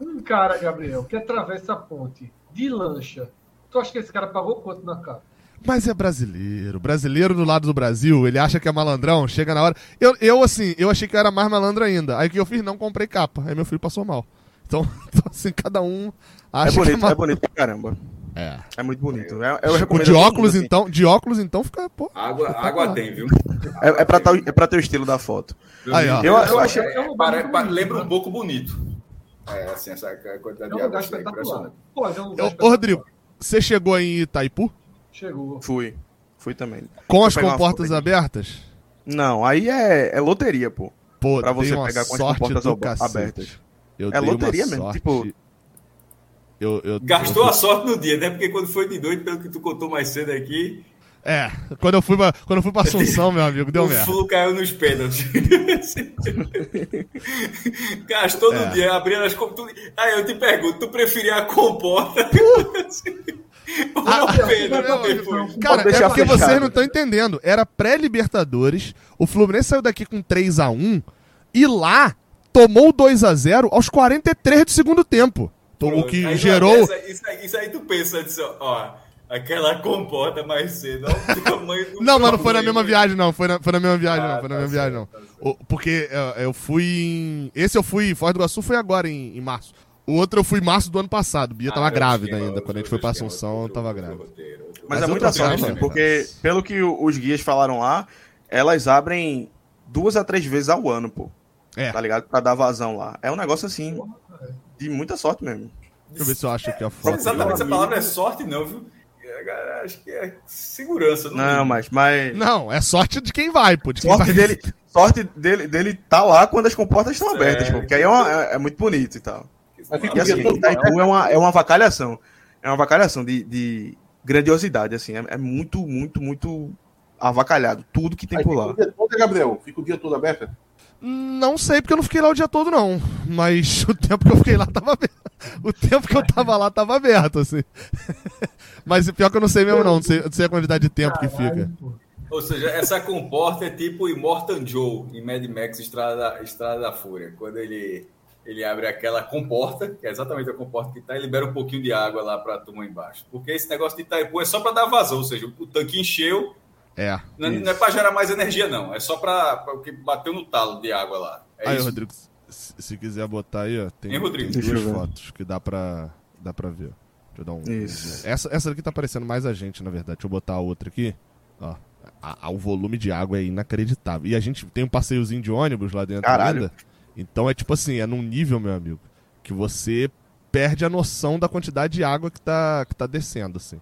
Um cara, Gabriel, que atravessa a ponte de lancha. Tu acha que esse cara pagou quanto na capa? Mas é brasileiro. Brasileiro do lado do Brasil, ele acha que é malandrão, chega na hora. Eu, eu assim, eu achei que eu era mais malandro ainda. Aí o que eu fiz? Não comprei capa. Aí meu filho passou mal. Então, [LAUGHS] então, assim, cada um É acha que é bonito, é malandro. bonito pra caramba. É. É muito bonito. É, eu recomendo de óculos, mundo, assim. então, de óculos, então, fica, pô. Água, água tem, viu? É, é, pra tal- é pra ter o estilo da foto. Aí, ó. Eu, eu achei. É, pare- pa- lembra um pouco bonito. É, assim, essa quantidade É um de água assim, é impressionante. Pô, é um Ô. Rodrigo, você chegou em Itaipu Chegou. Fui. Fui também. com as comportas abertas? Não, aí é, é loteria, pô. Pô, Pra você pegar com as comportas cacete. abertas. Eu É loteria mesmo, sorte. tipo- Eu, eu, Gastou eu a sorte no dia, né? Porque quando foi de noite, pelo que tu contou mais cedo aqui, É, quando eu fui pra, quando eu fui pra Assunção, meu amigo, deu [LAUGHS] o merda. Flu caiu nos pênaltis. [LAUGHS] Gastou É. no dia, abrindo as comp- tu... Aí eu te pergunto, tu preferia a comporta? [LAUGHS] Ou Ah, a pena meu depois? amigo, Cara, é porque fechado. vocês não estão entendendo. Era pré-Libertadores, o Fluminense saiu daqui com 3x1 e lá tomou o 2x0 aos 43 do segundo tempo. O que Aí, gerou. Isso, isso, aí, isso aí tu pensa, disse, ó, aquela comporta mais cedo, ó, o [LAUGHS] tamanho do Não, mas não foi na mesma viagem, não. Foi na, foi na mesma viagem, Ah, não. Foi na tá mesma viagem, não. certo, tá certo. O- porque é, eu fui em. Esse eu fui, Foz do Iguaçu foi agora, em, em março. O outro eu fui em março do ano passado. Bia tava Ah, grávida outro ainda. Quando a gente foi pra Assunção, eu outro- tava grávida. Mas, Mas é eu muita sorte, né? Porque, pelo que os guias falaram lá, elas abrem duas a três vezes ao ano, pô. É. Tá ligado? Pra dar vazão lá. É um negócio assim, de muita sorte mesmo. Deixa eu ver se eu acho aqui a Não foto. exatamente essa palavra é sorte, não, viu? É, Acho que é segurança. Não, mas. mas... Não, é sorte de quem vai, pô. De quem Sorte vai. dele, sorte dele, dele tá lá quando as comportas estão abertas, pô, porque aí é, uma- é- é muito bonito e tal. Mas fica E assim, Itaipu é uma, é uma vacalhação. É uma vacalhação de, de grandiosidade, assim. É, é muito, muito, muito avacalhado. Tudo que tem Aí por fica lá. o dia todo, né, Gabriel? Fica o dia todo aberto? Não sei, porque eu não fiquei lá o dia todo, não. Mas [LAUGHS] o tempo que eu fiquei lá tava aberto. [LAUGHS] O tempo que eu tava lá tava aberto, assim. [LAUGHS] Mas pior que eu não sei mesmo, não. Não sei, não sei a quantidade de tempo que fica. pô. Ou seja, essa comporta é tipo o Immortan Joe em Mad Max Estrada da, Estrada da Fúria. Quando ele, ele abre aquela comporta, que é exatamente a comporta que tá, e libera um pouquinho de água lá pra turma embaixo. Porque esse negócio de Itaipu é só pra dar vazão, ou seja, o tanque encheu, É. não, é- não é pra gerar mais energia, não. É só pra, pra o que bateu no talo de água lá. É aí, isso. Rodrigo, se, se quiser botar aí, ó, tem, Hein, Rodrigo? tem Deixa duas fotos que dá pra, dá pra ver. Deixa eu dar um. Isso. Essa, essa daqui tá parecendo mais a gente, na verdade. Deixa eu botar a outra aqui. Ó. A- a- o volume de água é inacreditável. E a gente tem um passeiozinho de ônibus lá dentro Caralho. ainda. Então é tipo assim, é num nível, meu amigo, que você perde a noção da quantidade de água que tá, que tá descendo, assim.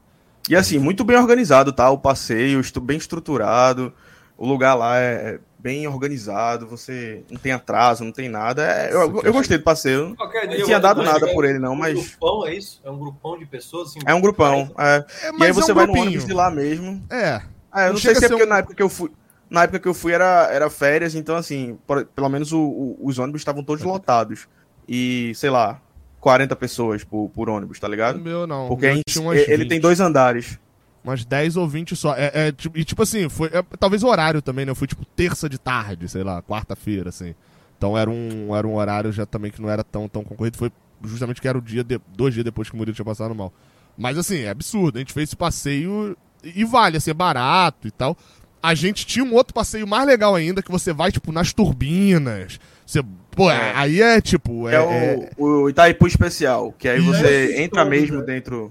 E assim, muito bem organizado, tá? O passeio, bem estruturado. O lugar lá é é bem organizado. Você não tem atraso, não tem nada. É, eu, eu é- gostei do passeio. Não eu tinha dado nada por ele, não, Um mas grupão, é isso? É um grupão de pessoas? Assim, é um grupão. é. É, E aí você é um vai no grupinho. ônibus de lá mesmo. É. Ah, eu Não não, sei se é porque um- na época que eu fui. Na época que eu fui era, era férias, então assim, por- pelo menos o- o- os ônibus estavam todos lotados. E, sei lá, 40 pessoas por, por ônibus, tá O ligado? meu não. Porque o a meu gente- tinha umas ele 20. tem dois andares. Umas 10 ou 20 só. É, é, tipo- e tipo assim, foi. é, talvez o horário também, né? Eu fui tipo terça de tarde, sei lá, quarta-feira, assim. Então era um, era um horário já também que não era tão, tão concorrido. Foi justamente que era o dia, de- dois dias depois que o Murilo tinha passado mal. Mas assim, é absurdo. A gente fez esse passeio e vale, assim, é barato e tal. A gente tinha um outro passeio mais legal ainda, que você vai, tipo, nas turbinas. Você, pô, É. aí é tipo. É, É, é- o, o Itaipu Especial, que aí você é entra mesmo né? dentro.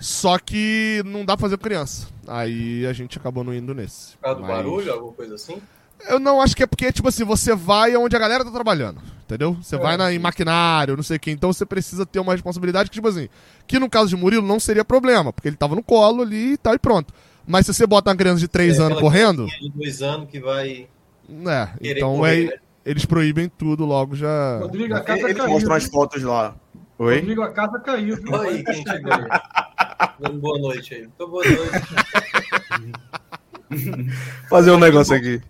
Só que não dá pra fazer com criança. Aí a gente acabou não indo nesse. Por causa do Mas- barulho, alguma coisa assim? Eu não acho que é porque, tipo assim, você vai onde a galera tá trabalhando, entendeu? Você vai na, em maquinário, não sei o que, então você precisa ter uma responsabilidade que, tipo assim, que no caso de Murilo não seria problema, porque ele tava no colo ali e tal, e pronto. Mas se você bota uma criança de 3 É, anos correndo, De dois anos que vai é, então correr, é, né? Eles proíbem tudo logo já. Rodrigo, a casa Eles caiu. mostram as fotos lá. Oi? Rodrigo, a casa caiu. Oi, quem chegou aí? Dando boa noite aí. Então, boa noite. [LAUGHS] Fazer um negócio aqui.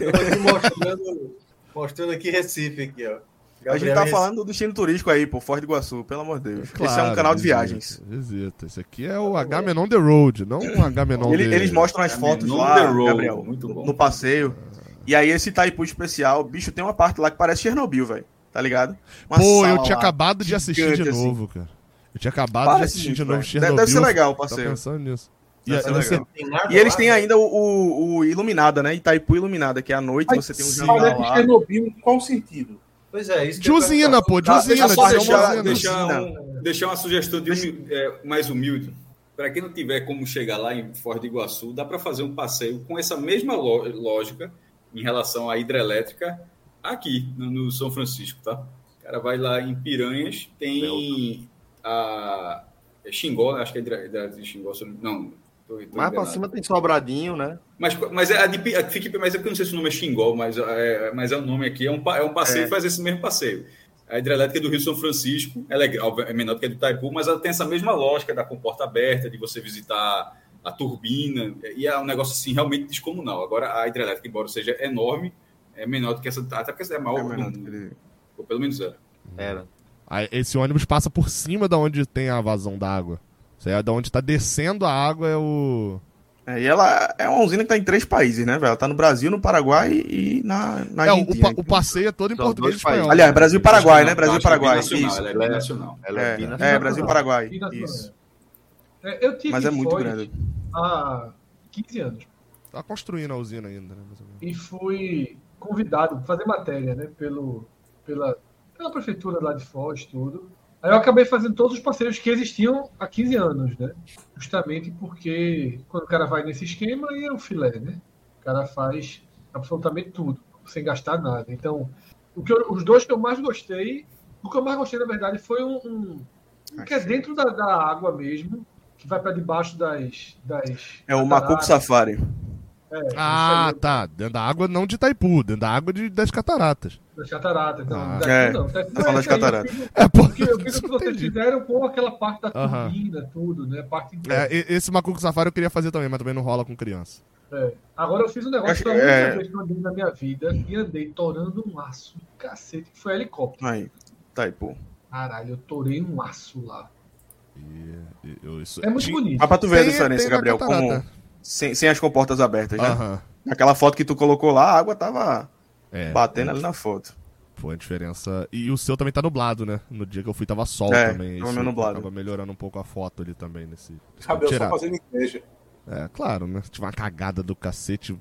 Eu tô aqui mostrando, mostrando aqui Recife, aqui, ó. A gente Gabriel tá Recife. falando do destino turístico aí, pô, Foz do Iguaçu, pelo amor de Deus. Esse é um Claro, canal de viagens. Visita. Esse aqui é o H-Men on the road, não o H-Men on Ele- the... eles mostram as É, fotos lá, Gabriel, muito bom. no passeio. E aí esse Taipu especial, bicho, tem uma parte lá que parece Chernobyl, velho. Tá ligado? Uma Pô, eu tinha acabado de assistir de assim. novo, cara. Eu tinha acabado Parece de assistir muito, de novo. Deve- Chernobyl. deve ser legal o Tá passeio. pensando nisso. E, você E eles têm né? ainda o, o, o Iluminada, né? Itaipu Iluminada, que é à noite Mas você tem um sim. jornal lá. Chernobyl, em qual sentido? Pois é, isso que pô, de Tá, usina. deixa deixar- deixar, um- deixar uma sugestão de humi- é, mais humilde. Para quem não tiver como chegar lá em Foz do Iguaçu, dá para fazer um passeio com essa mesma lógica em relação à hidrelétrica aqui no, no São Francisco, tá? O cara vai lá em Piranhas, tem a é Xingó, acho que é hidre- hidrelétrica de Xingó, não, tô, tô Mais pra enganado. cima tem Sobradinho, né? Mas, mas é a de, a, fica, mas é porque eu não sei se o nome é Xingó, mas é, mas é o nome aqui. É um, é um passeio É. que faz esse mesmo passeio. A hidrelétrica do Rio São Francisco, ela é, é menor do que a do Itaipu, mas ela tem essa mesma lógica da comporta aberta, de você visitar a turbina, e é um negócio assim realmente descomunal. Agora, a hidrelétrica, embora seja enorme, é menor do que essa, até porque essa é maior, É menor do que ou pelo menos era. Era. Aí esse ônibus passa por cima da onde tem a vazão da água. Isso aí é da onde tá descendo a água é o. É, e ela é uma usina que tá em três países, né, velho? Ela tá no Brasil, no Paraguai e na, na É, o, Argentina. pa- o passeio é todo em São português e espanhol. Aliás, Brasil e Paraguai, né? Brasil e é Paraguai. Isso. Ela é binacional. Ela É, binacional. é, Brasil e Paraguai. Isso. É, eu tive Mas é muito grande. há 15 anos. Tá construindo a usina ainda, né? e fui convidado para fazer matéria, né, pelo, pela, pela prefeitura lá de Foz, tudo. Aí eu acabei fazendo todos os passeios que existiam há 15 anos, né? Justamente porque quando o cara vai nesse esquema, aí é um filé, né? O cara faz absolutamente tudo, sem gastar nada. Então, o que eu- os dois que eu mais gostei, o que eu mais gostei, na verdade, foi um, um- um que é dentro da, da água mesmo, que vai para debaixo das, das. É o. Macuco Safari. É, Ah, aí. tá. Dentro da água não de Itaipu, dentro da água de, das cataratas. Das cataratas. Não, Ah. É, não. Daqui tá falando aí, eu cataratas. fiz- É, pô. Porque eu fiz o que vocês fizeram com aquela parte da Aham. turbina, tudo, né? Parte interna. É, esse Macuco Safari eu queria fazer também, mas também não rola com criança. É. Agora eu fiz um negócio que é. vez que eu andei na minha vida e andei torando um aço do cacete, que foi helicóptero. Aí, Itaipu. Caralho, eu torei um aço lá. E- e- eu- isso- É muito bonito. Mas pra tu ver a Tem- diferença, tem na Gabriel, como sem, sem as comportas abertas, né? Aham. Aquela foto que tu colocou lá, a água tava É, batendo ali na foto. Foi a diferença. E o seu também tá nublado, né? No dia que eu fui tava sol É, também. tava nublado. Tava melhorando um pouco a foto ali também nesse. Gabriel só fazendo inveja. É, claro, né? Tive uma cagada do cacete.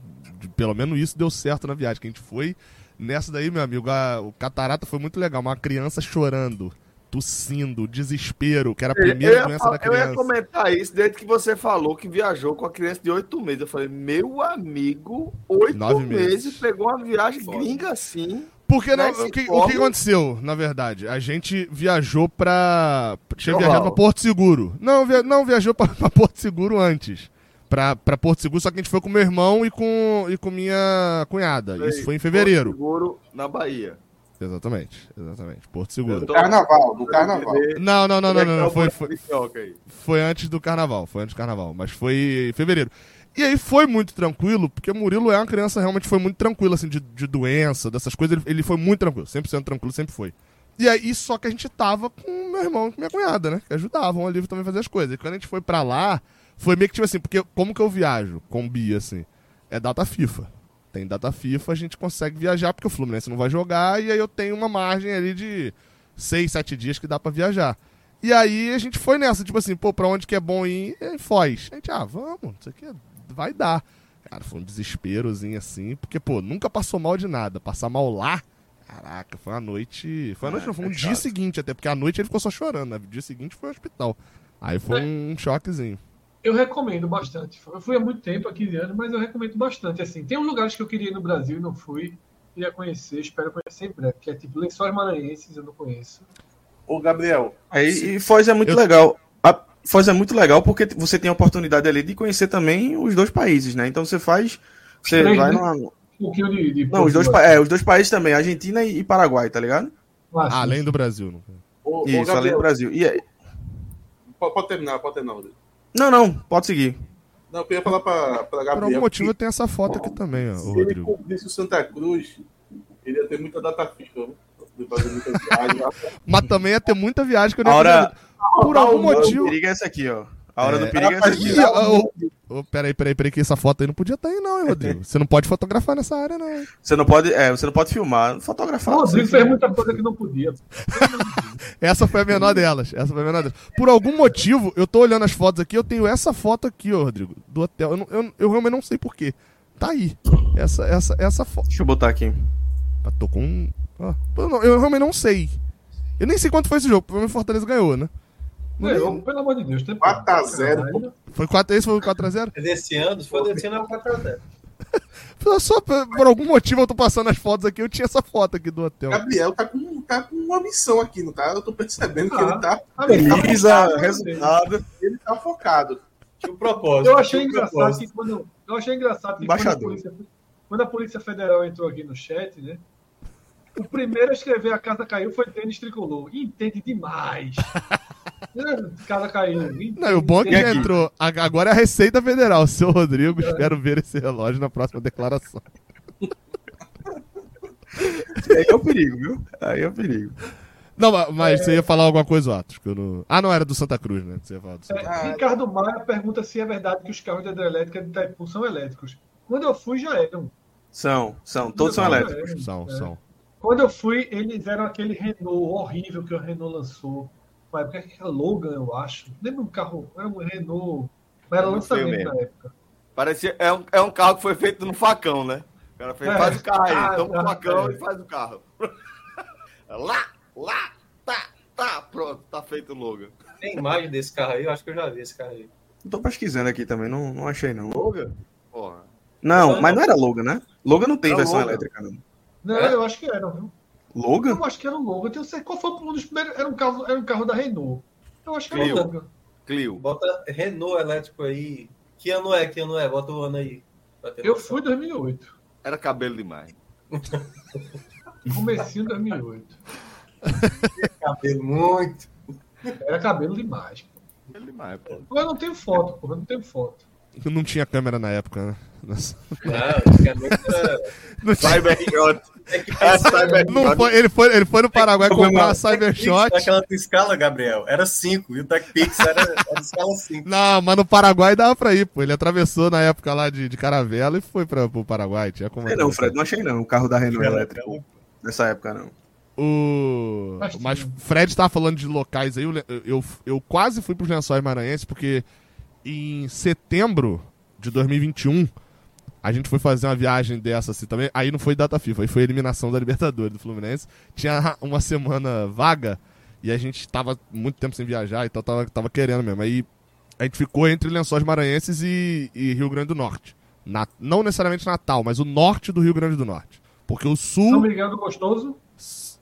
Pelo menos isso deu certo na viagem. Que a gente foi. Nessa daí, meu amigo, a- o catarata foi muito legal. Uma criança chorando, tossindo, desespero, que era a Eu primeira ia, doença da eu ia criança. comentar isso desde que você falou que viajou com a criança de oito meses. Eu falei, meu amigo, oito meses, meses. pegou uma viagem Foda. gringa assim. Porque não, o, que, o que aconteceu, na verdade? A gente viajou pra. Tinha Normal. viajado pra Porto Seguro. Não, via... não viajou pra, [LAUGHS] pra Porto Seguro antes. Pra, pra Porto Seguro, só que a gente foi com meu irmão e com, e com minha cunhada. Isso foi em fevereiro. Seguro na Bahia. Exatamente, exatamente. Porto Seguro. Do carnaval, do carnaval. Não, não, não, não, não, não. Foi, foi, Foi, aí. foi antes do carnaval. Foi antes do carnaval. Mas foi em fevereiro. E aí foi muito tranquilo, porque o Murilo é uma criança realmente foi muito tranquilo, assim, de, de doença, dessas coisas. Ele, ele foi muito tranquilo, 100% tranquilo, sempre foi. E aí, só que a gente tava com meu irmão e com minha cunhada, né? Que ajudavam ali também a fazer as coisas. E quando a gente foi pra lá, foi meio que tipo assim, porque como que eu viajo com o Bia, assim? É data FIFA. Tem data FIFA, a gente consegue viajar, porque o Fluminense não vai jogar, e aí eu tenho uma margem ali de 6, 7 dias que dá pra viajar. E aí a gente foi nessa, tipo assim, pô, pra onde que é bom ir? É em Foz. A gente, ah, vamos, isso aqui vai dar. Cara, foi um desesperozinho assim, porque, pô, nunca passou mal de nada. Passar mal lá, caraca, foi uma noite. Foi uma noite, não, foi um é dia chato. seguinte, até porque a noite ele ficou só chorando, né? O dia seguinte foi ao hospital. Aí foi um choquezinho. Eu recomendo bastante. Eu fui há muito tempo, há 15 anos, mas eu recomendo bastante. Assim, tem uns lugares que eu queria ir no Brasil e não fui. Queria conhecer, espero conhecer em breve, que é tipo Lençóis Maranhenses, eu não conheço. Ô, Gabriel, Aí, e Foz é muito Eu- legal. A Foz é muito legal porque você tem a oportunidade ali de conhecer também os dois países, né? Então você faz. Você Três, vai né? numa. Um pouquinho de. de Não, os dois, é, os dois países também, Argentina e Paraguai, tá ligado? Ah, Além do Brasil. não foi? Ô, ô, Isso, além Gabriel, do Brasil. E aí? Pode, pode terminar, pode terminar. Rodrigo. Não, não, pode seguir. Não, eu queria falar pra, pra Gabriel. Por algum motivo tenho essa foto aqui também, ó, se o ele Rodrigo. cumprisse o Santa Cruz, ele ia ter muita data fixa, né? [LAUGHS] Mas também ia ter muita viagem que eu não ia. Por algum motivo. perigo é essa aqui, ó. A hora É. do perigo é essa ó, ó, ó, peraí, peraí, peraí, que essa foto aí não podia estar aí, não, hein, Rodrigo? [LAUGHS] Você não pode fotografar nessa área, não. hein? Você não pode, é, você não pode filmar, fotografar. O Rodrigo fez muita coisa que não podia. [LAUGHS] Essa foi a menor delas. Essa foi a menor delas. Por algum motivo, eu tô olhando as fotos aqui, eu tenho essa foto aqui, ó, Rodrigo, do hotel. Eu, não- eu, eu realmente não sei porquê. Tá aí. Essa, essa, essa foto. Deixa eu botar aqui. Ah, Tô com. um- ah, eu, não- eu realmente não sei. Eu nem sei quanto foi esse jogo. Provavelmente o Fortaleza ganhou, né? Não Ganhou, pelo amor de Deus. Tem 4 a 0, Caralho. Foi 4 esse foi o 4x0? É desse ano, se for desse ano, é o 4x0. Só por, por algum motivo eu tô passando as fotos aqui, eu tinha essa foto aqui do hotel. Gabriel tá com, tá com uma missão aqui, não tá? Eu tô percebendo que Ah. ele tá, mas tá Beleza, focado, resultado. ele tá focado. Tinha um propósito. Eu achei engraçado propósito. que quando. Eu achei engraçado que quando a, Embaixador. polícia, quando a Polícia Federal entrou aqui no chat, né? O primeiro a escrever a casa caiu foi Tênis Tricolor. Entende demais. [LAUGHS] Casa caiu. Entende, Não, e o bom é que entrou. Agora é a Receita Federal. Seu Rodrigo, espero ver esse relógio na próxima declaração. Aí é o perigo, viu? Aí é o perigo. Não, ma- mas você ia falar alguma coisa, Atos? Que não... Ah, não, era do Santa Cruz, né? Você ia falar do Santa Cruz. É, Ricardo Maia pergunta se é verdade que os carros de hidrelétrica de Itaipu são elétricos. Quando eu fui, já eram. São, são, todos são elétricos. eram. São, É. são. Quando eu fui, eles eram aquele Renault horrível que o Renault lançou. Uma época que era Logan, eu acho. Lembra um carro? Era um Renault. Mas era lançamento na época. Parecia, é, um, é um carro que foi feito no facão, né? O cara fez, É. faz o carro aí, Ah, toma o tá, facão é. e faz o carro. [LAUGHS] lá, lá, tá, tá, pronto, tá feito o Logan. Tem imagem desse carro aí? Eu acho que eu já vi esse carro aí. Tô pesquisando aqui também, não, não achei não. Logan? Porra. Não, mas não era Logan, né? Logan não tem Era versão Logan. elétrica, não. Não, É? eu acho que era, viu? Logan? Eu acho que era o Logan. Eu tenho certeza. Qual foi um dos primeiros? Era um carro, era um carro da Renault. Eu acho que era o Clio. Logan. Clio. Bota Renault elétrico aí. Que ano é? Que ano é? Bota o ano aí. Eu noção. fui em 2008. Era cabelo demais. [LAUGHS] Comecinho em 2008. cabelo muito. Era cabelo demais. Cabelo demais, pô. Eu não tenho foto, porra. Eu não tenho foto. Não tinha câmera na época, né? Nossa. Não, tinha- Cybershot. É que É. Não foi, ele, foi, ele foi no Paraguai comprar a Cybershot. Naquela escala, Gabriel, era 5. E o TechPix era, era escala 5. Não, mas no Paraguai dava pra ir, pô. Ele atravessou na época lá de, de caravela e foi pra, pro Paraguai. Tinha como não, Fred, não achei não. O carro da Renault elétrico. Nessa época, não. O... Mas. Fred tava falando de locais aí. Eu, eu, eu quase fui pros Lençóis Maranhenses, porque em setembro de 2021 a gente foi fazer uma viagem dessa assim também. Aí não foi data FIFA, aí foi eliminação da Libertadores do Fluminense. Tinha [LAUGHS] uma semana vaga e a gente tava muito tempo sem viajar, então tava, tava querendo mesmo. Aí a gente ficou entre Lençóis Maranhenses e, e Rio Grande do Norte. Na- não necessariamente Natal, mas o norte do Rio Grande do Norte. Porque o sul. São Miguel do Gostoso.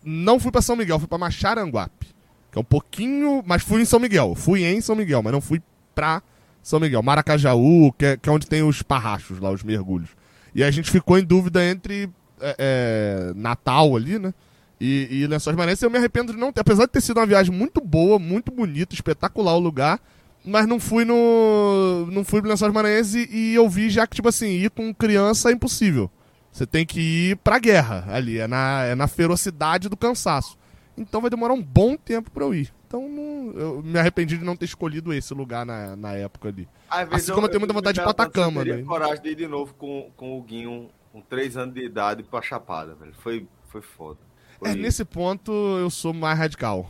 Não fui pra São Miguel, fui pra Macharanguape. Que é um pouquinho. Mas fui em São Miguel. Fui em São Miguel, mas não fui pra São Miguel. Maracajaú, que é, que é onde tem os parrachos lá, os mergulhos. E a gente ficou em dúvida entre é, é, Natal ali, né? E, e Lençóis Maranhenses. Eu me arrependo de não ter. Apesar de ter sido uma viagem muito boa, muito bonita, espetacular o lugar. Mas não fui no. Não fui pro Lençóis Maranhenses e, e eu vi já que, tipo assim, ir com criança é impossível. Você tem que ir pra guerra ali, é na, é na ferocidade do cansaço. Então vai demorar um bom tempo pra eu ir. Então não- eu me arrependi de não ter escolhido esse lugar na, na época ali. Às Assim como eu tenho muita vontade de ir pra Atacama, Eu né? coragem de ir de novo com, com o Guinho, com 3 anos de idade, pra Chapada, velho. Foi, foi foda. Foi- É, nesse ponto eu sou mais radical.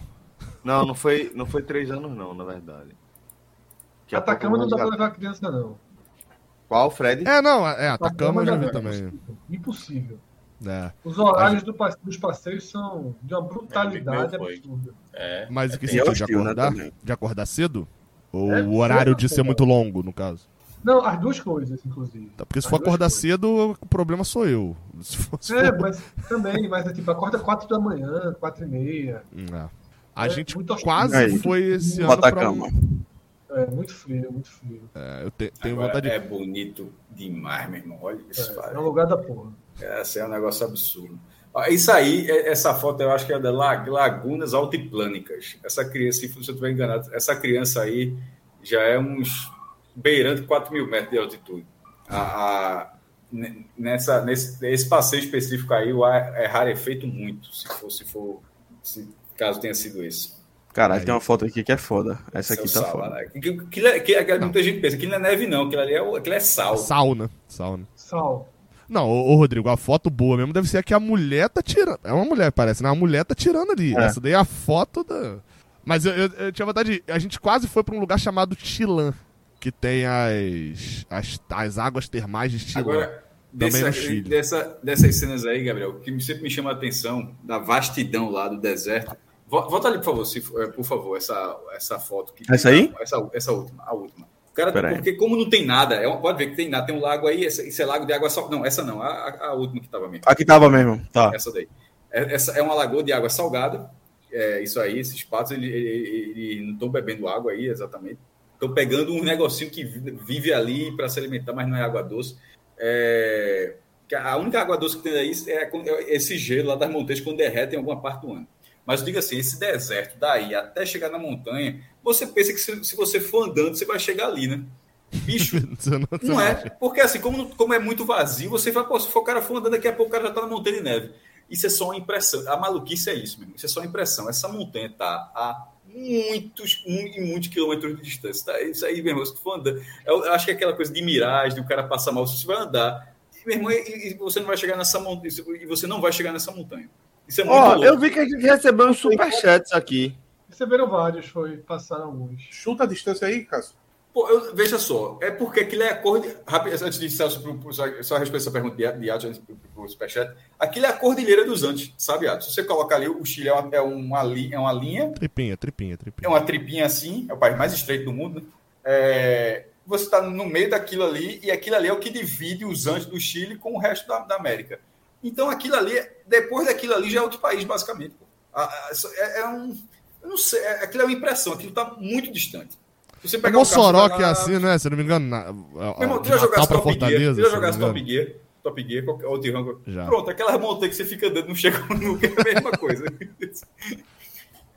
Não, não foi, não foi 3 anos, não, na verdade. A Atacama não dá eu pra levar criança, não. Qual, Fred? É, não, é, Atacama eu já vi é também. Impossível. Impossível. É. Os horários do passe- dos passeios são de uma brutalidade É, absurda. É. Mas em que sentido? De hostil, né, acordar? também. De acordar cedo? Ou É, o horário de ser muito longo, no caso? Não, as duas coisas, inclusive. Tá, Porque se As for acordar coisas. cedo, o problema sou eu. Se for, se É, for- mas também, mas é tipo, acorda 4 da manhã, 4 e meia. É. A É, gente quase Aí. foi esse O ano pra Atacama. um... É, muito frio, muito frio. É, eu te- tenho Agora, vontade de... É bonito demais, meu irmão. Olha isso, É, é um lugar da porra. Essa é um negócio absurdo. Isso aí, é, essa foto eu acho que é da Lagunas Altiplânicas. Essa criança, se eu estiver enganado, essa criança aí já é uns beirando 4 mil metros de altitude. A, a, nessa, nesse, nesse passeio específico aí, o ar é rarefeito muito, se for, se for, se, caso tenha sido esse. Caralho, tem uma foto aqui que é foda. Essa aqui tá foda. Né? Que, que, que, que, que muita gente pensa, aquilo não é neve não, aquilo ali é, aquilo é sal. Sauna. Sauna. Sal. Não, ô, ô, Rodrigo, a foto boa mesmo deve ser a que a mulher tá tirando. É uma mulher, parece, né? A mulher tá tirando ali. É. Essa daí é a foto da. Mas eu, eu, eu tinha vontade de. A gente quase foi pra um lugar chamado Chilan, que tem as, as, as águas termais de Chilan. Agora, dessa, dessa, dessas cenas aí, Gabriel, que sempre me chama a atenção, da vastidão lá do deserto. Volta ali, por favor, se, é, por favor, essa, essa foto. Que essa aí? Essa, essa última, a última. Cara, porque como não tem nada, é, pode ver que tem nada, tem um lago aí, esse, esse é lago de água salgada. Não, essa não, a, a última que estava mesmo. Aqui estava mesmo, tá. Essa daí. É, essa é uma lagoa de água salgada. É, isso aí, esses patos, eles ele, ele não estão bebendo água aí, exatamente. Estão pegando um negocinho que vive ali para se alimentar, mas não é água doce. É, a única água doce que tem aí é, é esse gelo lá das montanhas quando derrete em alguma parte do ano. Mas diga assim, esse deserto daí até chegar na montanha, você pensa que se, se você for andando, você vai chegar ali, né? Bicho, [LAUGHS] não, é. Porque assim, como, como é muito vazio, você vai, pô, se for o cara for andando, daqui a pouco o cara já tá na montanha de neve. Isso é só uma impressão. A maluquice é isso, mesmo. Isso é só uma impressão. Essa montanha tá a muitos, muitos, muitos quilômetros de distância. Tá? Isso aí, meu irmão, se tu for andando. Eu acho que é aquela coisa de miragem, de o cara passar mal. Se você vai andar, meu irmão, e, e você não vai chegar nessa montanha. E você não vai chegar nessa montanha. Isso é muito Ó, eu vi que a gente recebeu uns superchats aqui. Receberam vários, foi, passaram alguns. Chuta a distância aí, Cássio. Pô, eu, veja só, é porque aquilo é a cor. De, rápido, antes de Celso, só, só responder essa pergunta de, de Atos para o Superchat. Aquilo é a Cordilheira dos Andes, sabe, Atos? Se você colocar ali, o Chile é uma, é uma, é uma linha. Tripinha, tripinha, tripinha. É uma tripinha assim, é o país mais estreito do mundo. Né? É, você está no meio daquilo ali, e aquilo ali é o que divide os Andes do Chile com o resto da, da América. Então, aquilo ali, depois daquilo ali, já é outro país, basicamente. É, é um. Eu não sei, é, aquilo é uma impressão, aquilo está muito distante. Você pegar o Mossoró que é assim, né? Se não me engano, na, Meu irmão, tu já jogasse Top Gear? Tu já jogasse Top Gear? Top Gear, ou Rango? Pronto, aquela montanha que você fica andando, não chega [LAUGHS] nunca, é a mesma coisa.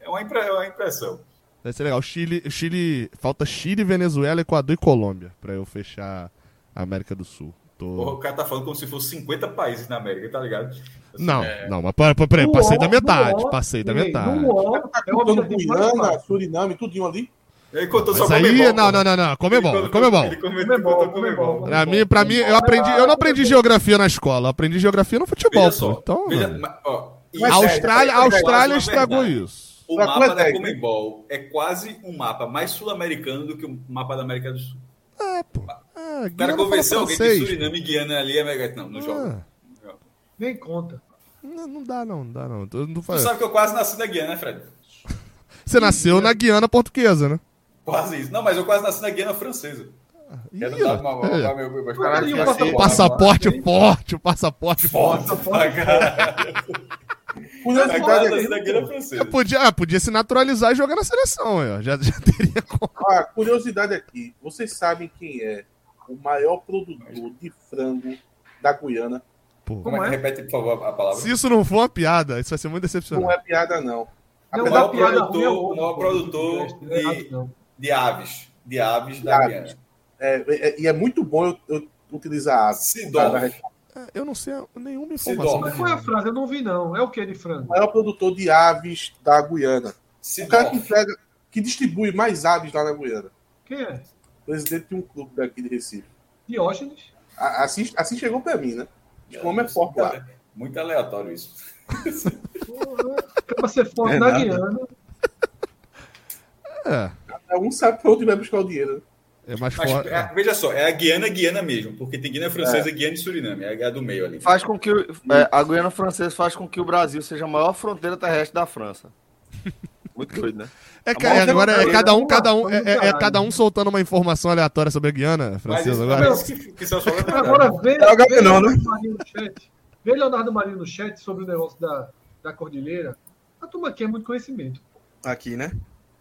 é, uma impre, é uma impressão. Deve ser legal. Chile, Chile, falta Chile, Venezuela, Equador e Colômbia para eu fechar a América do Sul. Tô... Porra, o cara tá falando como se fosse 50 países na América, tá ligado? Assim, não, é... não, mas peraí, passei da metade, passei da metade. Tá contando Guiana, Suriname, tudinho ali? Ele contou só aí, não, não, não, não, Comebol, Comebol. Comebol, Comebol. Pra mim, pra mim, eu aprendi, eu não aprendi geografia na escola, eu aprendi geografia no futebol, pô. Então, veja, ó, a Austrália, a Austrália estragou isso. O mapa da Comebol é quase um mapa mais sul-americano do que o mapa da América do Sul. É, pô. Ah, o cara convenceu alguém de Suriname e Guiana ali, é não, não joga. Ah. Nem conta. Não, não dá, não, não dá, não. Tu, não faz... tu sabe que eu quase nasci na Guiana, né, Fred? [LAUGHS] Você nasceu na Guiana portuguesa, né? Quase isso. Não, mas eu quase nasci na Guiana francesa. É. meu, passaporte forte, o passaporte forte. É, podia, ah, podia se naturalizar e jogar na seleção, eu. Já, [LAUGHS] já teria como. Ah, curiosidade aqui. Vocês sabem quem é o maior produtor de frango da Guiana. Pô, Como é? Repete, por favor, a palavra. Se isso não for uma piada, isso vai ser muito decepcionante. Não é piada, não. não o maior produtor, o maior produtor de, de aves. De aves de da aves. Guiana. É, é, e é muito bom eu, eu utilizar aves. Sidorf. É, eu não sei nenhuma informação. Mas qual é a frase? Eu não vi, não. É o que de frango? O maior produtor de aves da Guiana. Sidorf. O cara que entrega, que distribui mais aves lá na Guiana. Quem é? Presidente de um clube daqui de Recife. Diógenes? Assim, assim chegou para mim, né? De como é forte lá. Muito aleatório isso. Para ser forte é na Guiana. É. Cada um sabe para onde vai buscar o dinheiro. É mais forte. É, veja só, é a Guiana Guiana mesmo, porque tem Guiana Francesa, é. Guiana e Suriname, é a do meio ali. Faz com que é, a Guiana Francesa faz com que o Brasil seja a maior fronteira terrestre da França. [LAUGHS] Muito doido, né? É, é, agora é cada um, cada um, é, é, é, cada um soltando uma informação aleatória sobre a Guiana, francesa agora. agora vê, vê, não, né? vê Leonardo Marinho no chat sobre o negócio da, da cordilheira. A turma aqui é muito conhecimento. Aqui, né?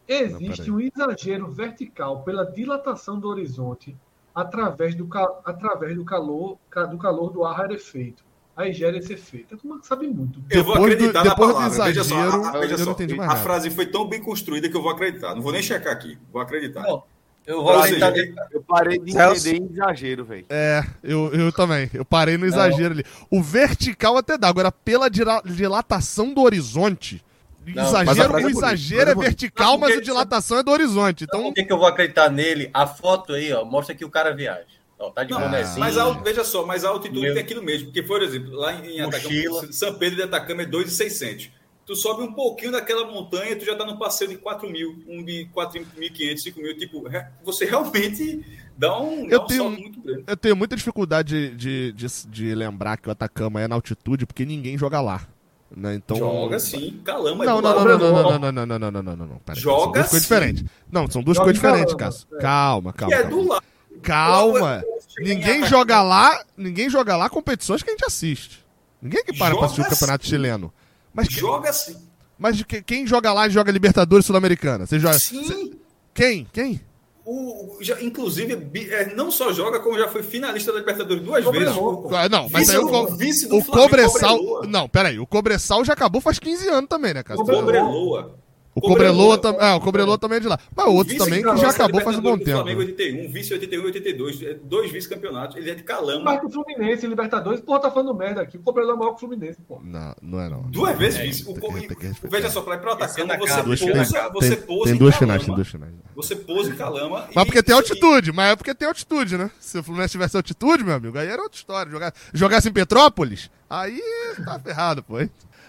Existe não, um exagero vertical pela dilatação do horizonte através do, através do calor do calor do ar rarefeito. A higiene ser feita. Como que sabe muito. Eu vou Depois do- acreditar na depois do palavra. Veja só, exagero, a, a- veja não só, a frase foi tão bem construída que eu vou acreditar. Não vou nem checar aqui. Vou acreditar. Não, eu vou Ou acreditar. Eu parei de Celso. entender em exagero, velho. É, eu, eu também. Eu parei no exagero ali. O vertical até dá. Agora, pela dilatação do horizonte. Não, exagero, o é bonita, exagero é é vertical, Não, mas a dilatação é do horizonte. Então, Então, por que, que eu vou acreditar nele? A foto aí, ó, mostra que o cara viaja. Ó, tá de Não, bonezinho. mas a, veja só, mas a altitude Meu. tem aquilo mesmo. Porque, por exemplo, lá em Mochila. Atacama, São Pedro de Atacama é 2,600. Tu sobe um pouquinho daquela montanha, tu já tá no passeio de 4 mil, um de 4.500, 5 mil. Tipo, você realmente dá um, Eu dá um tenho- salto muito grande. eu tenho muita dificuldade de, de, de lembrar que o Atacama é na altitude, porque ninguém joga lá. Né? Então, Joga sim, calama. é Não, não, não, não, não, não, não, não, não, não, não, não, não, não. Pera Joga são duas coisas sim. diferentes. Não, são duas Joga coisas em diferentes, Cássio. é. Calma, Que calma. é calma. do lado. Calma. Ninguém joga lá, ninguém joga lá competições que a gente assiste. Ninguém que para pra Joga assistir o campeonato sim. chileno. Mas, que- Joga sim. mas que- quem joga lá joga Libertadores Sul-Americana? Você joga. Sim. Quem? Quem? O, já, inclusive, é, não só joga, como já foi finalista da Libertadores duas vezes. pô. Ah, Não, mas Vice aí o, vice do o Flamengo, Cobressal. Cobreloa. Não, peraí. O Cobressal já acabou faz 15 anos também, né, cara? O Cobreloa. O Cobreloa, Cobreloa. tam... ah, o Cobreloa também é de lá. Mas outro Vice também que já acabou faz um bom tempo. Flamengo 81, vice 81 e 82, é, dois vice-campeonatos. Ele é de Calama. Mas o Fluminense, Libertadores, porra, tá falando merda aqui. O Cobreloa é maior que o Fluminense, pô. Não, não é não. Duas vezes vice. O, tem que- tem que respeitar. veja só, para ir o é você Duas Pousa, pousa, você Tem, pousa tem em duas Calama. finais, tem duas finais. Você pousa em Calama. Mas porque tem altitude, mas é porque tem altitude, né? Se o Fluminense tivesse altitude, meu amigo, aí era outra história. Jogar, jogasse em Petrópolis, aí tá ferrado, pô.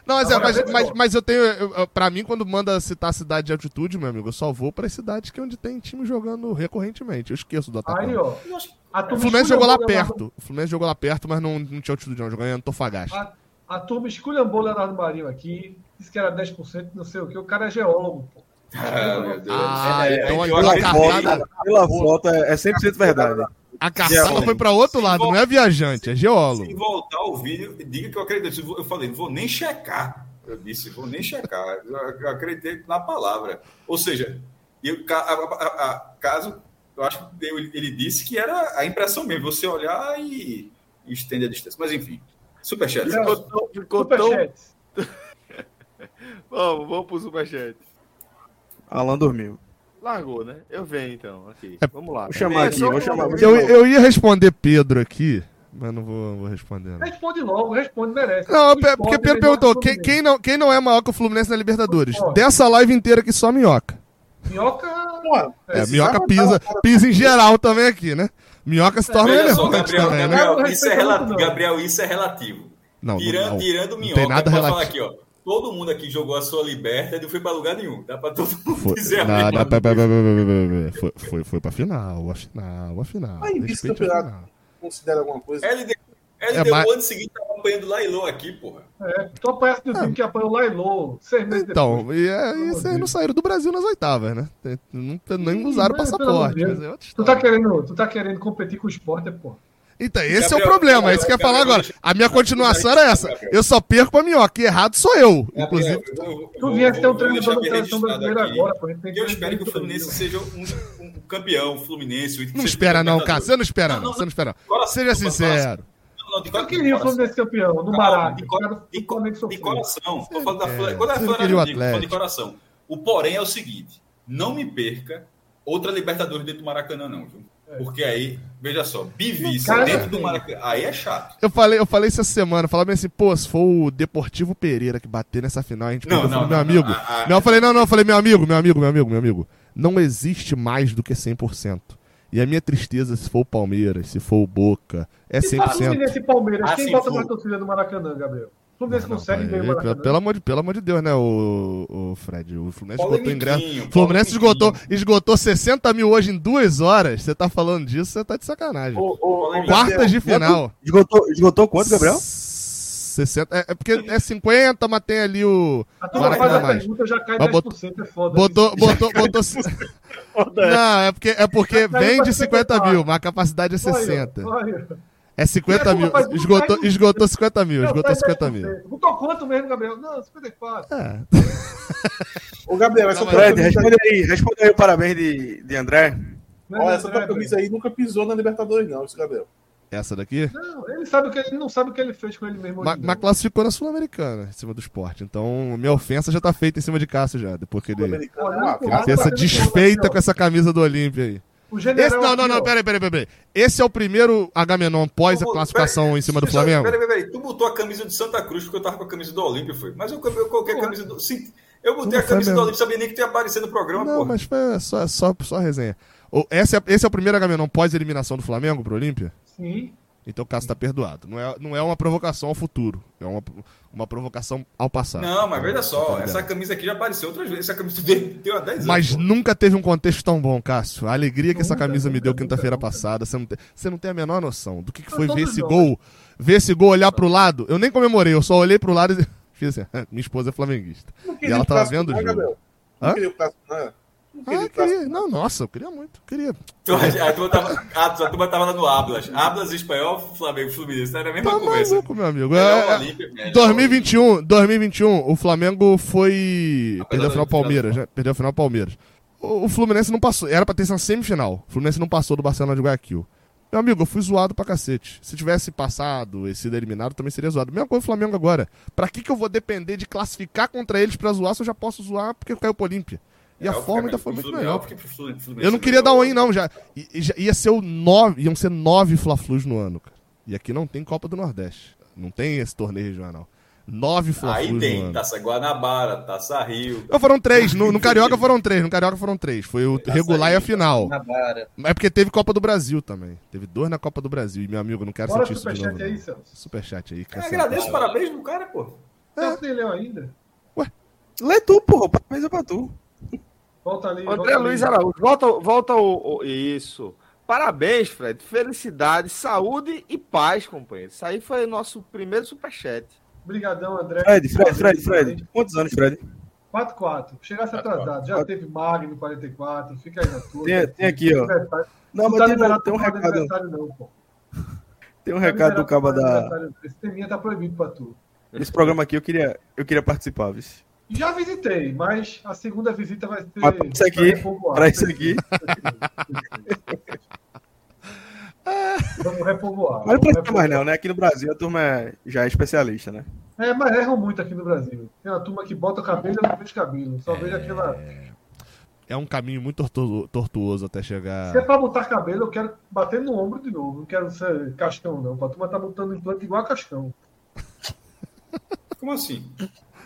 Não, mas, é, mas, mas, mas eu tenho. eu- Pra mim, quando manda citar cidade de altitude, meu amigo, eu só vou pra cidades que é onde tem time jogando recorrentemente. Eu esqueço do Atacama. Aí, ó. O Fluminense jogou lá perto. O Fluminense jogou lá perto, mas não, não tinha altitude, não. Jogou em Antofagasta. A, a turma esculhambou o Leonardo Marinho aqui. Disse que era 10%, não sei o que. O cara é geólogo, pô. Ah, meu Deus. Ah, É, então eu a, Pela cartada, Pela foto é é 100% verdade. A Geólogo. foi pra outro lado, não é viajante, é geólogo. Se voltar o vídeo, diga que eu acredito. Eu falei, não vou nem checar. Eu disse, vou nem checar. Eu acreditei na palavra. Ou seja, eu, a- a- a- caso, eu acho que eu- ele disse que era a impressão mesmo, você olhar e, e estende a distância. Mas enfim, superchat. Ficou tão, ficou tão... Superchat. [LAUGHS] Vamos, vamos pro superchat. Alan dormiu. Largou, né? Eu venho então. Aqui. É, Vamos lá. Vou chamar É aqui, vou chamar. Vou Eu, eu ia responder Pedro aqui, mas não vou, vou responder. Não, Responde logo, responde, merece. não pe- esporte porque é Pedro perguntou: quem, quem não, quem não é maior que o Fluminense na Libertadores? Dessa live inteira aqui só minhoca. Minhoca. Pô, É, minhoca pisa, pisa em geral também aqui, né? Minhoca se torna só, Gabriel, também, né? Gabriel, Não, isso é relativo. não. Gabriel, isso é relativo. Não, não, Tirando, não. tirando Não minhoca, tem nada relativo. aqui, ó. Todo mundo aqui jogou a sua liberta e não foi pra lugar nenhum. Dá pra todo mundo Foi, dizer a não, mesma não, coisa. pera, pera, pera, pera, pera, pera. foi, foi, foi pra final, a final, a final. Aí, vice-campeonato. Considera alguma coisa. LD, É, LD mas- o ano seguinte tava apanhando Lailô aqui, porra. É, tu apanhasse do time que apanhou o Lailô seis meses Então, depois. e é, isso aí não saíram do Brasil nas oitavas, né? Não, nem usaram pelo passaporte. é Tu tá, querendo, tu tá querendo competir com o esporte, pô. Então, esse é o Gabriel, problema, é isso que eu ia Gabriel, falar agora. Gabriel, A minha continuação era essa. Gabriel. Eu só perco pra minhoca, e errado sou eu. Inclusive, Tu vinha ter um treinador da seleção brasileira agora, pô. a Eu espero que o Fluminense seja um, um campeão Fluminense. um não espera não, cara. Você não espera não, você não espera Seja sincero. Eu queria o. Fluminense campeão, no Mará. de, de, de coração. Tô falando da é Flamengo, eu de coração. O porém é o seguinte: não me perca outra Libertadores dentro do Maracanã, não, viu? Porque aí, veja só, bivice Cara, dentro do Maracanã. Aí é chato. Eu falei, eu falei essa semana, falava assim, pô, se for o Deportivo Pereira que bater nessa final, a gente Não, perdeu. Não, falei, meu não, amigo. não, a- a- Não, eu falei, não, não, eu falei, meu amigo, meu amigo, meu amigo, meu amigo. Não existe mais do que 100%. E a minha tristeza, se for o Palmeiras, se for o Boca, é Se for 100%. Fluminense e Palmeiras, Ah, quem sim, bota for. mais torcida do Maracanã, Gabriel? O Fluminense Não, consegue o pelo, pelo amor de, pelo amor de Deus, né, o, o Fred? O Fluminense esgotou Polemiquinho, ingresso. O Fluminense esgotou, esgotou 60 mil hoje em duas horas. Você tá falando disso, você tá de sacanagem. Ô, ô, Quartas de final. Esgotou, esgotou quanto, Gabriel? 60, é, é porque é 50, mas tem ali o. A turma faz a mais. pergunta, já cai Mas 10%, é foda. Botou, botou, botou. [LAUGHS] Não, é porque, é porque vem de ser 50 metade. mil, mas a capacidade é Olha, 60. olha. É 50 mil. Faz Esgotou, esgotou 50 mil, Não, esgotou faz 50 10%. mil. Botou quanto mesmo, Gabriel? Não, 54. É. [LAUGHS] Ô, Gabriel, essa Não, Fred, camisa responde aí, responde aí o parabéns de, de André. Né, Olha, essa tua camisa aí nunca pisou na Libertadores, não, esse Gabriel. Essa daqui? Não, ele, sabe o que, ele não sabe o que ele fez com ele mesmo. Mas, mas classificou na Sul-Americana, em cima do esporte. Então, minha ofensa já tá feita em cima de Cássio já. Depois que ele. Olha, Ele fez essa desfeita com essa camisa do Olímpia aí. O general Esse, não, não, não, peraí, peraí, peraí. Esse é o primeiro Agamenon pós a classificação em cima do Flamengo? Peraí, peraí, peraí. Tu botou a camisa de Santa Cruz porque eu tava com a camisa do Olímpio, foi. Mas eu, eu coloquei a camisa do. Sim, eu botei Não a camisa do. Olímpio, sabia nem que tinha aparecido no programa, Não, pô. mas foi só, só, só resenha. Esse é, esse é o primeiro Agamenon pós-eliminação do Flamengo pro Olímpia? Sim. Então o Cássio tá perdoado. Não é, não é uma provocação ao futuro. É uma, uma provocação ao passado. Não, mas veja só, Tá essa camisa aqui já apareceu outras vezes. Essa camisa [LAUGHS] dele tem há 10 anos. Mas pô. nunca teve um contexto tão bom, Cássio. A alegria que essa Nunca, camisa me nunca, deu nunca, quinta-feira passada, você não, tem, você não tem a menor noção do que, que foi ver esse gol. Ver esse gol, olhar pro lado. Eu nem comemorei, eu só olhei pro lado e [LAUGHS] fiz assim. "Ah, [LAUGHS] Minha esposa é flamenguista. E ela tava vendo o jogo. Gabriel. Não queria o clássico, não. Ah, queria. Não, nossa, eu queria muito. Queria. Então, a, turma tava, a, a turma tava lá no Ablas. Ablas espanhol, Flamengo, Fluminense. Era a mesma Tá conversa. maluco, meu amigo. É, é, Olímpia, melhor 2021, 2021, o Flamengo foi. Apesar Perdeu a final Palmeiras, né? Perdeu a final Palmeiras. O, o Fluminense não passou. Era pra ter sido semifinal. O Fluminense não passou do Barcelona de Guayaquil. Meu amigo, eu fui zoado pra cacete. Se tivesse passado e sido eliminado, também seria zoado. Mesma coisa o Flamengo agora. Pra que, que eu vou depender de classificar contra eles pra zoar se eu já posso zoar porque caiu pro Olímpia? E É, a forma é, ainda mas foi pro muito melhor. Fluminense Eu não é queria dar melhor. um aí, não. Já, I- i- já- ia ser o nove, iam ser nove Fla-Flus no ano, cara. E aqui não tem Copa do Nordeste. Não tem esse torneio regional. Nove Fla-Flus Aí no tem ano. Taça Guanabara, Taça Rio. Não, foram três. No, no [LAUGHS] Carioca foram três. No Carioca foram três. Foi o Taça regular e a Rio, final. Nabara. É porque teve Copa do Brasil também. Teve dois na Copa do Brasil. E, meu amigo, eu não quero Bora sentir isso de novo. superchat aí. Celso. Superchat aí. Eu cancela. agradeço, parabéns pro cara, pô. Celso nem leu ainda. Lê tu, porra. Parabéns é pra tu. Volta ali. André volta ali. Luiz Araújo, volta, volta o, o- Isso. Parabéns, Fred. Felicidade, saúde e paz, companheiro. Isso aí foi o nosso primeiro superchat. Obrigadão, André. Fred, Fred, Fred, Fred. Quantos anos, Fred? 4-4. Chegasse atrasado. Já teve Magno 44. Fica aí na tua. Tem- tem aqui, ó. Não, Não mas tá tem, liberado um- tem um recado. aniversário, não, pô. Tem um Tá recado do cabo fazer da. Esse teminha tá proibido pra tu. Esse programa aqui eu queria, eu queria participar, viu? Já visitei, mas a segunda visita vai ser. Mas pra isso aqui, pra isso aqui. [LAUGHS] Vamos repovoar. Mas não precisa mais, não, né? Aqui no Brasil a turma é- já é especialista, né? É, mas erram muito aqui no Brasil. Tem uma turma que bota o cabelo e não vejo cabelo. Só vejo aquela. É um caminho muito tortu- tortuoso até chegar. Se é pra botar cabelo, eu quero bater no ombro de novo. Não quero ser cascão, não. A turma tá botando implante igual a cascão. Como assim?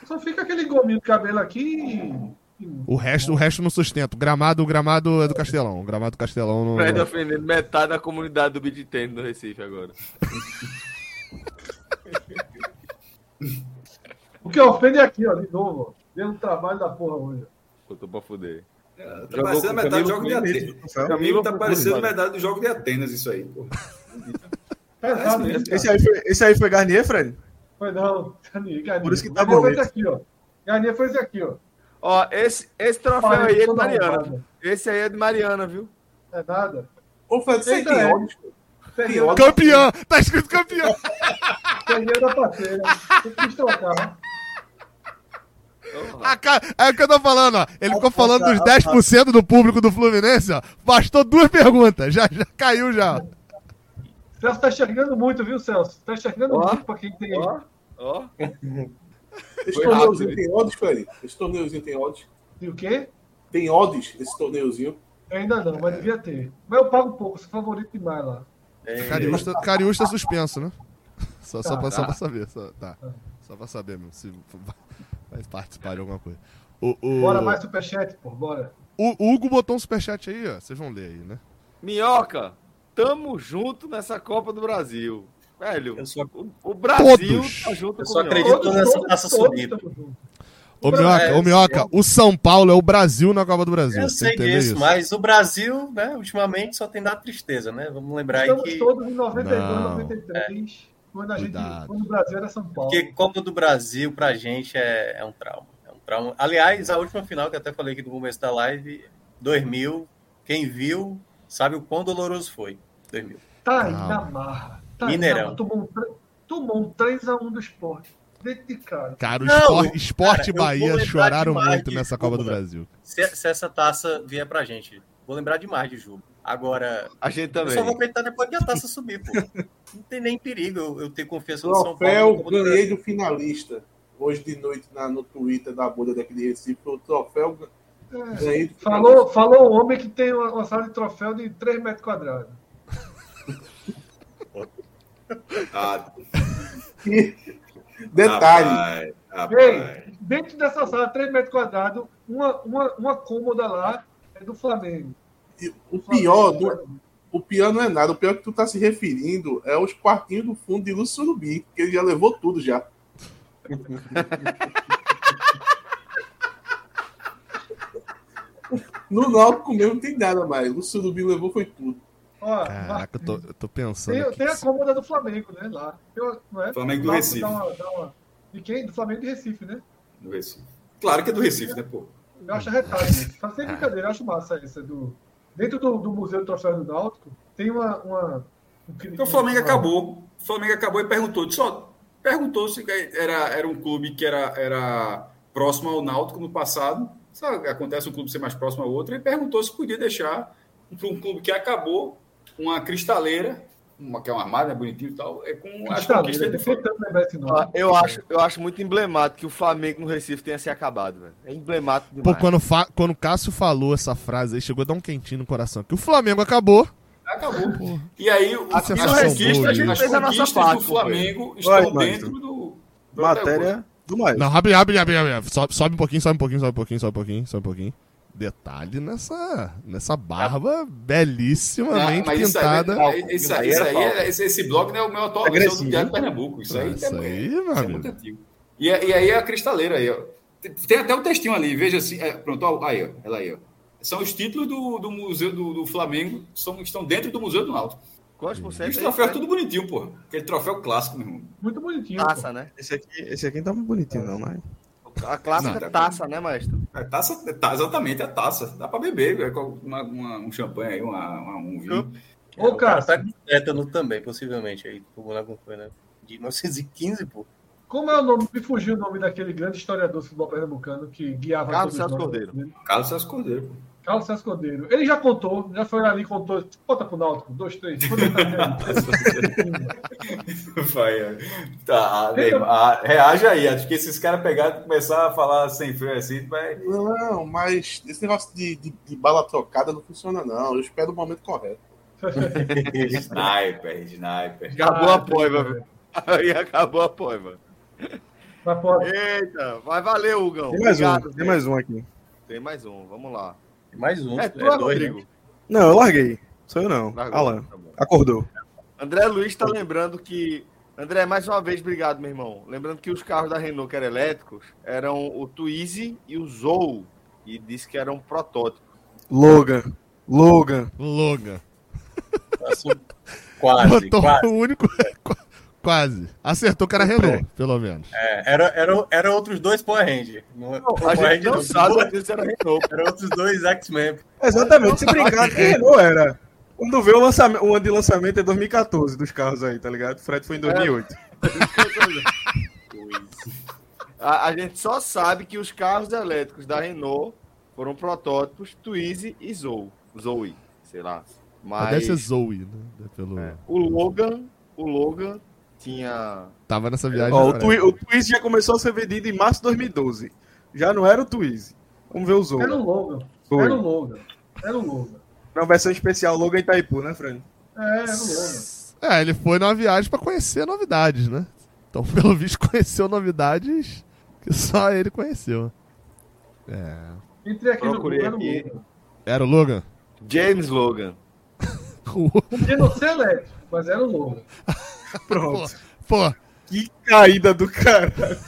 Só fica aquele gominho de cabelo aqui e. O resto, o resto não sustenta. O gramado, o gramado é do Castelão. O gramado do Castelão não. Fred ofendendo metade da comunidade do beat tênis do Recife agora. [LAUGHS] O que ofende é aqui, ó, de novo. ó. Deu um trabalho da porra hoje. Botou pra fuder. Tá parecendo metade do jogo de Atenas. Camilo Camilo tá parecendo metade do jogo de Atenas, isso aí, pô. Isso, cara. Esse aí foi, esse aí foi Garnier, Fred? Foi não. Garnier, Garnier. Por isso que tá Garnier foi bonito. esse aqui, ó. Garnier foi esse aqui, ó. Ó, esse, esse troféu aí é de Mariana. Esse aí é de Mariana, viu? É nada. Ô, Fred, você tem é. ódio? Perdeu Campeão! Tá escrito campeão! perdeu da parceira. Eu quis trocar. A ca- É o que eu tô falando, ó. Ele ficou falando dos 10% do público do Fluminense, ó. Bastou duas perguntas. Já, já caiu já. Celso tá enxergando muito, viu, Celso? Tá enxergando Ó, muito pra quem tem. Ó, ó. Esse rápido. tem odds, Fred? Esse torneiozinho tem odds? E o quê? Tem odds, esse torneiozinho? Ainda não, mas devia ter. Mas eu pago pouco, sou favorito demais lá. Cariústa, Cariústa suspenso, né? Só, só, Tá. pra, só pra saber. Só, tá. Só pra saber mesmo. Se vai participar de alguma coisa. O, o, Bora mais superchat, pô, bora. o Hugo botou um superchat aí, ó. Vocês vão ler aí, né? Minhoca, tamo junto nessa Copa do Brasil. Velho, só- o, Brasil Todos. tá junto Eu com só acredito nessa taça subida. Ô, Minhoca, é, ô, Minhoca, o São Paulo é o Brasil na Copa do Brasil. Eu sei disso, isso? mas o Brasil, né, ultimamente só tem dado tristeza, né? Vamos lembrar aí Estamos que, todos em 92, Não. 93, quando, a gente, quando o Brasil era São Paulo. que Copa do Brasil pra gente é, é um trauma. É um trauma. Aliás, a última final que eu até falei aqui no começo da live, 2000, quem viu sabe o quão doloroso foi. 2000. Tá aí Calma. na marra. Tá aí Mineirão. marra. Tomou um, tre- tomou um 3x1 do esporte. Dentro de cara. Cara, o Não, Esporte, Esporte cara, Bahia choraram muito de nessa Copa do. Brasil. Se, se essa taça vier pra gente, vou lembrar demais de Juba. Agora, a gente também. eu só vou acreditar depois que a taça subir, pô. Não tem nem perigo eu, eu ter confiança no São Paulo. Troféu ganhei do finalista. Hoje de noite na, no Twitter da bolha daqui de Recife, o troféu é, falou, falou o homem que tem uma, uma sala de troféu de 3 metros quadrados. Ah. [LAUGHS] Detalhe. Rapaz, rapaz. Ei, dentro dessa sala, 3 metros quadrados, uma, uma, uma cômoda lá é do Flamengo. o pior, do, o pior não é nada. O pior que tu tá se referindo é os quartinhos do fundo de Lúcio Surubi, que ele já levou tudo já. [LAUGHS] no Náutico mesmo não tem nada mais. O Surubi levou foi tudo. Ó, Caraca, eu tô, eu tô pensando. Tem, tem a cômoda do Flamengo, né? Lá. não é? Flamengo do Recife. Dá uma, dá uma... De quem? Do Flamengo de Recife, né? Do Recife. Claro que é do Recife, né, pô? Eu acho retalho. Tá sem brincadeira, eu acho massa essa do. Dentro do, do Museu do Troféu do Náutico, tem uma. uma um... Então o Flamengo acabou. O Flamengo acabou e perguntou. Só perguntou se era, era um clube que era, era próximo ao Náutico no passado. Sabe, acontece um clube ser mais próximo ao outro, e perguntou se podia deixar para um clube que acabou uma cristaleira, uma, que é uma armada, é bonitinho e tal, é com as conquistas de ah, eu acho Eu acho muito emblemático que o Flamengo no Recife tenha se acabado, velho. É emblemático demais. Pô, quando, fa... quando o Cássio falou essa frase aí, chegou a dar um quentinho no coração. Que o Flamengo acabou. Acabou. Pô. E aí, o, as conquistas, a gente fez a nossa parte, do Flamengo estão Vai, dentro do, do Matéria do mais. Não, abre, abre, abre, abre. Sobe, sobe um pouquinho, sobe um pouquinho, sobe um pouquinho, sobe um pouquinho, sobe um pouquinho detalhe nessa, nessa barba belíssimamente não, pintada. Isso aí, isso aí, isso aí é, esse, esse blog não é o meu atual, é o do Diário Pernambuco. Isso aí, isso é, aí, isso é muito antigo. E, e aí é a cristaleira aí, ó. Tem até um textinho ali, veja assim. É, pronto, aí, ó, ela aí, ó. São os títulos do, do Museu do, do Flamengo, são, estão dentro do Museu do Náutico. Quantos por? Esse troféu é tudo bonitinho, pô. Aquele troféu clássico, meu irmão. Muito bonitinho. Taça, né? Esse aqui, esse aqui não tá muito bonitinho, não, mas. A clássica não, taça, né, maestro? É taça, é, exatamente, é taça. Dá para beber, é uma, uma, um champanhe aí, uma, uma um vinho. Ô, cara, tá com tétano também, possivelmente, aí, alguma coisa, né? De 1915, pô. Como é o nome? Me fugiu o nome daquele grande historiador do futebol pernambucano que guiava Carlos Celso Cordeiro. Carlos Celso Cordeiro. Carlos César Cordeiro. Ele já contou, já foi ali e contou. Bota pro Náutico, dois, três. [LAUGHS] Vai, tá, Neymar, reaja aí. Acho que esses caras pegarem e começar a falar sem freio assim, vai. Não, mas esse negócio de, de, de bala trocada não funciona, não. Eu espero o momento correto. sniper, sniper. Acabou a poiva, Aí acabou a poiva. Eita, vai valer, Hugão. Tem mais Obrigado, um, tem mais um aqui. Tem mais um, vamos lá. Mais um. É, tu é, Rodrigo? Não, eu larguei. Sou eu não. Largou, Alan. Tá acordou. André Luiz está lembrando que. André, mais uma vez, obrigado, meu irmão. Lembrando que os carros da Renault que eram elétricos eram o Twizy e o Zou. E disse que eram protótipos. Logan. Logan. Logan. Quase, Botou quase. O único. [LAUGHS] Quase. Acertou que era Renault, pelo menos. É, era, era, era outros dois Power Rangers. Não, não, a gente não, não sabe se era Renault. Era outros dois X-Men. Exatamente. Se brincar, que Renault era. Quando vê o, lançamento, o ano de lançamento é 2014 dos carros aí, tá ligado? O Fred foi em 2008. É. a, a, gente só sabe que os carros elétricos da Renault foram protótipos Twizy e Zoe. Zoe, sei lá. Mas... Deve ser Zoe, né? Pelo... É. O Logan, o Logan tinha. Tava nessa viagem. Ó, o, twi o Twizy já começou a ser vendido em março de 2012. Já não era o Twizy. Vamos ver os outros. Era o Logan. Foi. Era o Logan. Era o Logan. Uma versão especial Logan Itaipu, né, Fran? É, era o Logan. É, ele foi numa viagem para conhecer novidades, né? Então, [LAUGHS] pelo visto, conheceu novidades que só ele conheceu. É. Entrei aqui Procurei no Google, aqui. Era o Logan? James Logan. Podia não ser elétrico, mas era o Logan. [LAUGHS] Pronto. Pô, que caída do cara.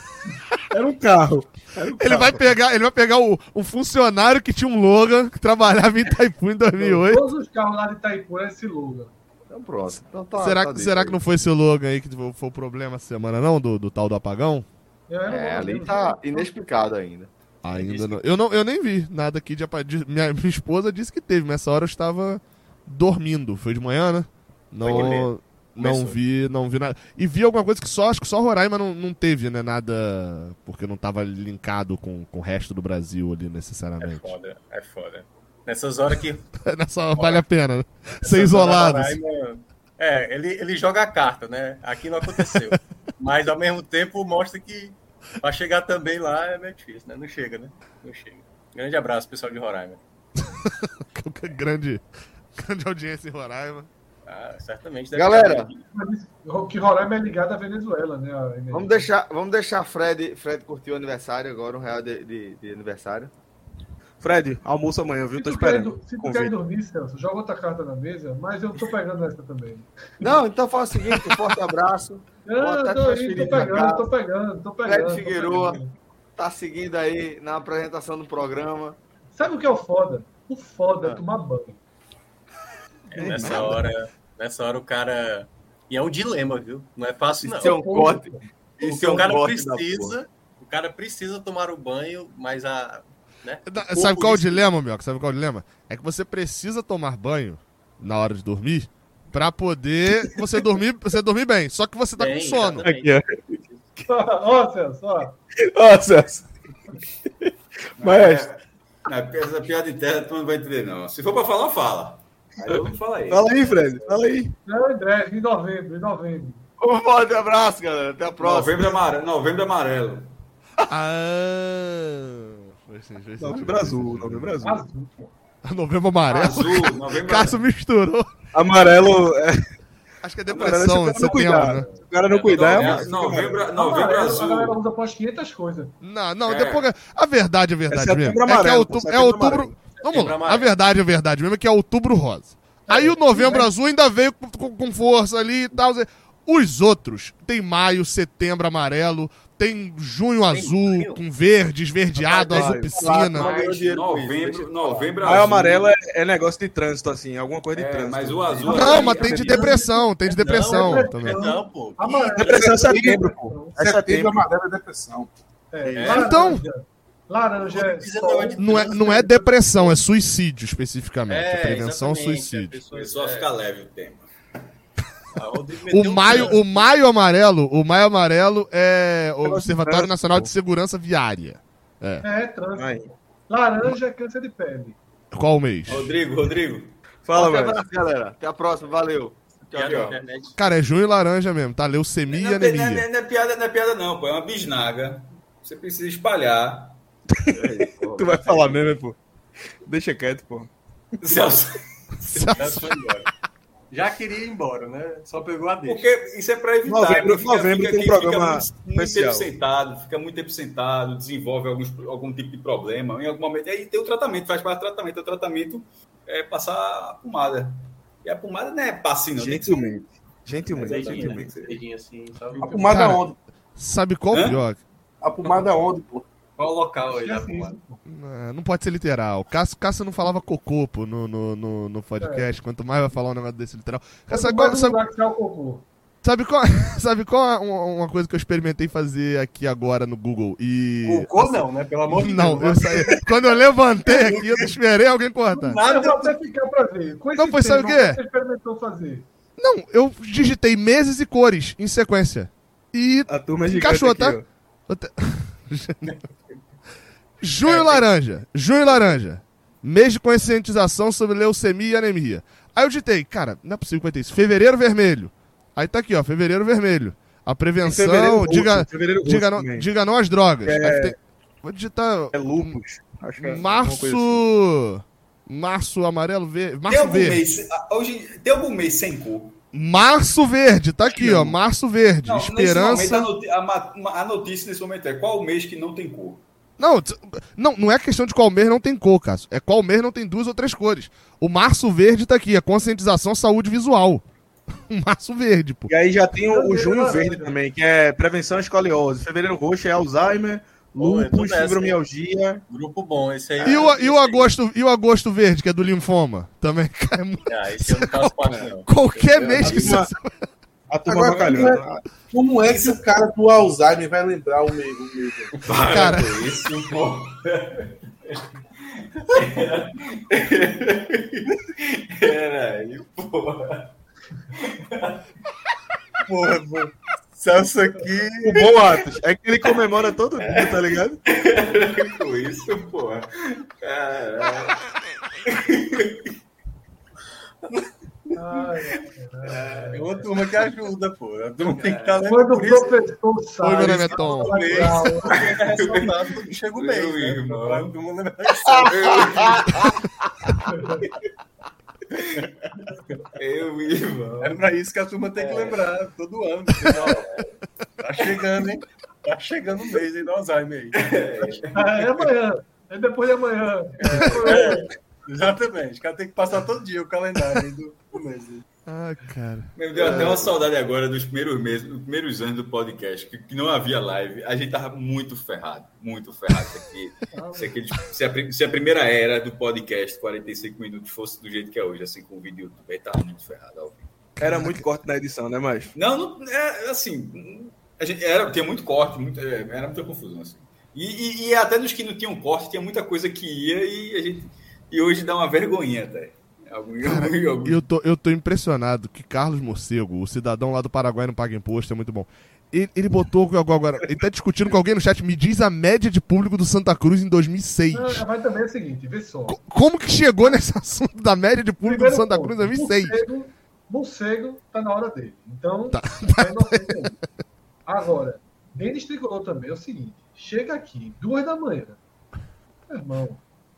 Era um carro. Era um ele vai pegar, ele vai pegar o, o funcionário que tinha um Logan que trabalhava em Itaipu em 2008. Todos os carros lá de Itaipu é esse Logan. Então pronto. Então tá, será tá será que não foi esse Logan aí que foi o problema essa semana não do, do tal do apagão? É, ali tá inexplicado ainda. Ainda não. Eu não, eu nem vi nada aqui de, de minha, minha esposa disse que teve, mas essa hora eu estava dormindo. Foi de manhã, né? Não não vi, não vi nada. E vi alguma coisa que só, acho que só Roraima não, não teve, né? Nada. Porque não tava linkado com, com o resto do Brasil ali, necessariamente. É foda, é foda. Nessas horas que. [LAUGHS] Nessa hora vale a pena. Né? Ser isolado. É, ele, ele joga a carta, né? Aqui não aconteceu. [LAUGHS] Mas ao mesmo tempo mostra que para chegar também lá é meio difícil, né? Não chega, né? Não chega. Grande abraço, pessoal de Roraima. [LAUGHS] grande, grande audiência em Roraima. Ah, certamente. Galera, que Roraima é ligado à Venezuela, né? Vamos deixar, vamos deixar Fred, Fred curtir o aniversário agora, um real de, de, de aniversário. Fred, almoço amanhã, viu? Se tô esperando. Quer, se tu quer dormir, Celso, joga outra carta na mesa, mas eu tô pegando essa também. Não, então faz o seguinte, um forte abraço. [LAUGHS] Não, tô, tô, pegando, tô pegando, tô pegando. Fred Figueroa tá seguindo aí na apresentação do programa. Sabe o que é o foda? O foda é tomar banho. É, nessa hora, nessa hora o cara. E é um dilema, viu? Não é fácil, não. Isso é um corte. Isso é um o cara precisa. O cara precisa tomar o banho, mas a. Né? Sabe qual é o dilema, meu? Sabe qual é o dilema? É que você precisa tomar banho na hora de dormir pra poder você [LAUGHS] dormir, você dormir bem. Só que você tá bem, com sono. Ó, Celso, ó. Ó, Celso. Mas. Não, essa piada interna tu não vai entender, não. Se for pra falar, fala. Aí eu não falo aí. Fala aí, Fred. Fala aí. Não, André, em novembro, em novembro. Um forte abraço, galera. Até a próxima. Novembro amarelo. Novembro amarelo. Ah. Novembro azul, novembro azul. azul [LAUGHS] novembro amarelo. Azul, novembro [LAUGHS] Cássio misturou. Amarelo é. Acho que é depressão é setembro, né? Se o cara não cuidar, é, novembro, novembro azul. A galera usa após 500 coisas. Não, não, é. depois. A verdade, a verdade é mesmo. Amarelo, é que é outubro. É outubro vamos lá. A verdade, a verdade mesmo é que é outubro rosa. Aí o novembro azul ainda veio com, com força ali e tal. Os outros tem maio, setembro amarelo, tem junho azul, com verde, esverdeado, azul piscina. Novembro, novembro azul. amarelo é, é, negócio de trânsito, assim, alguma coisa de é, trânsito. Mas o azul. Não, mas tem de depressão, tem de depressão não, também. Não, pô. Depressão é setembro, pô. É setembro, amarelo é depressão. É, é. Então. Laranja é não é, não é depressão, é suicídio especificamente. É, prevenção suicídio. A pessoa fica leve o tempo. O maio, o maio amarelo, o maio amarelo é o Observatório Nacional de Segurança Viária. É, é trânsito. Laranja é câncer de pele. Qual mês? Rodrigo, Rodrigo. Fala, velho. galera. Até a próxima, valeu. Tchau, tchau. Cara, é junho e laranja mesmo, tá? Leucemia e anemia. Não, não, não, é piada, não é piada, não, pô. É uma bisnaga. Você precisa espalhar. [LAUGHS] tu vai falar mesmo, pô. Deixa quieto, pô. Celso. Celso foi embora já queria ir embora, né? Só pegou a deixa. Porque isso é para evitar. Novembro, fica, novembro fica, tem um programa fica muito, muito tempo sentado, fica muito tempo sentado, desenvolve alguns, algum tipo de problema. Em algum momento, aí tem o tratamento, faz parte do tratamento. O tratamento é passar a pomada. E a pomada não é passinho, não. Gentilmente. Gentilmente. É, gentilmente. Assim, a pomada Cara, onde? Sabe qual Hã? pior? A pomada onde, pô? Qual o local aí da pomada? Não, não pode ser literal. Cássio, Cássio não falava cocô pô, no, no, no, no podcast. É. Quanto mais vai falar um negócio desse literal. Cássio, agora, sabe, sabe qual, [LAUGHS] sabe qual é uma, coisa que eu experimentei fazer aqui agora no Google? E. Cocô não, né? Pelo amor de Deus. Não, eu saí. Quando eu levantei aqui, eu esperei alguém cortar. Nada pra você ficar pra ver. Com não, foi sabe o quê? Você experimentou fazer? Não, eu digitei meses e cores em sequência. E. A turma é encaixou, tá? [LAUGHS] [LAUGHS] Junho é, laranja. Junho laranja. Mês de conscientização sobre leucemia e anemia. Aí eu digitei, cara, não é possível que vai ter isso. Fevereiro vermelho. Aí tá aqui, ó, fevereiro vermelho. A prevenção, diga, diga, não, diga não às drogas. É... Tem... Vou digitar. É lupus. Acho que é março. Assim. Março amarelo verde. Março tem algum verde. Mês, hoje, tem algum mês sem cor? Março verde, tá aqui, não. ó. Março verde. Não, Esperança. a, notícia nesse momento é qual o mês que não tem cor? Não, não, não é questão de qual mês não tem cor, Cássio. É qual mês não tem duas ou três cores. O março verde tá aqui, a conscientização saúde visual. [LAUGHS] O março verde, pô. E aí já tem o, o junho verde também, que é prevenção à escoliose. Fevereiro roxo é Alzheimer, lúpus, fibromialgia. Grupo bom, esse aí. E o, e, o agosto, e o agosto verde, que é do linfoma? Também [LAUGHS] cai muito. Ah, esse eu não faço parte, não. Qualquer mês que você... A turma Agora, como é, como é que o cara do Alzheimer vai lembrar o meio? Cara, isso, pô. Peraí, porra. Porra, pô. Celso aqui. O bom Atos é que ele comemora todo mundo, tá ligado? Com isso, porra. Caralho. [LAUGHS] É uma turma que ajuda, pô. A turma tem que estar lendo. Quando o por isso- professor Oi, sai. meu nome é Tom. Todo mês, é ressaltado quando chega o mês, Meu né? irmão. Eu, irmão. É pra isso que a turma tem que lembrar, todo ano. porque, ó, Tá chegando, hein? Tá chegando o mês aí do Alzheimer aí. Ah, é amanhã. É depois de amanhã. É, exatamente. O cara tem que passar todo dia o calendário aí do, do mês. aí. Ah, cara. Me deu até uma saudade agora dos primeiros meses, dos primeiros anos do podcast, que, que não havia live. A gente tava muito ferrado, muito ferrado. [LAUGHS] Se, aqui, se, se a, se a primeira era do podcast, 45 minutos, fosse do jeito que é hoje, assim, com o vídeo YouTube, aí tava muito ferrado ao vivo. Era muito corte na edição, né, mas? Não, não é assim. A gente, era, tinha muito corte, muito, é, era muita confusão. Assim. E, e- e até nos que não tinham corte, tinha muita coisa que ia e a gente. E hoje dá uma vergonhinha até. Algum, algum, algum- Eu tô, eu tô impressionado que Carlos Morcego, o cidadão lá do Paraguai, não paga imposto, é muito bom. Ele, ele botou agora, ele tá discutindo com alguém no chat, me diz a média de público do Santa Cruz em 2006. Não, mas também é o seguinte, vê só. Co- Como que chegou nesse [LAUGHS] assunto da média de público do Primeiro Santa ponto, Cruz em 2006? Morcego, morcego tá na hora dele. Então, Tá. é. Agora, Denis Tricolor também é o seguinte: chega aqui, duas da manhã. Meu irmão,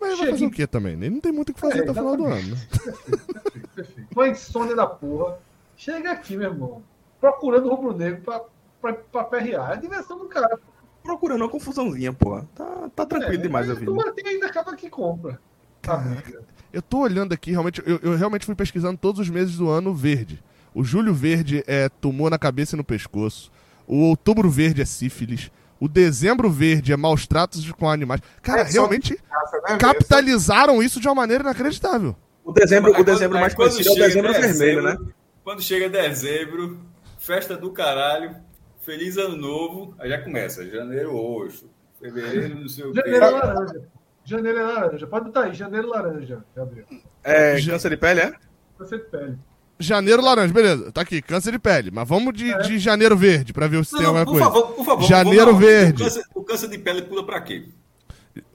Mas vai fazer o que também? Ele não tem muito o que fazer É, até o final do ano. exatamente. perfeito, perfeito. Uma insônia da porra. Chega aqui, meu irmão, procurando o rubro-negro pra, pra, pra perrear. É a diversão do cara. Procurando uma confusãozinha, pô. Tá, tá tranquilo É, demais a mas vida. O Martim ainda acaba que compra. Briga. Eu tô olhando aqui, realmente, eu, eu realmente fui pesquisando todos os meses do ano verde. O julho verde é tumor na cabeça e no pescoço. O outubro verde é sífilis. O dezembro verde é maus tratos com animais. Cara, É, realmente Graça, né, capitalizaram isso de uma maneira inacreditável. O dezembro, o dezembro quando- mais conhecido é o chega dezembro vermelho, né? Quando chega dezembro, festa do caralho, feliz ano novo, aí já começa. Janeiro roxo, fevereiro não sei o quê. Janeiro é laranja. Janeiro é laranja. Pode botar aí, janeiro laranja, Gabriel. É câncer de pele, é? Você de pele. Janeiro laranja, beleza. Tá aqui, câncer de pele. Mas vamos de, de janeiro verde pra ver se Não, tem não, alguma por coisa. favor, por favor. Janeiro verde. O câncer, o câncer de pele pula pra quê?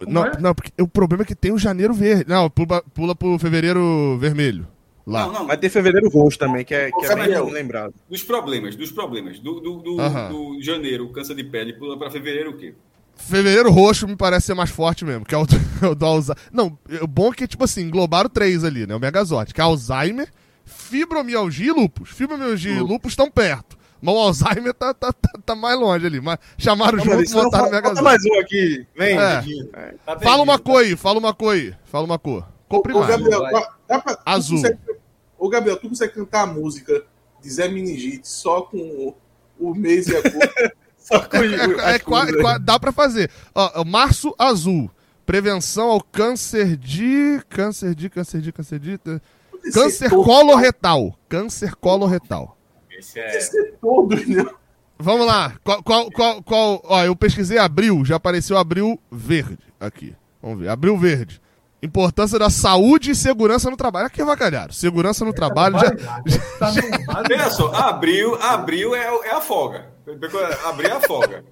Não, é? não, porque o problema é que tem o janeiro verde. Não, pula, pula pro fevereiro vermelho. Lá. Não, não. Mas tem fevereiro roxo também, que é, que é bem lembrado. Dos problemas, dos problemas. Do, do, do, do janeiro, câncer de pele pula pra fevereiro o quê? Fevereiro roxo me parece ser mais forte mesmo, que é o do, [LAUGHS] o do Alzheimer. Não, o bom é que, tipo assim, englobaram três ali, né? O Megazord, que é Alzheimer, fibromialgia e lupus. Fibromialgia e lupus estão perto. Mas o Alzheimer tá, tá, tá, tá mais longe ali. Mas chamaram junto e botaram o Bota Megazord. mais um aqui. Vem. É. Tá Fala uma perdido, cor aí, fala uma cor aí. Fala uma cor. Cor Ô, primária. Gabriel, dá, pra, Azul. consegue- Ô, Gabriel, tu consegue cantar a música de Zé Minigite só com o, o mês e a cor? Só com É, é qua- qua- dá pra fazer. Ó, ó, março azul. Prevenção ao câncer de. Câncer de, câncer de, câncer de. Câncer todo, coloretal. Câncer coloretal. Esse é. Esse todo, né? Vamos lá. Qual, qual, qual, qual- Ó, eu pesquisei abril, já apareceu abril verde aqui. Vamos ver. Abril verde. Importância da saúde e segurança no trabalho. Aqui é vacalhar. Segurança no trabalho já. Tá no vale. Veja só, abril, abril é, é a folga. Abril é a folga.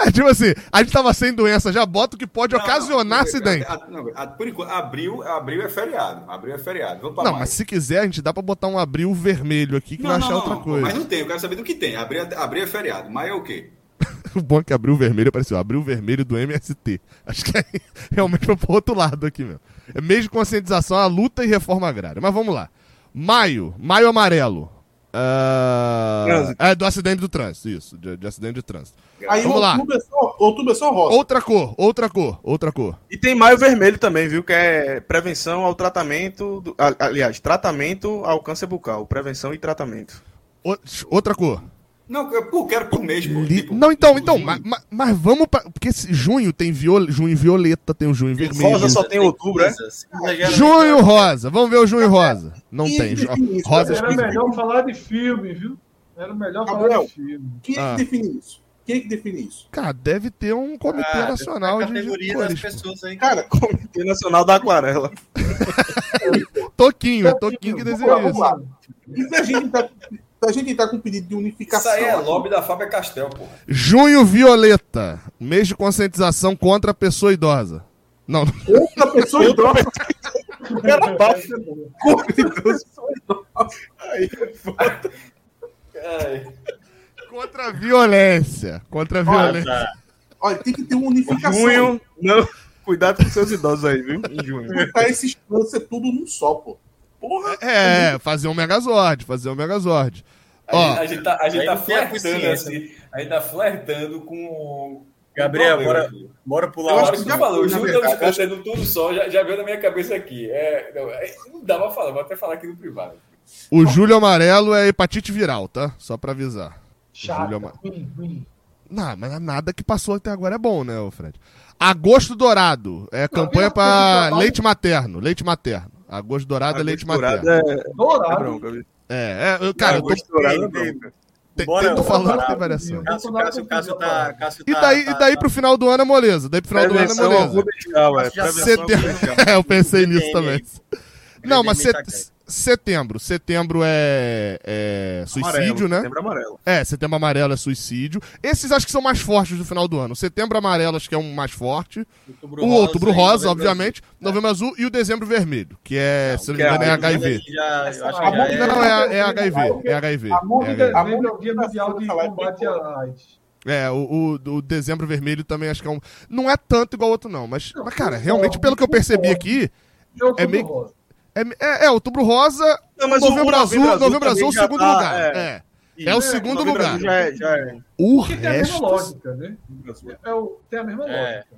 É tipo assim, a gente tava sem doença, já bota o que pode Não, ocasionar não, acidente. a- a- não, a- por enquanto, abril, abril é feriado. Abril é feriado. Não, maio. mas se quiser, a gente dá pra botar um abril vermelho aqui que vai achar outra coisa. Mas não tem, eu quero saber do que tem. Abril, é- abril é feriado. Maio é o quê? [LAUGHS] O bom é que abriu vermelho apareceu. Abriu vermelho do MST. Acho que aí [LAUGHS] realmente foi pro outro lado aqui mesmo. É mês de conscientização à luta e reforma agrária. Mas vamos lá. Maio. Maio amarelo. Trânsito. é do acidente do trânsito. Isso, de, de acidente de trânsito. Aí Vamos lá. é só, outubro é só rosa. Outra cor, outra cor, outra cor. E tem maio vermelho também, viu? Que é prevenção ao tratamento. do- aliás, tratamento ao câncer bucal. Prevenção e tratamento. O- outra cor. Não, eu pô, quero por mês, pô. Li- Tipo, Não, então, então, junho. mas, mas- mas vamos pra. Porque esse junho tem viol... junho violeta, tem o junho vermelho. Rosa só tem outubro, é? Junho rosa. Vamos ver o junho rosa. Não tem. que isso? Rosa Era específico. melhor falar de filme, viu? Era melhor falar Gabriel. de filme. Quem é Ah. que define isso? Quem é que define isso? Cara, deve ter um comitê Ah, nacional a de, categoria das cores. pô. pessoas aí. Cara, Comitê Nacional da Aquarela. [LAUGHS] Toquinho, é Toquinho que desenha Vamos isso. E se a gente tá, a gente tá com pedido de Isso unificação? aí é lobby da Fábio Castel, pô. Junho violeta. Mês de conscientização contra a pessoa idosa. Não, não. Outra pessoa idosa. O cara bate corpo de Deus. Aí é foda. Contra a violência. Contra a violência. Olha, tem que ter uma unificação. Junho, não. Cuidado com seus idosos aí, viu? Em junho. Botar esses ser tudo num só, pô. Porra. É, fazer um Megazord, fazer um Megazord. A, Ó, gente, a gente tá, a gente aí tá flertando assim. A gente tá flertando com. Gabriel, o bora, bora pular hora que falou, o Júlio verdade, cantando tudo só, já, já veio na minha cabeça aqui. É, não, é, não dá pra falar, vou até falar aqui no privado. o Júlio Amarelo é hepatite viral, tá? Só pra avisar. Chato. Não, mas nada que passou até agora é bom, né, Fred? Agosto Dourado. É campanha eu- leite materno. Leite materno. Agosto Dourado é leite materno. Dourado é, é Dourado. É, é, eu- cara, eu tô, Dourado é Tem- bronca. te- Bora, tô falando tem variação. Cássio, Cássio, Cássio tá. Cássio E tá- daí, tá- e daí tá- pro final do ano é moleza. Daí pro final do ano é moleza. É. Prevenção ao Setembro. Rubenscal. [LAUGHS] É, eu pensei nisso também. Não, mas setembro. Setembro é, é suicídio, Amarelo, né? Setembro amarelo. É, setembro amarelo é suicídio. Esses acho que são mais fortes do final do ano. Setembro amarelo acho que é um mais forte. Outubro O outubro e rosa, novembro obviamente. Novembro azul e o dezembro vermelho, que é, se não me é engano, é a- HIV. Já, A já de é, Não, é, é HIV. É HIV. A É, é o Dia Mundial de Combate à AIDS. É, o, o, o dezembro vermelho também acho que é um. Não é tanto igual outro, não. Mas, Não, mas cara, realmente, pelo que eu percebi aqui, outubro meio- rosa. É, é, é outubro rosa, Não, mas novembro, o azul, novembro azul, também o já segundo tá, lugar. é. É. É, o segundo Novembro lugar. azul Já é, já é. O Porque tem a mesma resto. lógica, né? É o, tem a mesma É. lógica.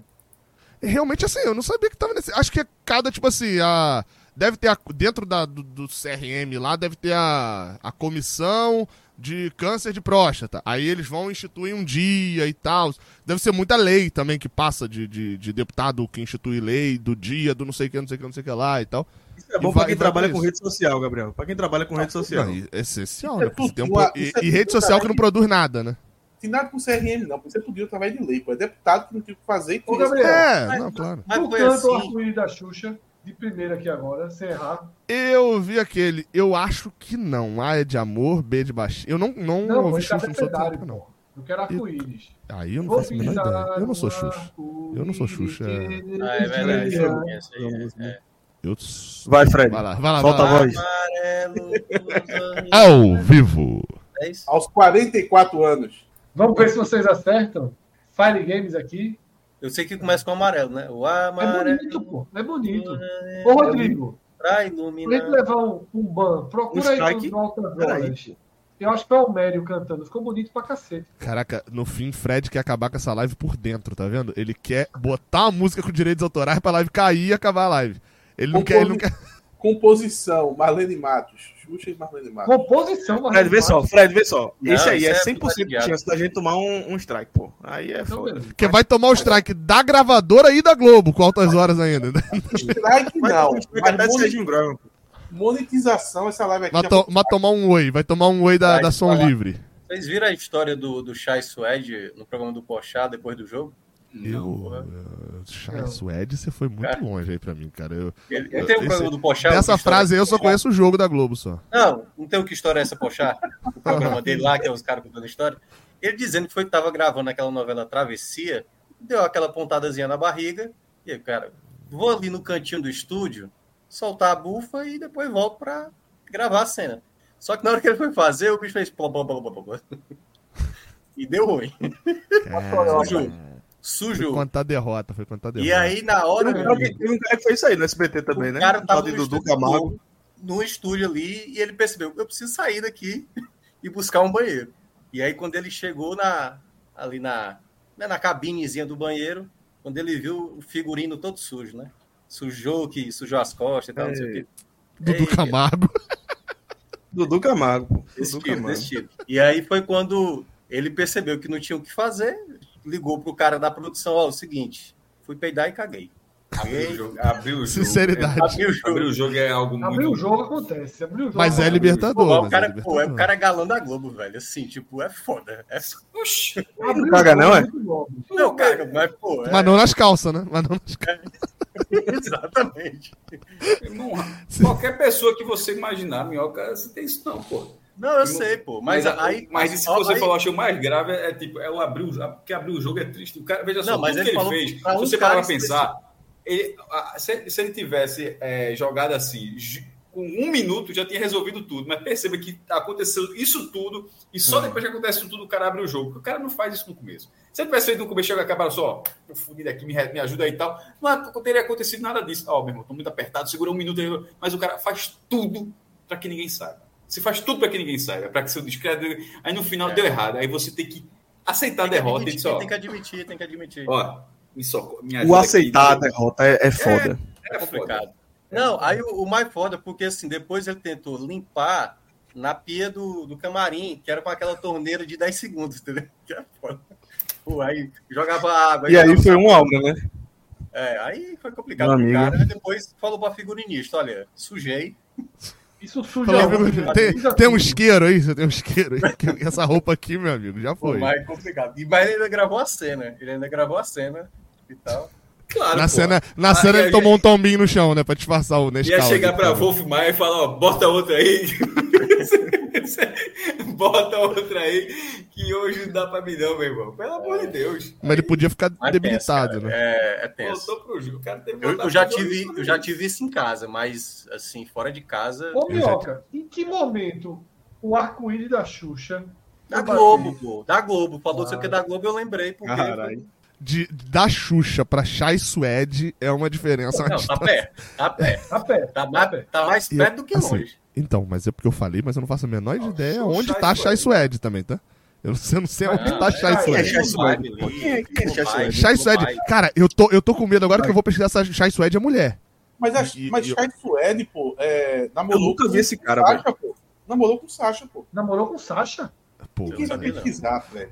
Realmente, assim, eu não sabia que tava nesse. Acho que é cada, tipo assim, a. Deve ter a, dentro da, do, do CRM lá, deve ter a, a comissão de câncer de próstata. Aí eles vão instituir um dia e tal. Deve ser muita lei também que passa de, de, de deputado que institui lei do dia, do não sei o que, não sei o que, não sei o que lá e tal. É bom pra vai- quem trabalha com rede social, Gabriel. Pra quem trabalha com rede social. Não, é essencial, é né? Tudo- tem um e, é e rede social que não produz nada, né? Tem nada com CRM, não. Você podia através de lei, pô. É deputado que não tem o que fazer. e Ô, Gabriel, É, mas- não, claro. Mas foi canta o assim. arco-íris da Xuxa, de primeira aqui agora, sem errar. Eu vi aquele, eu acho que não. A é de amor, B de baixo. Eu não, não, Não, ouvi foi Xuxa, não sou cabeçalho, tempo, não. Eu quero arco-íris. Aí eu não Vou faço a menor ideia. Eu não sou Xuxa. Eu não sou Xuxa, é. Ah, é verdade. Essa aí é- é. Eu... Vai, Fred. Vai lá, vai lá, Solta vai lá. a voz. Amarelo. [LAUGHS] Ao vivo. É isso. Aos 44 anos. Vamos ver se vocês acertam. Fire Games aqui. Eu sei que começa com amarelo, né? O É amarelo bonito, pô. É bonito. Ô, Rodrigo, pra pra gente iluminar. levar um, um ban, procura Um aí Altas Horas. Eu acho que é o Mério cantando. Ficou bonito pra cacete. Caraca, no fim, Fred quer acabar com essa live por dentro, tá vendo? Ele quer botar a música com direitos autorais pra live cair e acabar a live. Ele não quer, ele não quer. Composição, Marlene Matos. Xuxa e Marlene Matos. Composição, Fred, vê só, Fred, vê só. Não, Esse aí é é 100% de chance da gente tomar um, um strike, pô. Aí é Então, foda. Porque vai tomar o strike da gravadora e da Globo, com altas horas ainda. né? Strike Vai não. um strike até Grosman, pô. monetização, essa live aqui. Vai, já to- vai tomar um oi, vai tomar um oi da, Vai da Som. Livre. Vocês viram a história do, do Chai Suede no programa do Pochá depois do jogo? Eu. Não. Chai Suede, você foi muito Cara. longe aí pra mim, cara. Eu, Ele, Eu- um programa do Pochá. história- frase aí eu só conheço o jogo da Globo só. Não, não tem o que história é essa Pochá? O programa [LAUGHS] dele lá, que é os caras contando história. Ele dizendo que foi tava gravando aquela novela Travessia, deu aquela pontadazinha na barriga, e aí, cara, vou ali no cantinho do estúdio, soltar a bufa e depois volto pra gravar a cena. Só que na hora que ele foi fazer, o bicho fez plá, plá, plá, plá, plá. E deu ruim. Sujo. Foi Sujo. contar derrota, foi contar derrota. E aí, na hora, Teve um cara que fez isso aí no SBT também, o né? cara O tava tal de no Dudu estúdio, Camargo. no estúdio ali e ele percebeu, eu preciso sair daqui e buscar um banheiro. E aí quando ele chegou na ali na né, na cabinezinha do banheiro, quando ele viu o figurino todo sujo, né? Sujou que sujou as costas e tal, não sei o quê. Dudu Ei, [LAUGHS] Camargo. Dudu Camargo, pô. Desse Dudu tipo, Camargo. desse tipo. E aí foi quando ele percebeu que não tinha o que fazer, ligou pro cara da produção, ó, o seguinte, fui peidar e caguei. Abriu o jogo. Abriu o jogo. Sinceridade. abriu o jogo. Abrir o jogo é algo muito. Abrir o jogo acontece. Abrir o jogo Mas é. Libertador. Pô, o mas cara, é pô, é, Libertador. o cara é galã da Globo, velho. Assim, tipo, é foda. É... Oxi. Abrir o Caga não, é? Não, cara, mas, pô, é... Mas não nas calças, né? Mas não nas calças. [LAUGHS] exatamente. Irmão, Qualquer pessoa que você imaginar, minhoca, você tem isso não, pô. Não, eu sei, pô. Mas, Mas, aí. mas isso que ó, você aí- falou, achei o mais grave é, tipo, é o abrir o jogo, porque abrir o jogo é triste. O cara, veja só, Não, mas tudo ele que ele fez, se você parar pra pensar, ele, se, se, ele tivesse é, jogado assim, com um minuto já tinha resolvido tudo. Mas perceba que aconteceu isso tudo e só uhum. depois que acontece isso tudo o cara abre o jogo. O cara não faz isso no começo. Se ele tivesse feito no começo, chega acabar só, tô fudido aqui, me, me ajuda aí e tal. Não teria acontecido nada disso. Ó, oh, meu irmão, tô muito apertado, segurou um minuto. Mas o cara faz tudo para que ninguém saiba. Se faz tudo para que ninguém saiba, para que seu discreto. Aí no final é. deu errado. Aí você tem que aceitar tem a derrota. Admitir, e tem que admitir, tem que admitir. Ó, me me o aceitar aqui, a derrota é, é foda. É, é complicado. Foda. Não, aí o, o, mais foda, porque assim, depois ele tentou limpar na pia do, do camarim, que era com aquela torneira de 10 segundos, entendeu? [LAUGHS] Que é foda. Pô, aí jogava água. Aí e aí foi uma hora, né? É, aí foi complicado pro cara. Aí depois falou pra figurinista: olha, sujei. Isso suja Falou, tem, tem um isqueiro aí, você tem um isqueiro aí. Essa roupa aqui, meu amigo, já foi. Pô, mas é complicado. E, mas ele ainda gravou a cena. Ele ainda gravou a cena e tal. Claro, na pô. cena, na ah, cena ele gente... tomou um tombinho no chão, né? Pra disfarçar o Nescau. Ia chegar pra Wolf Maia e falar, ó, bota outra aí. [LAUGHS] bota outra aí, que hoje não dá pra mim não, meu irmão. Pelo amor de Deus. Mas ele podia ficar é debilitado, tenso, né? É, é tenso. Voltou pro jogo. O cara teve eu, eu já tive, eu já tive isso em casa, mas assim, fora de casa... Ô, Minhoca, já... em que momento o arco-íris da Xuxa... Da Globo, pô. Da Globo. Falou ah. que da Globo, eu lembrei, porque... Caralho de, da Xuxa pra Chai Suede é uma diferença. Não, tá perto. Tá perto. Tá perto. Tá mais, tá mais perto do que assim, longe. Então, mas é porque eu falei, mas eu não faço a menor não, ideia onde tá Chai Suede também, tá? Eu não sei, eu não sei ah, onde tá é, Chai Suede. É Chai Suede. Quem é Chai Suede? Chai Suede. Cara, eu tô, eu tô com medo agora que eu vou pesquisar se Chai Suede é mulher. Mas, a, e, mas Chai Suede, pô, é, namorou eu nunca vi esse cara, Sasha, pô. Namorou com Sasha, pô. Namorou com Sasha? Pô,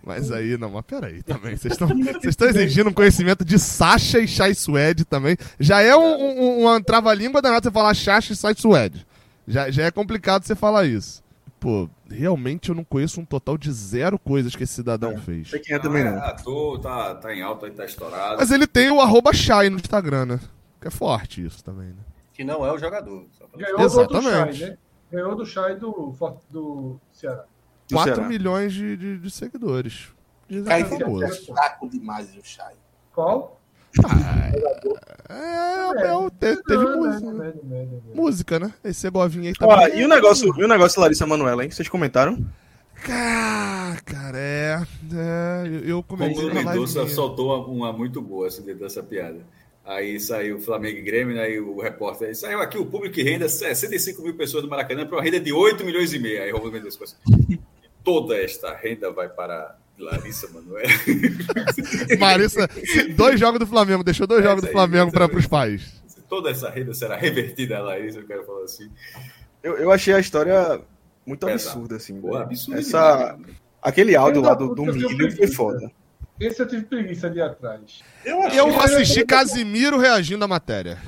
mas aí, não, mas peraí também. Vocês estão exigindo um conhecimento de Sasha e Chai Suede também. Já é um, um, uma trava-língua danada você falar Sasha e Chai Suede. Já, já é complicado você falar isso. Pô, realmente eu não conheço um total de zero coisas que esse cidadão é, fez. Sei quem é também, não. Ah, tô, tá, tá em alta, tá estourado. Mas ele tem o arroba Shai no Instagram, né? Que é forte isso também, né? Que não é o jogador. Ganhou Exatamente. do Shai, né? Ganhou do Shai do, do Ceará. 4 milhões de, de, de seguidores. Cai é fraco demais o Chay. Qual? Ah, é, é, é, teve, teve música, música, né? Esse Segovinha aí também. Ó, e o negócio, e o negócio Larissa Manoela, hein? Vocês comentaram? Cara, é. é eu, eu comentei. Como o Mendonça soltou uma, uma, muito boa assim, dentro dessa piada. Aí saiu Flamengo e Grêmio, aí o repórter aí, saiu aqui o público que renda 65 mil pessoas do Maracanã para uma renda de 8 milhões e meio. Aí Romulo Mendonça assim, toda esta renda vai para Larissa Manoel. [LAUGHS] Marissa, dois jogos do Flamengo, deixou dois é, jogos do Flamengo para os pais. Toda essa renda será revertida a Larissa, eu quero falar assim. Eu, eu achei a história muito absurda, assim. Pô, absurdo essa, aquele áudio lá do, do milho foi foda. Esse eu tive preguiça de ir atrás. Eu, eu assisti Casimiro reagindo à matéria.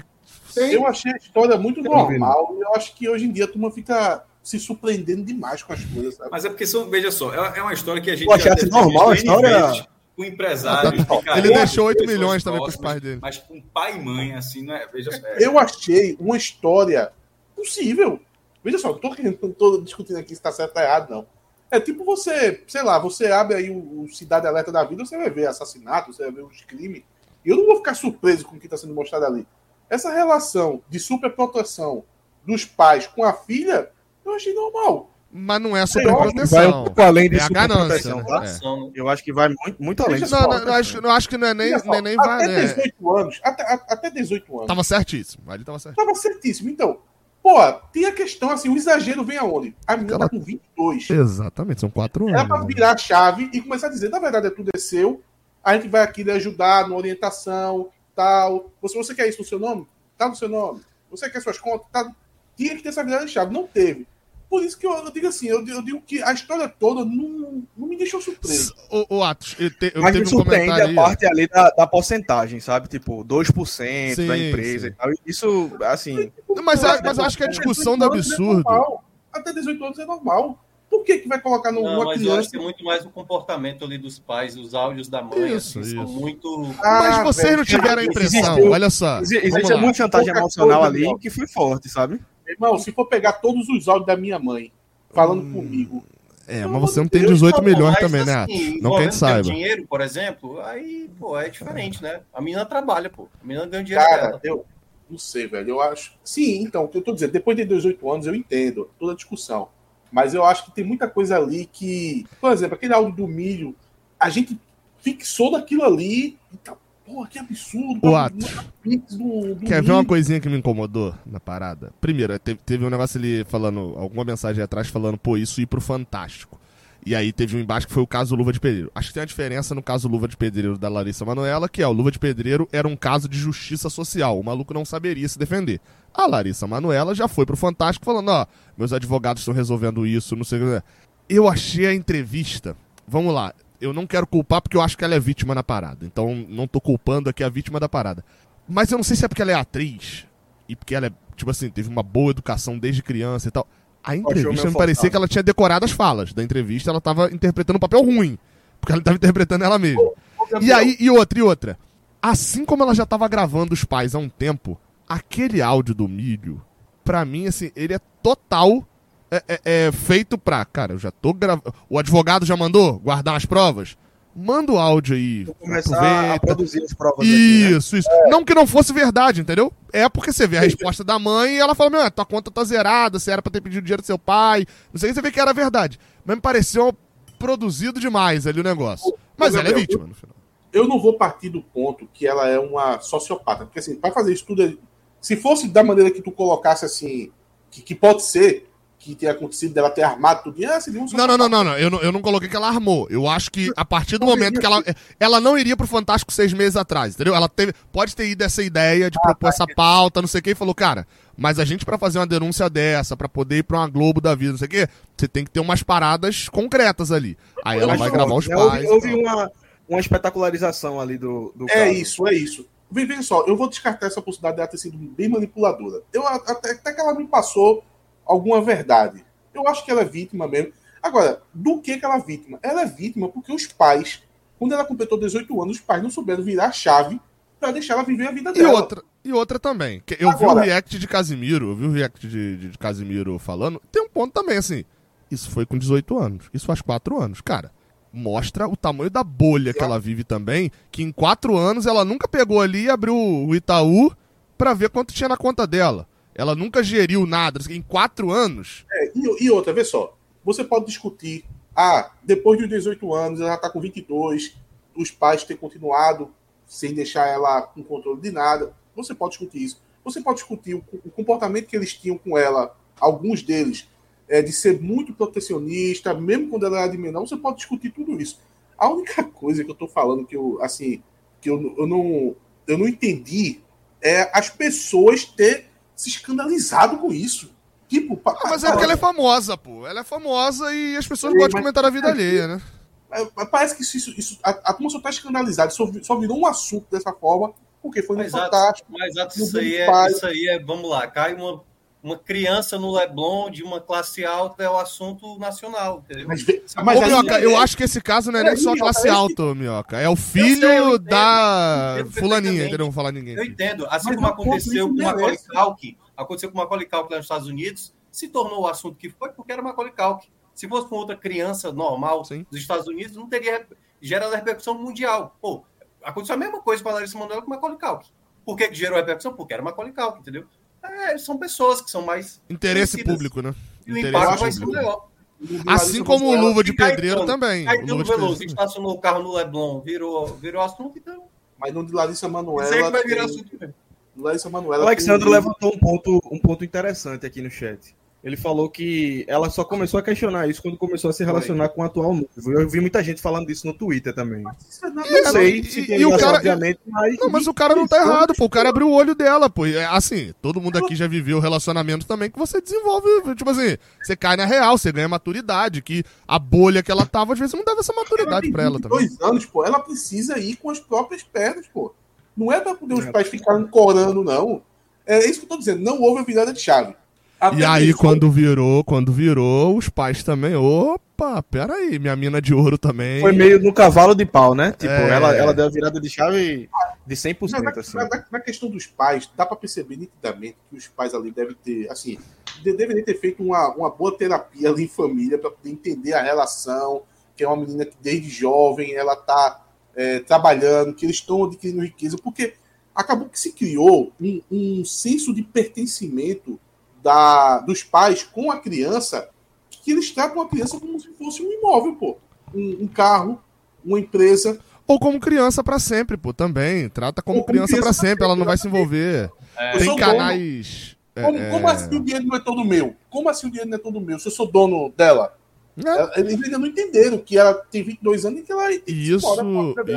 Eu achei a história muito normal. Eu acho que hoje em dia a turma fica se surpreendendo demais com as coisas. Sabe? Mas é porque, são, veja só, é, é uma história que a gente. Pô, já normal a história. Com empresários. Ah, tá, ele deixou 8 milhões também para os pais dele. Mas com pai e mãe, assim, não é? Veja só. É... Eu achei uma história possível. Veja só, não estou discutindo aqui se está certo ou errado, não. É tipo você, sei lá, você abre aí o, o Cidade Alerta da Vida, você vai ver assassinato, você vai ver os crimes. E eu não vou ficar surpreso com o que está sendo mostrado ali. Essa relação de superproteção dos pais com a filha eu achei normal. Mas não é superproteção. Vai um pouco além de é ganância, né? tá? é. Eu acho que vai muito, muito além disso. Não, não, não, acho, não acho que não é nem, nem, nem vai. Até 18 anos. Até, até 18 anos. Tava certíssimo. Ali tava certíssimo. Tava certíssimo. Então, pô, tem a questão assim: o exagero vem aonde? A menina Ela... tá com 22. Exatamente, são 4 anos. Era pra virar a chave e começar a dizer: na verdade, é tudo é seu. A gente vai aqui lhe ajudar na orientação, tal. Se você quer isso no seu nome, tá no seu nome. Você quer suas contas, tá. Tinha que ter essa virada de chave. Não teve. Por isso que eu, eu digo assim, eu, eu, digo que a história toda não, não me deixou surpreso. O, o Atos, eu, te, eu Mas teve me surpreende um a parte ali da, da porcentagem, sabe? Tipo, 2% sim, da empresa sim. e tal. Isso, assim... Mas, mas eu acho que a discussão do absurdo... É Até 18 anos é normal. Por que, que vai colocar no não, mas criança? eu acho que é muito mais o comportamento ali dos pais, os áudios da mãe, isso, assim, isso. são muito. Ah, mas vocês não tiveram a impressão, existe, olha só. Existe muita chantagem emocional ali que foi forte, sabe? Irmão, se for pegar todos os áudios da minha mãe falando hum, comigo, É, mas você não tem 18 Não, milhões também, né? assim, Não que a gente envolvendo saiba. dinheiro, por exemplo, aí, pô, é diferente, né? A menina trabalha, pô. A menina ganha dinheiro Cara, dela. eu não sei, velho. Eu acho. Sim, então, o que eu tô dizendo, depois de 18 anos, eu entendo toda a discussão. Mas eu acho que tem muita coisa ali que. Por exemplo, aquele áudio do milho, a gente fixou naquilo ali e tá. Porra, que absurdo. O ato. Do, do Quer ver uma coisinha que me incomodou na parada? Primeiro, teve, teve um negócio ali falando, alguma mensagem atrás falando, pô, isso ir pro Fantástico. E aí teve um embaixo que foi o caso Luva de Pedreiro. Acho que tem uma diferença no caso Luva de Pedreiro da Larissa Manoela, que é o Luva de Pedreiro era um caso de justiça social. O maluco não saberia se defender. A Larissa Manoela já foi pro Fantástico falando, ó, meus advogados estão resolvendo isso, não sei o que. Eu achei a entrevista. Vamos lá. Eu não quero culpar porque eu acho que ela é vítima na parada. Então não tô culpando aqui a vítima da parada. Mas eu não sei se é porque ela é atriz e porque ela é, tipo assim, teve uma boa educação desde criança e tal. A entrevista me parecia que ela tinha decorado as falas da entrevista, ela tava interpretando um papel ruim. Porque ela tava interpretando ela mesma. E aí, e outra, e outra. Assim como ela já tava gravando os pais há um tempo, aquele áudio do milho, pra mim, assim, ele é total é, é- é feito pra. Cara, eu já tô gravando. O advogado já mandou guardar as provas? Manda o áudio aí. Vou começar a aproveita. produzir as provas aqui, né? Isso, isso. Não que não fosse verdade, entendeu? É porque você vê a resposta da mãe e ela fala, meu, tua conta tá zerada, você era pra ter pedido dinheiro do seu pai. Não sei, você vê que era verdade. Mas me pareceu produzido demais ali o negócio. Mas ela é vítima no final. eu não vou partir do ponto que ela é uma sociopata. Porque, assim, para fazer isso tudo, se fosse da maneira que tu colocasse assim, que, que pode ser que tenha acontecido dela ter armado tudo, ah, seria um Não, não, não, não, não. Eu, não. eu não coloquei que ela armou. Eu acho que a partir do momento que ela. Ela não iria pro Fantástico seis meses atrás, entendeu? Ela teve, pode ter ido essa ideia de propor essa pauta, não sei o que, e falou, cara, mas a gente pra fazer uma denúncia dessa, pra poder ir pra uma Globo da vida, não sei o que, você tem que ter umas paradas concretas ali. Aí ela Mas vai não, gravar os pais. Houve, uma, uma espetacularização ali do, do É caso. isso, é isso. Vê- Veja só, eu vou descartar essa possibilidade dela ter sido bem manipuladora. Eu, até, até que ela me passou alguma verdade. Eu acho que ela é vítima mesmo. Agora, do que, que ela é vítima? Ela é vítima porque os pais, quando ela completou 18 anos, os pais não souberam virar a chave pra deixar ela viver a vida E dela. outra, e outra também. que eu vi o Agora- react de Casimiro, eu vi o react de, de, de Casimiro falando. Tem um ponto também, assim. Isso foi com 18 anos. Isso faz 4 anos. Cara, mostra o tamanho da bolha que ela vive também. Que em 4 anos ela nunca pegou ali e abriu o Itaú pra ver quanto tinha na conta dela. Ela nunca geriu nada. Em 4 anos. É, e, e outra, vê só. Você pode discutir. Ah, depois dos 18 anos, ela tá com 22, os pais têm continuado sem deixar ela com controle de nada. Você pode discutir isso. Você pode discutir o, o comportamento que eles tinham com ela, alguns deles, é, de ser muito protecionista, mesmo quando ela era de menor. Você pode discutir tudo isso. A única [LAUGHS] coisa que eu tô falando que eu, assim, que eu, eu não, eu não entendi é as pessoas ter se escandalizado com isso. Tipo, pa- Ah, mas é porque ela é famosa, pô. Ela é famosa e as pessoas gostam de mas- comentar a vida alheia, né? É, Parece que isso, isso, a, a turma só tá escandalizada, só, só virou um assunto dessa forma, porque foi no Mas Fantástico. Mas exato, no isso aí, é, isso aí é, vamos lá, cai uma, uma criança no Leblon de uma classe alta é o assunto nacional, entendeu? Mas, vê- Ô, mas aí- Minhoca, eu acho que esse caso não é nem É, só classe é alta, ô, Minhoca. É o sei, eu filho entendo. da Eu entendo fulaninha, entendeu? Não vou falar ninguém. Eu entendo, assim Mas como aconteceu com Macaulay merece. Culkin, aconteceu com Macaulay Culkin lá nos Estados Unidos, se tornou o assunto que foi porque era Macaulay Culkin. Se fosse com outra criança normal Sim. dos Estados Unidos, não teria gerado repercussão mundial. Pô, aconteceu a mesma coisa com a Larissa Manoela com Macaulay Culkin. Por que, que gerou repercussão? Porque era Macaulay Culkin, entendeu? É, são pessoas que são mais Interesse conhecidas. público, né? e o Interesse impacto vai ser maior. Assim como o Luva de Pedreiro Caetano. também. O Caetano Luva de Veloso estacionou o carro no Leblon, virou, virou assunto, então Mas no de Larissa isso aí Manoela. que vai virar tem- assunto mesmo. Larissa O Manoela. Alexandre tem- levantou um ponto, um ponto interessante aqui no chat. Ele falou que ela só começou a questionar isso quando começou a se relacionar com o atual noivo. Eu vi muita gente falando disso no Twitter também. Isso é nada- É, Não sei e- se tem e o cara- obviamente, mas... Não, mas o cara não tá errado, pô. O cara abriu o olho dela, pô. É, Assim, todo mundo aqui já viveu relacionamento também que você desenvolve, tipo assim, você cai na real, você ganha maturidade, que a bolha que ela tava, às vezes não dava essa maturidade pra ela também. 22 anos, pô. Ela precisa ir com as próprias pernas, pô. Não é pra poder os pais ficarem corando, não. É isso que eu tô dizendo. Não houve a virada de chave. E aí, quando virou, quando virou, os pais também, opa, peraí, minha mina de ouro também. Foi meio no cavalo de pau, né? Tipo, É. ela, ela deu a virada de chave de 100%. Na, assim. na, na, questão dos pais, dá para perceber nitidamente que os pais ali devem ter, assim, deveriam ter feito uma, uma boa terapia ali em família para poder entender a relação, que é uma menina que desde jovem ela está é, trabalhando, que eles estão adquirindo riqueza, porque acabou que se criou um, um senso de pertencimento da, dos pais com a criança, que eles tratam a criança como se fosse um imóvel, pô. Um, um carro, uma empresa. Ou como criança para sempre, pô, também. Trata como, criança, criança para sempre, sempre, ela não vai se envolver. É. Tem canais. Como, é... como, assim o dinheiro não é todo meu? Como assim o dinheiro não é todo meu? Se eu sou dono dela? É. Eles ainda não entenderam que ela tem 22 anos e que ela. Isso,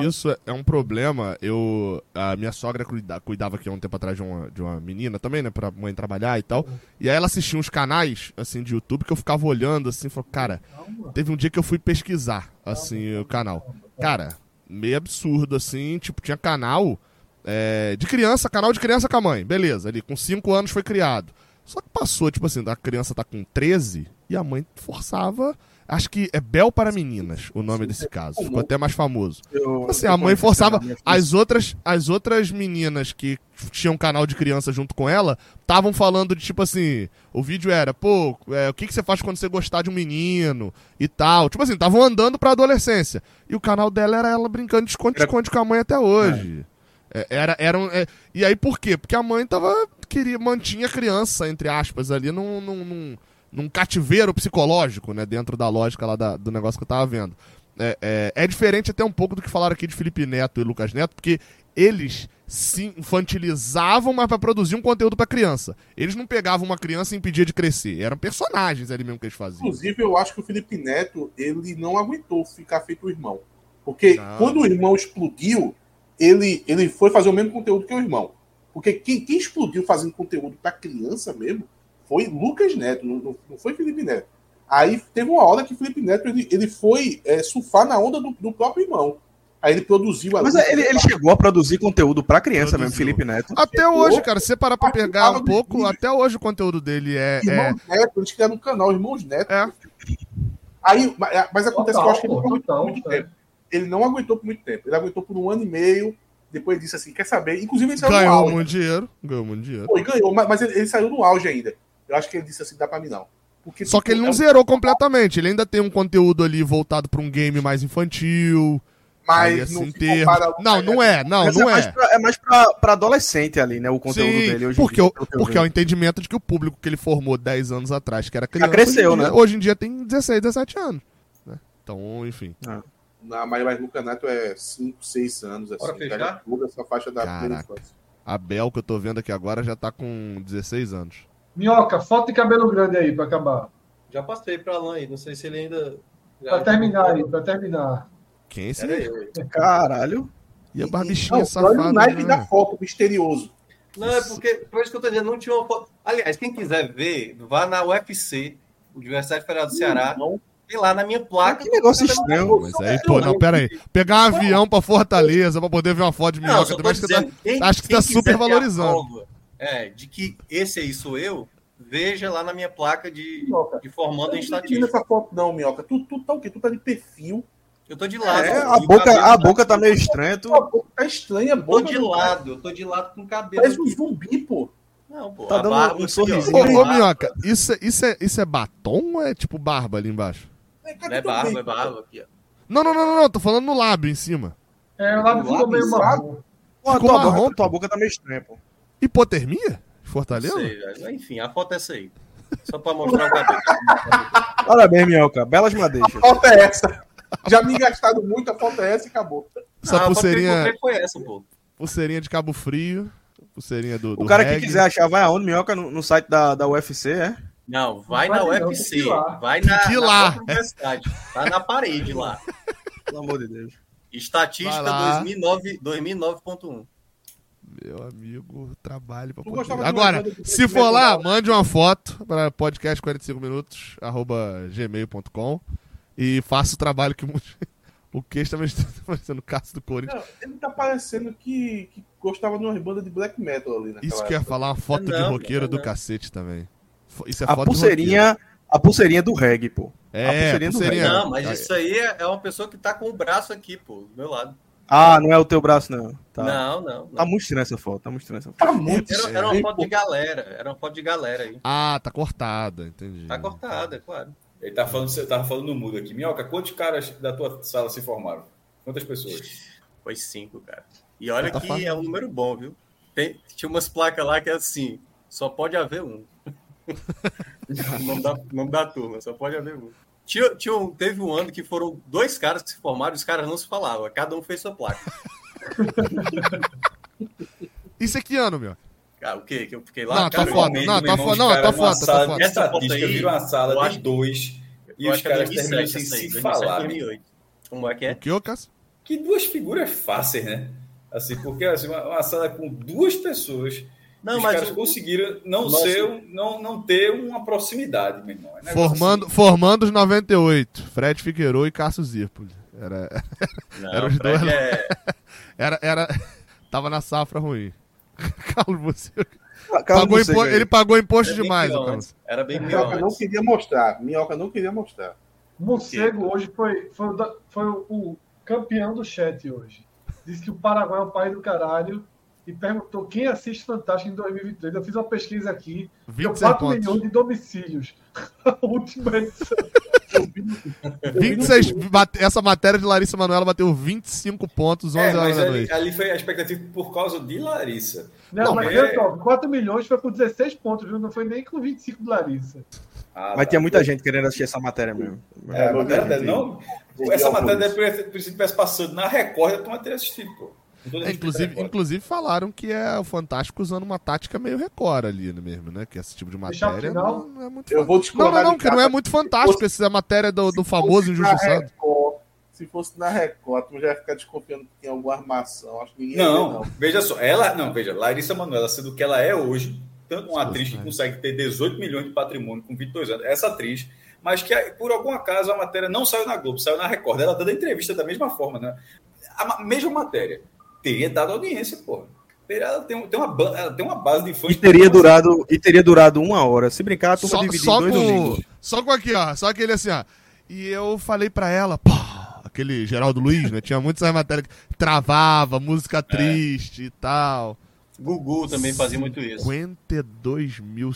isso é um problema. Eu, a minha sogra cuida, cuidava aqui há um tempo atrás de uma, de uma menina também, né? Pra mãe trabalhar e tal. E aí ela assistia uns canais, assim, de YouTube que eu ficava olhando, assim, falou, cara, teve um dia que eu fui pesquisar, assim, o canal. Cara, meio absurdo, assim, tipo, tinha canal é, de criança, canal de criança com a mãe. Beleza, ali, com 5 anos foi criado. Só que passou, tipo assim, a criança tá com 13 e a mãe forçava. Acho que é Bel para Meninas o nome desse caso. Ficou até mais famoso. Eu, assim, a mãe forçava. As outras, as outras meninas que tinham canal de criança junto com ela estavam falando de tipo assim. O vídeo era, pô, é, o que, que você faz quando você gostar de um menino e tal. Tipo assim, estavam andando pra adolescência. E o canal dela era ela brincando de esconde-esconde com a mãe até hoje. É. Era, era um, é, e aí por quê? Porque a mãe tava. Queria, mantinha a criança, entre aspas, ali num, num, num num cativeiro psicológico, né? Dentro da lógica lá da, do negócio que eu tava vendo. É, é, é, diferente até um pouco do que falaram aqui de Felipe Neto e Lucas Neto, porque eles se infantilizavam, mas para produzir um conteúdo para criança. Eles não pegavam uma criança e impediam de crescer. Eram personagens ali mesmo que eles faziam. Inclusive, eu acho que o Felipe Neto, ele não aguentou ficar feito o irmão. Porque não. quando o irmão explodiu, ele, ele foi fazer o mesmo conteúdo que o irmão. Porque quem, quem explodiu fazendo conteúdo para criança mesmo foi Lucas Neto, não, não foi Felipe Neto. Aí teve uma hora que Felipe Neto ele, ele foi é, surfar na onda do, do, próprio irmão. Aí ele produziu. Mas ele, ele chegou a produzir conteúdo para criança produziu. mesmo, Felipe Neto. Até chegou, hoje, cara, se você parar pra pegar um pouco, até hoje o conteúdo dele é. Irmãos é... Neto, eles criaram um canal, Irmãos Neto. É. Aí, mas acontece que eu acho que ele não aguentou por muito tempo. Ele não aguentou por muito tempo. Ele aguentou por um ano e meio. Depois disse assim: quer saber? Inclusive, ele saiu ganhou no auge. Muito dinheiro, ganhou muito dinheiro. Foi, ganhou, mas, mas ele, ele, saiu no auge ainda. Eu acho que ele disse assim, dá pra mim não. Porque, Só que ele tipo, não é zerou um... completamente. Ele ainda tem um conteúdo ali voltado para um game mais infantil. Mas assim, ter... Não, não é, não, não é. Mais pra, é mais pra, pra, adolescente ali, né? O conteúdo Sim, dele hoje porque, em dia. Porque é o entendimento de que o público que ele formou 10 anos atrás, que era criança. Já cresceu, hoje né? Dia, hoje em dia tem 16, 17 anos. Né? Então, enfim. Ah. Não, mas, mas no Canato é 5, 6 anos. Assim, Bora fechar? essa faixa da Caraca. A Bel, que eu tô vendo aqui agora, já tá com 16 anos. Minhoca, foto de cabelo grande aí para acabar. Já passei para Alan aí, não sei se ele ainda. Para terminar aí, para terminar. Quem é esse aí? Caralho. E a barbichinha não, safada. Olha o naipe né? da foto, misterioso. Não, é porque, por isso que eu tô dizendo, não tinha uma foto. Aliás, quem quiser ver, vá na UFC, Universidade Federal do Ceará. Não. Tem lá na minha placa. Que negócio estranho. Mas aí, pô, não, pera aí. Pegar um avião pra Fortaleza pra poder ver uma foto de minhoca também. Acho que, tá, quem, acho que tá super valorizando é, de que esse aí sou eu, veja lá na minha placa de, de formando em estatística. Não essa foto não, Minhoca. Tu, tu tá o quê? Tu tá de perfil. Eu tô de lado. É, a boca, a boca tá meio estranha. Tu... A boca tá estranha. Eu tô de lado, eu tô de lado com o cabelo. Parece um zumbi, pô. Não, pô. Tá dando um sorrisinho. Ô, ô Minhoca, isso, é, isso, é, isso é batom ou é tipo barba ali embaixo? É, é barba, é barba aqui, ó. Não, não, não, não, não, tô falando no lábio em cima. É, o lábio ficou meio marrom. Pô, tua, boca, tua boca tá meio estranha, pô. Hipotermia? Fortaleza? Sei, enfim, a foto é essa aí. Só pra mostrar o cabelo. [LAUGHS] Parabéns, Minhoca. Belas madeixas. A foto é essa. Já me gastado muito, a foto é essa e acabou. Essa ah, pulseirinha. foi essa, pô. Pulseirinha de Cabo Frio. Pulseirinha do. do o cara reggae. que quiser achar, vai aonde, Minhoca? No, no site da, da UFC, é? Não, vai, vai na não, UFC. Vai na, que na lá. universidade. Tá na parede lá. [LAUGHS] Pelo amor de Deus. Estatística 2009.1. 2009. Meu amigo, trabalho pra poder... Agora, se for lá, mande uma foto para podcast 45 minutos, arroba gmail.com e faça o trabalho que [LAUGHS] o queixo também está parecendo o caso do Corinthians. Não, ele tá parecendo que, que gostava de uma banda de black metal ali Isso que ia falar, uma foto não, de roqueiro do cacete também. Isso é a pulseirinha, a pulseirinha do reggae, pô. É, a pulseirinha, pulseirinha do reggae. Não, mas isso aí é, é uma pessoa que tá com o braço aqui, pô, do meu lado. Ah, não é o teu braço, não. Tá. Não, não. não. Tá muito estranha essa foto, tá muito estranha essa foto. Tá muito Era, era uma foto de galera. Era uma foto de galera aí. Ah, tá cortada, entendi. Tá cortada, claro. Ele tá falando, você tava falando no mudo aqui. Minhoca, quantos caras da tua sala se formaram? Quantas pessoas? Foi cinco, cara. E olha Tá que fácil. é um número bom, viu? Tem, tinha umas placas lá que é assim, só pode haver um. O [LAUGHS] nome da, nome da turma, só pode haver um. Tinha, tinha um- teve um ano que foram dois caras que se formaram e os caras não se falavam. Cada um fez sua placa. [LAUGHS] Isso é que ano, meu? Cara, o quê? Que eu fiquei lá? Não, tá cara, foda. Normalmente, não, tá irmão, foda, não, tá numa foda, tá foda. Essa foto aí, viram uma sala eu de acho- dois e eu os é caras terminam 2007 sem se 2007, falar. 2008. Como é que é? O que, ô, Cássio? Que duas figuras fáceis, né? Assim, porque assim, uma, uma sala com duas pessoas, Não, os mas caras o- conseguiram não, Nossa. ser, não, não ter uma proximidade, meu irmão. É Formando, assim. formando os 98. Fred Figueiredo e Cássio Zirpoli. Era, [LAUGHS] Não, Era os dois, é- [LAUGHS] era, era. [LAUGHS] Tava na safra ruim. Carlos, você. Carlos Pagou impo- ele pagou imposto era demais. Era bem Minhoca não antes. queria mostrar. Minhoca não queria mostrar. Morcego hoje foi, foi, foi o, campeão do chat hoje. Disse que o Paraguai é um país do caralho e perguntou quem assiste Fantástico em 2023. Eu fiz uma pesquisa aqui. Deu 26 4 pontos. milhões de domicílios. [LAUGHS] A última edição. [LAUGHS] 26, bate- essa matéria de Larissa Manoela bateu 25 pontos, 11 É, horas da ali, noite. ali foi a expectativa por causa de Larissa. Não, Não, mas é- só, 4 milhões foi com 16 pontos, viu? Não foi nem com 25 do Larissa. Ah, Mas tá. tinha muita gente querendo assistir essa matéria mesmo. É, Muita matéria gente. não. Essa matéria ter tivesse passando na Record, eu não teria assistido, pô. É, inclusive, inclusive falaram que é o Fantástico usando uma tática meio Record ali né, mesmo, né? Que esse tipo de matéria não, não é muito Eu vou Não, não, não, que não é muito fantástico. Essa é a matéria do, do famoso fosse injustiçado. Record, se fosse na Record, tu já ia ficar desconfiando que tem alguma armação. Acho que ninguém ver, Não, veja só, ela, não, veja, Larissa Manoela, sendo o que ela é hoje, tanto uma atriz que consegue ter 18 milhões de patrimônio com 22 anos, essa atriz, mas que por algum acaso a matéria não saiu na Globo, saiu na Record, ela dando entrevista da mesma forma, né? A ma- mesma matéria, teria dado audiência, porra. Ela tem, tem, uma, ela tem uma base de fãs. E teria durado, e teria durado uma hora. Se brincar, a turma Só, dividir só dois com, domingos. só com aqui, ó. Só aquele assim, ó. E eu falei pra ela, pô, aquele Geraldo Luiz, né? Tinha muitas matérias que travava, música triste e tal. Gugu também fazia muito isso. 52 mil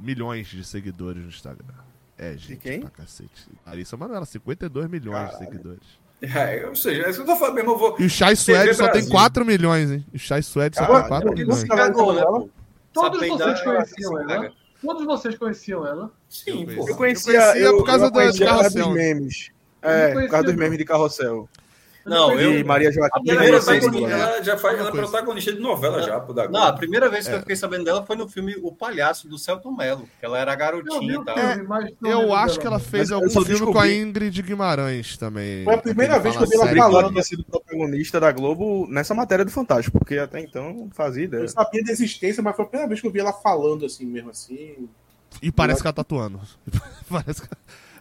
milhões de seguidores no Instagram. É, gente, quem? pra cacete. Larissa Manoela, 52 milhões de seguidores. É, ou seja, é isso que eu tô falando mesmo, eu vou. E o Chai Suede só tem Brasil. 4 milhões, hein? O Chai Suede só tem 4 eu milhões. Cagou, né, pô? Todos Essa vocês conheciam ela se ela? caga. Todos vocês conheciam ela? Sim, Eu pô. Eu conhecia, Eu conhecia eu, por causa eu do- conhecia do por causa dos Carrossel. memes. Eu É, por causa dos memes de carrossel. Não, E eu. Maria Joaquim. A primeira Ela, vez Maria que- Joaquim. ela já faz, ela é protagonista de novela já, pô, da Não, a primeira vez que É. eu fiquei sabendo dela foi no filme O Palhaço, do Celton Mello, que ela era garotinha e tal. não Eu acho dela, que ela fez Mas algum filme com a descobri- Ingrid Guimarães também. Foi a primeira vez que eu vi ela. Falando falando. ter sido protagonista da Globo nessa matéria do Fantástico, porque até então não fazia ideia. Eu sabia da existência, mas foi a primeira vez que eu vi ela falando assim mesmo assim. E parece que ela tá atuando. [LAUGHS] parece que...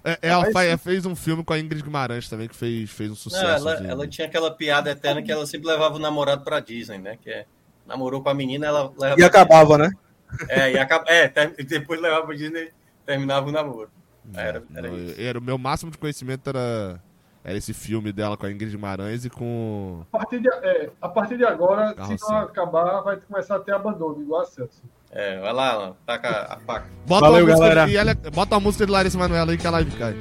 É, ela Mas- fa- fez um filme com a Ingrid Guimarães também, que fez, fez um Não, sucesso. ela, assim. ela tinha aquela piada eterna que ela sempre levava o namorado pra Disney, né? Que é, namorou com a menina, ela leva E acabava, né? É, e acaba, é ter- e depois levava pra Disney terminava o namoro. Era, era Não, isso. era- o meu máximo de conhecimento era, era esse filme dela com a Ingrid Guimarães e com. A partir de, é, a partir de agora, se não acabar, vai começar a ter abandono, igual a Celso. É, vai lá, taca a faca. Bota Valeu, música, galera. Bota a música de Larissa Manoela aí que a live cai.